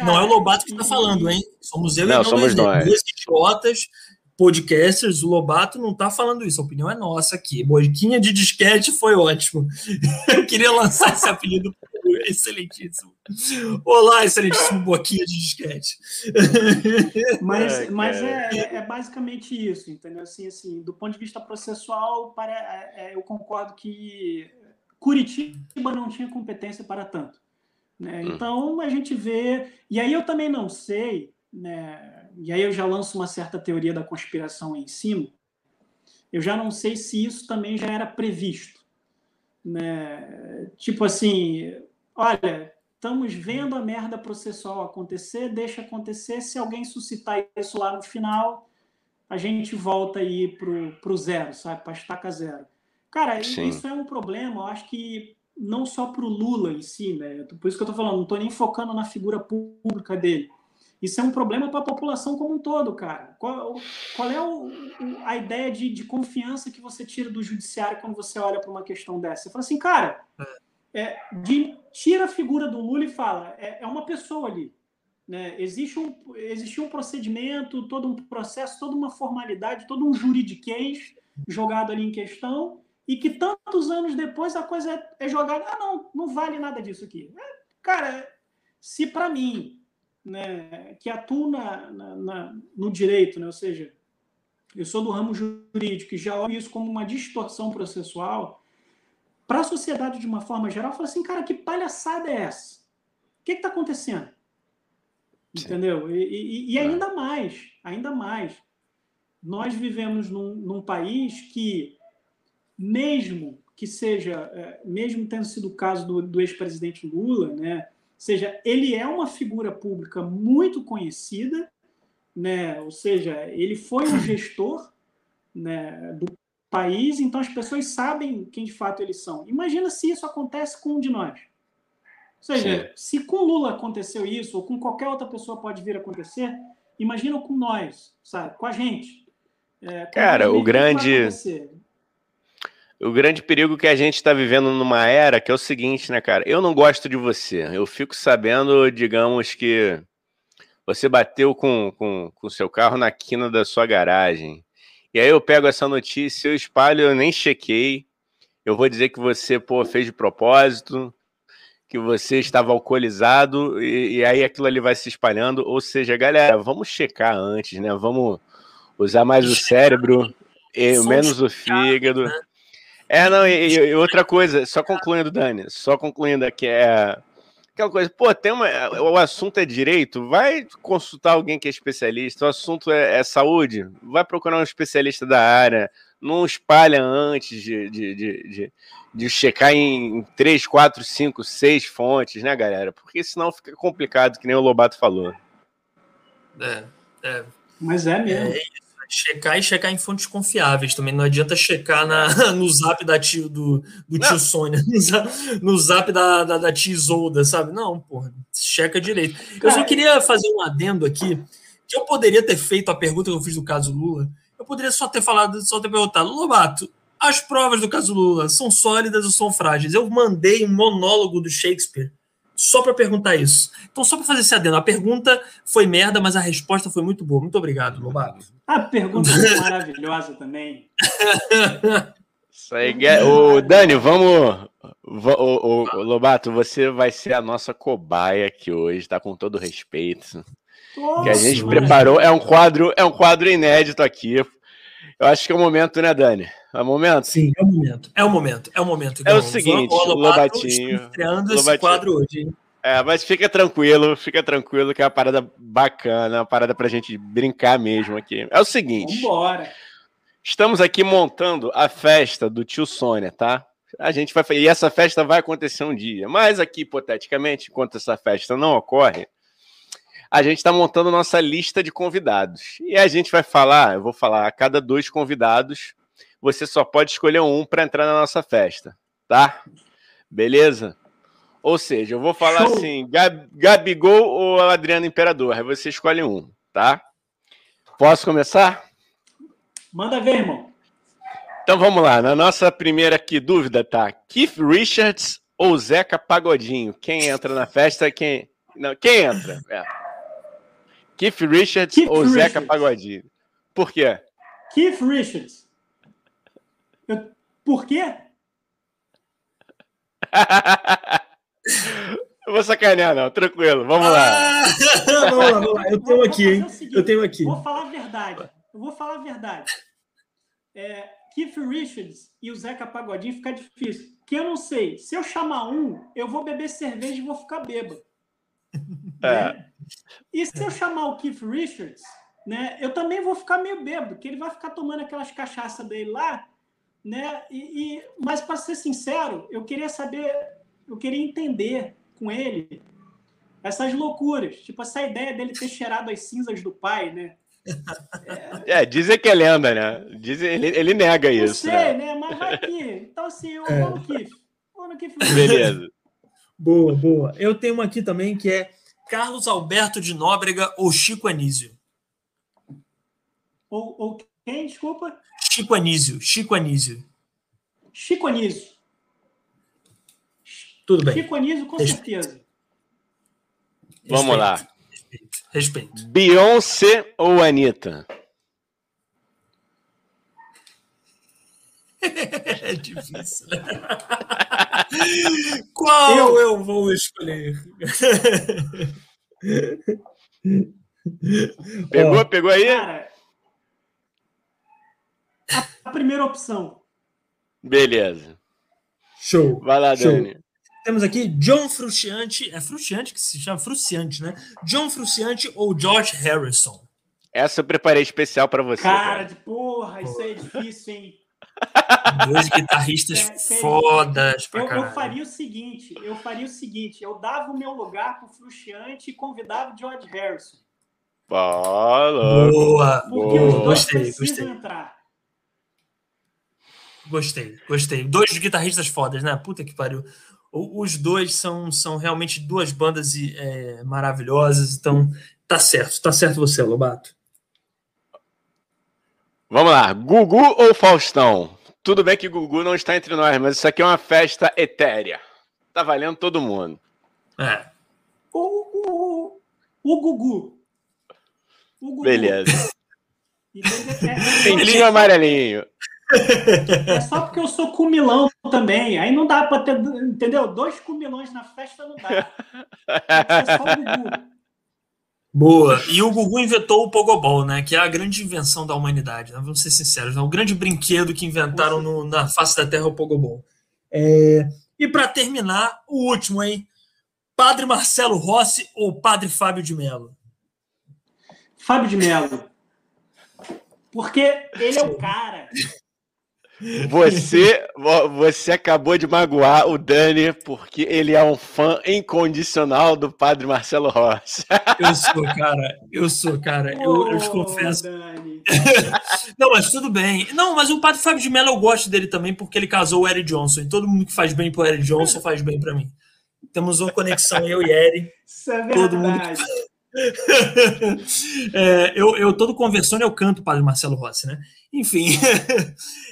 Não é o Lobato que está falando, hein? Somos eu não, e não somos nós. Duas idiotas, podcasters. O Lobato não está falando isso. A opinião é nossa aqui. Boiquinha de disquete foi ótimo. Eu queria lançar esse apelido excelentíssimo. Olá, excelentíssimo Boquinha de disquete. Mas, é, mas é, é, é, basicamente isso, entendeu? Assim, assim, do ponto de vista processual, para, é, é eu concordo que Curitiba não tinha competência para tanto. Né? Hum. Então a gente vê. E aí eu também não sei, né? E aí eu já lanço uma certa teoria da conspiração em cima. Eu já não sei se isso também já era previsto. Né? Tipo assim, olha, estamos vendo a merda processual acontecer, deixa acontecer. Se alguém suscitar isso lá no final, a gente volta aí para o zero, sabe? Para estaca zero. Cara, Sim. isso é um problema, eu acho que não só para o Lula em si, né? Por isso que eu estou falando, não estou nem focando na figura pública dele. Isso é um problema para a população como um todo, cara. Qual, qual é o, a ideia de, de, confiança que você tira do judiciário quando você olha para uma questão dessa? Você fala assim, cara, é, de, tira a figura do Lula e fala, é, é uma pessoa ali. Né? Existe, um, existe um procedimento, todo um processo, toda uma formalidade, todo um juridiquês jogado ali em questão e que tantos anos depois a coisa é, é jogada. Ah, não, não vale nada disso aqui. É, cara, se para mim, né, que atuo na, na, na, no direito, né, ou seja, eu sou do ramo jurídico e já olho isso como uma distorção processual, para a sociedade de uma forma geral, fala assim, cara, que palhaçada é essa? O que está acontecendo? Sim. Entendeu? E, e, e, é. ainda mais, ainda mais, nós vivemos num, num país que mesmo que seja, é, mesmo tendo sido o caso do, do ex-presidente Lula, né, seja, ele é uma figura pública muito conhecida, né, ou seja, ele foi um gestor né, do país, então as pessoas sabem quem de fato eles são. Imagina se isso acontece com um de nós. Ou seja, Sim. se com Lula aconteceu isso, ou com qualquer outra pessoa pode vir a acontecer, imagina com nós, sabe? Com a gente. É, Cara, o grande o grande perigo que a gente está vivendo numa era que é o seguinte, né, cara? Eu não gosto de você. Eu fico sabendo, digamos que você bateu com o com, com seu carro na quina da sua garagem. E aí eu pego essa notícia, eu espalho, eu nem chequei. Eu vou dizer que você, pô, fez de propósito, que você estava alcoolizado, e, e aí aquilo ali vai se espalhando. Ou seja, galera, vamos checar antes, né? Vamos usar mais o cérebro, e menos o fígado. É, não, e, e, outra coisa, só concluindo, Dani, só concluindo aqui, é aquela coisa, pô, tem uma, o assunto é direito, vai consultar alguém que é especialista, o assunto é, é saúde, vai procurar um especialista da área, não espalha antes de, de, de, de, de checar em 3, 4, 5, 6 fontes, né, galera? Porque senão fica complicado, que nem o Lobato falou. É, é. Mas é mesmo. É checar e checar em fontes confiáveis também. Não adianta checar na, no zap da tio, do, do tio Sônia, no zap da, da, da tia Isolda, sabe? Não, porra, checa direito. Eu só queria fazer um adendo aqui, que eu poderia ter feito a pergunta que eu fiz do caso Lula. Eu poderia só ter falado, só ter perguntado, Lobato, as provas do caso Lula são sólidas ou são frágeis? Eu mandei um monólogo do Shakespeare só para perguntar isso. Então, só para fazer esse adendo, a pergunta foi merda, mas a resposta foi muito boa. Muito obrigado, Lobato. A pergunta foi maravilhosa também. Isso aí, o Dani, vamos. O, o, Lobato, você vai ser a nossa cobaia aqui hoje, tá? Com todo respeito. Nossa, que a gente preparou. É um quadro, é um quadro inédito aqui. Eu acho que é o momento, né, Dani? É o momento? Sim, é o momento. É o momento. É o momento. É o seguinte, o Lobatinho. Estreando esse quadro hoje. Hein? É, mas fica tranquilo, fica tranquilo que é uma parada bacana, uma parada pra gente brincar mesmo aqui. É o seguinte. Vambora. Estamos aqui montando a festa do tio Sônia, tá? A gente vai e essa festa vai acontecer um dia, mas aqui hipoteticamente, enquanto essa festa não ocorre, a gente está montando nossa lista de convidados. E a gente vai falar, eu vou falar a cada dois convidados, você só pode escolher um para entrar na nossa festa, tá? Beleza? Ou seja, eu vou falar Show. assim: Gab, Gabigol ou Adriano Imperador? Aí você escolhe um, tá? Posso começar? Manda ver, irmão. Então vamos lá. Na nossa primeira aqui dúvida tá: Keith Richards ou Zeca Pagodinho? Quem entra na festa? Quem? Não, quem entra? É. Keith Richards Keith ou Richards. Zeca Pagodinho? Por quê? Keith Richards. Eu... Por quê? Eu vou sacanear, não. Tranquilo. Vamos ah, lá. vamos lá, vamos lá. Eu tenho aqui, hein? Seguinte, eu tenho aqui. Vou falar a verdade. Eu vou falar a verdade. É, Keith Richards e o Zeca Pagodinho fica difícil. Que eu não sei. Se eu chamar um, eu vou beber cerveja e vou ficar bêbado. É. Né? E se eu chamar o Keith Richards, né, eu também vou ficar meio bêbado, que ele vai ficar tomando aquelas cachaças dele lá, né? E, e mas para ser sincero, eu queria saber eu queria entender com ele essas loucuras, tipo essa ideia dele ter cheirado as cinzas do pai, né? É, é dizem que é lenda, né? Dizem, ele, ele nega isso. Não sei, né? né? Mas vai que. Então, assim, eu é. vou no Kiff. Vou no Kiff. Beleza. boa, boa. Eu tenho uma aqui também que é Carlos Alberto de Nóbrega ou Chico Anísio. Ou, ou quem, desculpa? Chico Anísio. Chico Anísio. Chico Anísio. Tudo bem. Anísio, com Respeito. certeza. Vamos lá. Respeito. Respeito. Beyoncé ou Anitta? é difícil. Qual eu, eu vou escolher? pegou, pegou aí? Cara, a primeira opção. Beleza. Show. Vai lá, Show. Dani. Temos aqui John Frusciante, é Frusciante que se chama Frusciante, né? John Frusciante ou George Harrison? Essa eu preparei especial para você. Cara, cara, de porra, isso aí é difícil, hein? Dois guitarristas é, fodas pra eu, eu, faria o seguinte, eu faria o seguinte, eu dava o meu lugar pro Frusciante e convidava o George Harrison. Boa, boa, Porque boa. os dois gostei, gostei. entrar. Gostei, gostei. Dois guitarristas fodas, né? Puta que pariu. Os dois são, são realmente duas bandas é, maravilhosas, então tá certo, tá certo você, Lobato. Vamos lá, Gugu ou Faustão? Tudo bem que Gugu não está entre nós, mas isso aqui é uma festa etérea. Tá valendo todo mundo. É. O, o, o Gugu. O Gugu. Beleza. Pentinho amarelinho. É só porque eu sou cumilão também. Aí não dá para ter, entendeu? Dois cumilões na festa não dá. É só o Gugu. Boa. E o Gugu inventou o Pogobol, né? Que é a grande invenção da humanidade. Né? Vamos ser sinceros. É o grande brinquedo que inventaram no, na face da Terra o Pogobol. É... E para terminar, o último, hein? Padre Marcelo Rossi ou Padre Fábio de Mello? Fábio de Mello. Porque ele é o cara. Você, você acabou de magoar o Dani porque ele é um fã incondicional do Padre Marcelo Rossi. Eu sou, cara. Eu sou, cara. Eu, eu te confesso. Não, mas tudo bem. Não, mas o Padre Fábio de Mello eu gosto dele também porque ele casou o Eric Johnson. E todo mundo que faz bem pro Eric Johnson faz bem para mim. Temos uma conexão, eu e Eric. Isso é verdade. Todo mundo que... é, eu, eu todo conversando eu canto Padre Marcelo Rossi, né? Enfim.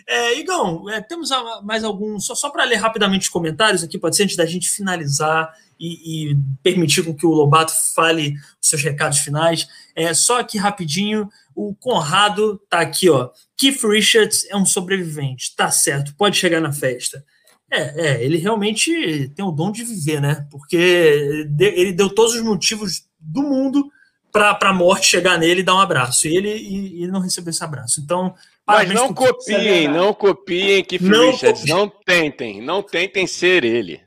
É, Igão, é, temos mais algum. Só, só para ler rapidamente os comentários aqui, pode ser antes da gente finalizar e, e, permitir com que o Lobato fale os seus recados finais. É, só aqui rapidinho, o Conrado tá aqui, ó. Keith Richards é um sobrevivente, tá certo, pode chegar na festa. É, é, ele realmente tem o dom de viver, né? Porque ele deu todos os motivos do mundo para a morte chegar nele e dar um abraço. E ele, e, e não recebeu esse abraço. Então, mas não copiem, não copiem Keith não Richards, copiem. não tentem, não tentem ser ele.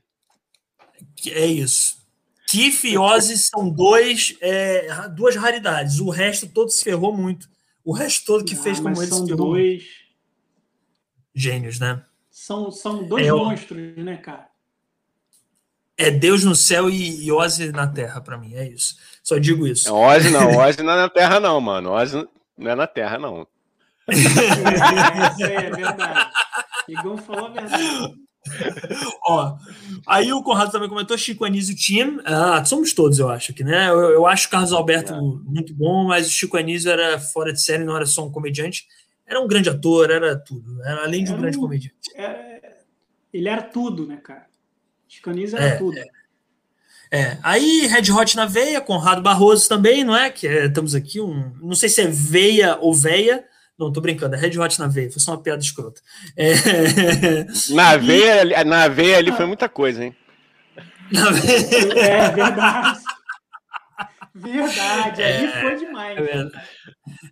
É isso. Keith e Ozzy são dois, é, duas raridades. O resto todo se ferrou muito. O resto todo que fez como eles são dois gênios, né? São, são dois é, monstros, né, cara? É Deus no céu e, e Ozzy na terra, para mim, é isso. Só digo isso. É, Ozzy não, Ozzy não é na terra, não, mano. Ozzy não é na terra, não. É, isso aí é verdade. Igor falou a verdade. Ó, aí o Conrado também comentou Chico Anísio Team. Ah, somos todos, eu acho que, né? Eu, eu acho o Carlos Alberto é. muito bom, mas o Chico Anísio era fora de série, não era só um comediante. Era um grande ator, era tudo. Era além de um, um grande comediante. Era, ele era tudo, né, cara? Era é, tudo. É. É, aí Red Hot na veia, Conrado Barroso também, não é? Que é, estamos aqui, um, não sei se é veia ou veia, não, tô brincando, é Red Hot na veia, foi só uma piada escrota. É... Na, veia, na veia ali foi muita coisa, hein? É verdade. Verdade, ali é, foi demais. É verdade.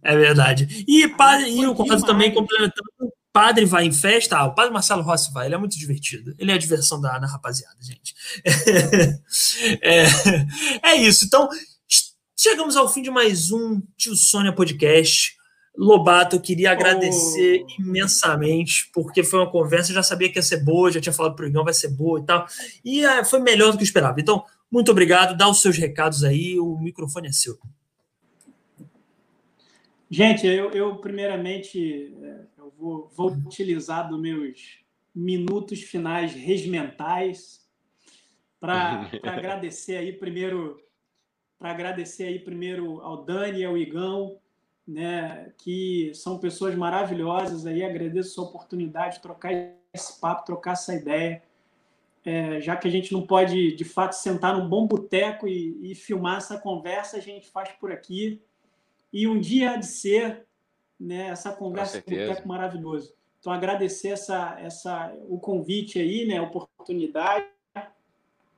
É verdade. E, padre, e o Conrado também complementando padre vai em festa, ah, o padre Marcelo Rossi vai, ele é muito divertido. Ele é a diversão da, da rapaziada, gente. É, é, isso. Então, chegamos ao fim de mais um Tio Sônia Podcast. Lobato, eu queria agradecer oh. imensamente, porque foi uma conversa, eu já sabia que ia ser boa, já tinha falado pro Igão, vai ser boa e tal. E é, foi melhor do que eu esperava. Então, muito obrigado, dá os seus recados aí, o microfone é seu. Gente, eu, eu primeiramente é, vou, vou utilizar dos meus minutos finais regimentais para agradecer aí primeiro para agradecer aí primeiro ao Dani e ao Igão, né, que são pessoas maravilhosas aí. Agradeço a oportunidade de trocar esse papo, trocar essa ideia. É, já que a gente não pode, de fato, sentar num bom boteco e, e filmar essa conversa, a gente faz por aqui. E um dia há de ser né, essa conversa com, o maravilhoso. Então, agradecer essa, essa, o convite aí, né, a oportunidade,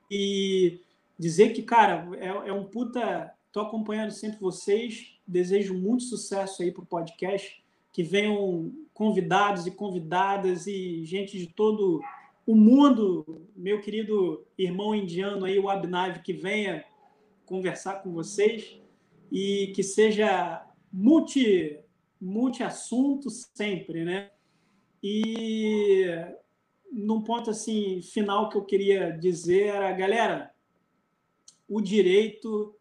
e dizer que, cara, é, é um puta. Estou acompanhando sempre vocês, desejo muito sucesso aí para o podcast, que venham convidados e convidadas e gente de todo o mundo, meu querido irmão indiano aí, o Abnav, que venha conversar com vocês e que seja multi multi-assunto sempre, né? E num ponto assim final que eu queria dizer era, galera, o direito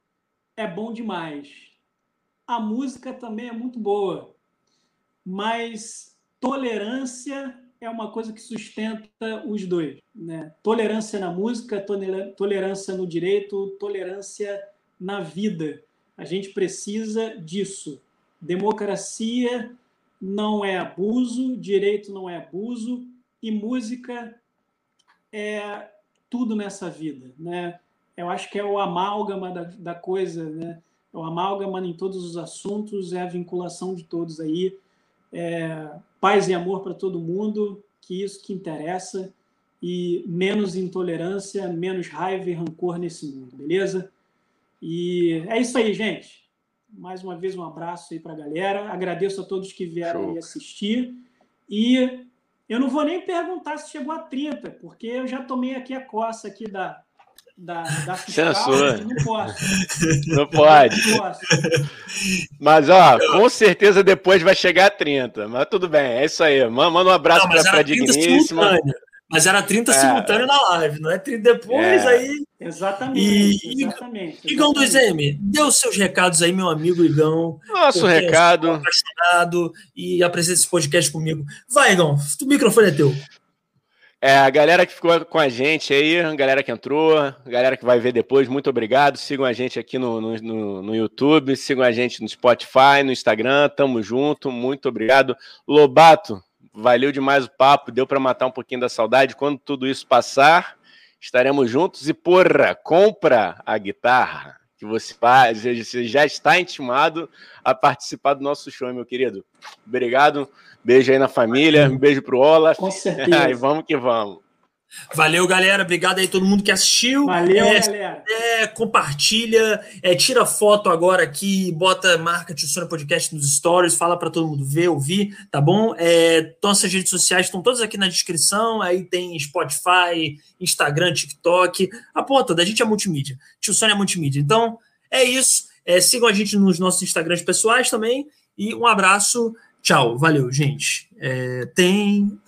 é bom demais. A música também é muito boa, mas tolerância é uma coisa que sustenta os dois, né? Tolerância na música, tolerância no direito, tolerância na vida. A gente precisa disso. Democracia não é abuso, direito não é abuso e música é tudo nessa vida, né? Eu acho que é o amálgama da, da coisa, né? É o amálgama em todos os assuntos, é a vinculação de todos aí, é paz e amor para todo mundo, que isso que interessa e menos intolerância, menos raiva e rancor nesse mundo, beleza? E é isso aí, gente. Mais uma vez, um abraço aí para a galera. Agradeço a todos que vieram assistir. E eu não vou nem perguntar se chegou a 30, porque eu já tomei aqui a coça aqui da, da, da fiscal, Censura. não posso. Não pode. Não posso. Mas, ó, com certeza depois vai chegar a 30. Mas tudo bem, é isso aí. Manda um abraço para a Digníssima. Mas era 30 é. simultâneo na live, não é 30 depois, é. aí. Exatamente. E, exatamente, Igão 2M, dê os seus recados aí, meu amigo Igão. Nosso recado. Apaixonado e apresenta esse podcast comigo. Vai, Igão, o microfone é teu. É, a galera que ficou com a gente aí, a galera que entrou, a galera que vai ver depois, muito obrigado. Sigam a gente aqui no, no, no, YouTube, sigam a gente no Spotify, no Instagram, tamo junto, muito obrigado. Lobato, valeu demais o papo, deu para matar um pouquinho da saudade. Quando tudo isso passar, estaremos juntos e, porra, compra a guitarra que você faz, você já está intimado a participar do nosso show, meu querido. Obrigado. Beijo aí na família, um beijo pro Olaf. Com certeza. e vamos que vamos. Valeu, galera. Obrigado aí todo mundo que assistiu. Valeu, é, galera. É, compartilha, é, tira foto agora aqui, bota marca Tissona Podcast nos stories, fala para todo mundo ver, ouvir, tá bom? É, nossas redes sociais estão todas aqui na descrição. Aí tem Spotify, Instagram, TikTok. A porra toda, a gente é multimídia. Tissona é multimídia. Então, é isso. É, sigam a gente nos nossos Instagrams pessoais também. E um abraço. Tchau, valeu, gente. É, tem.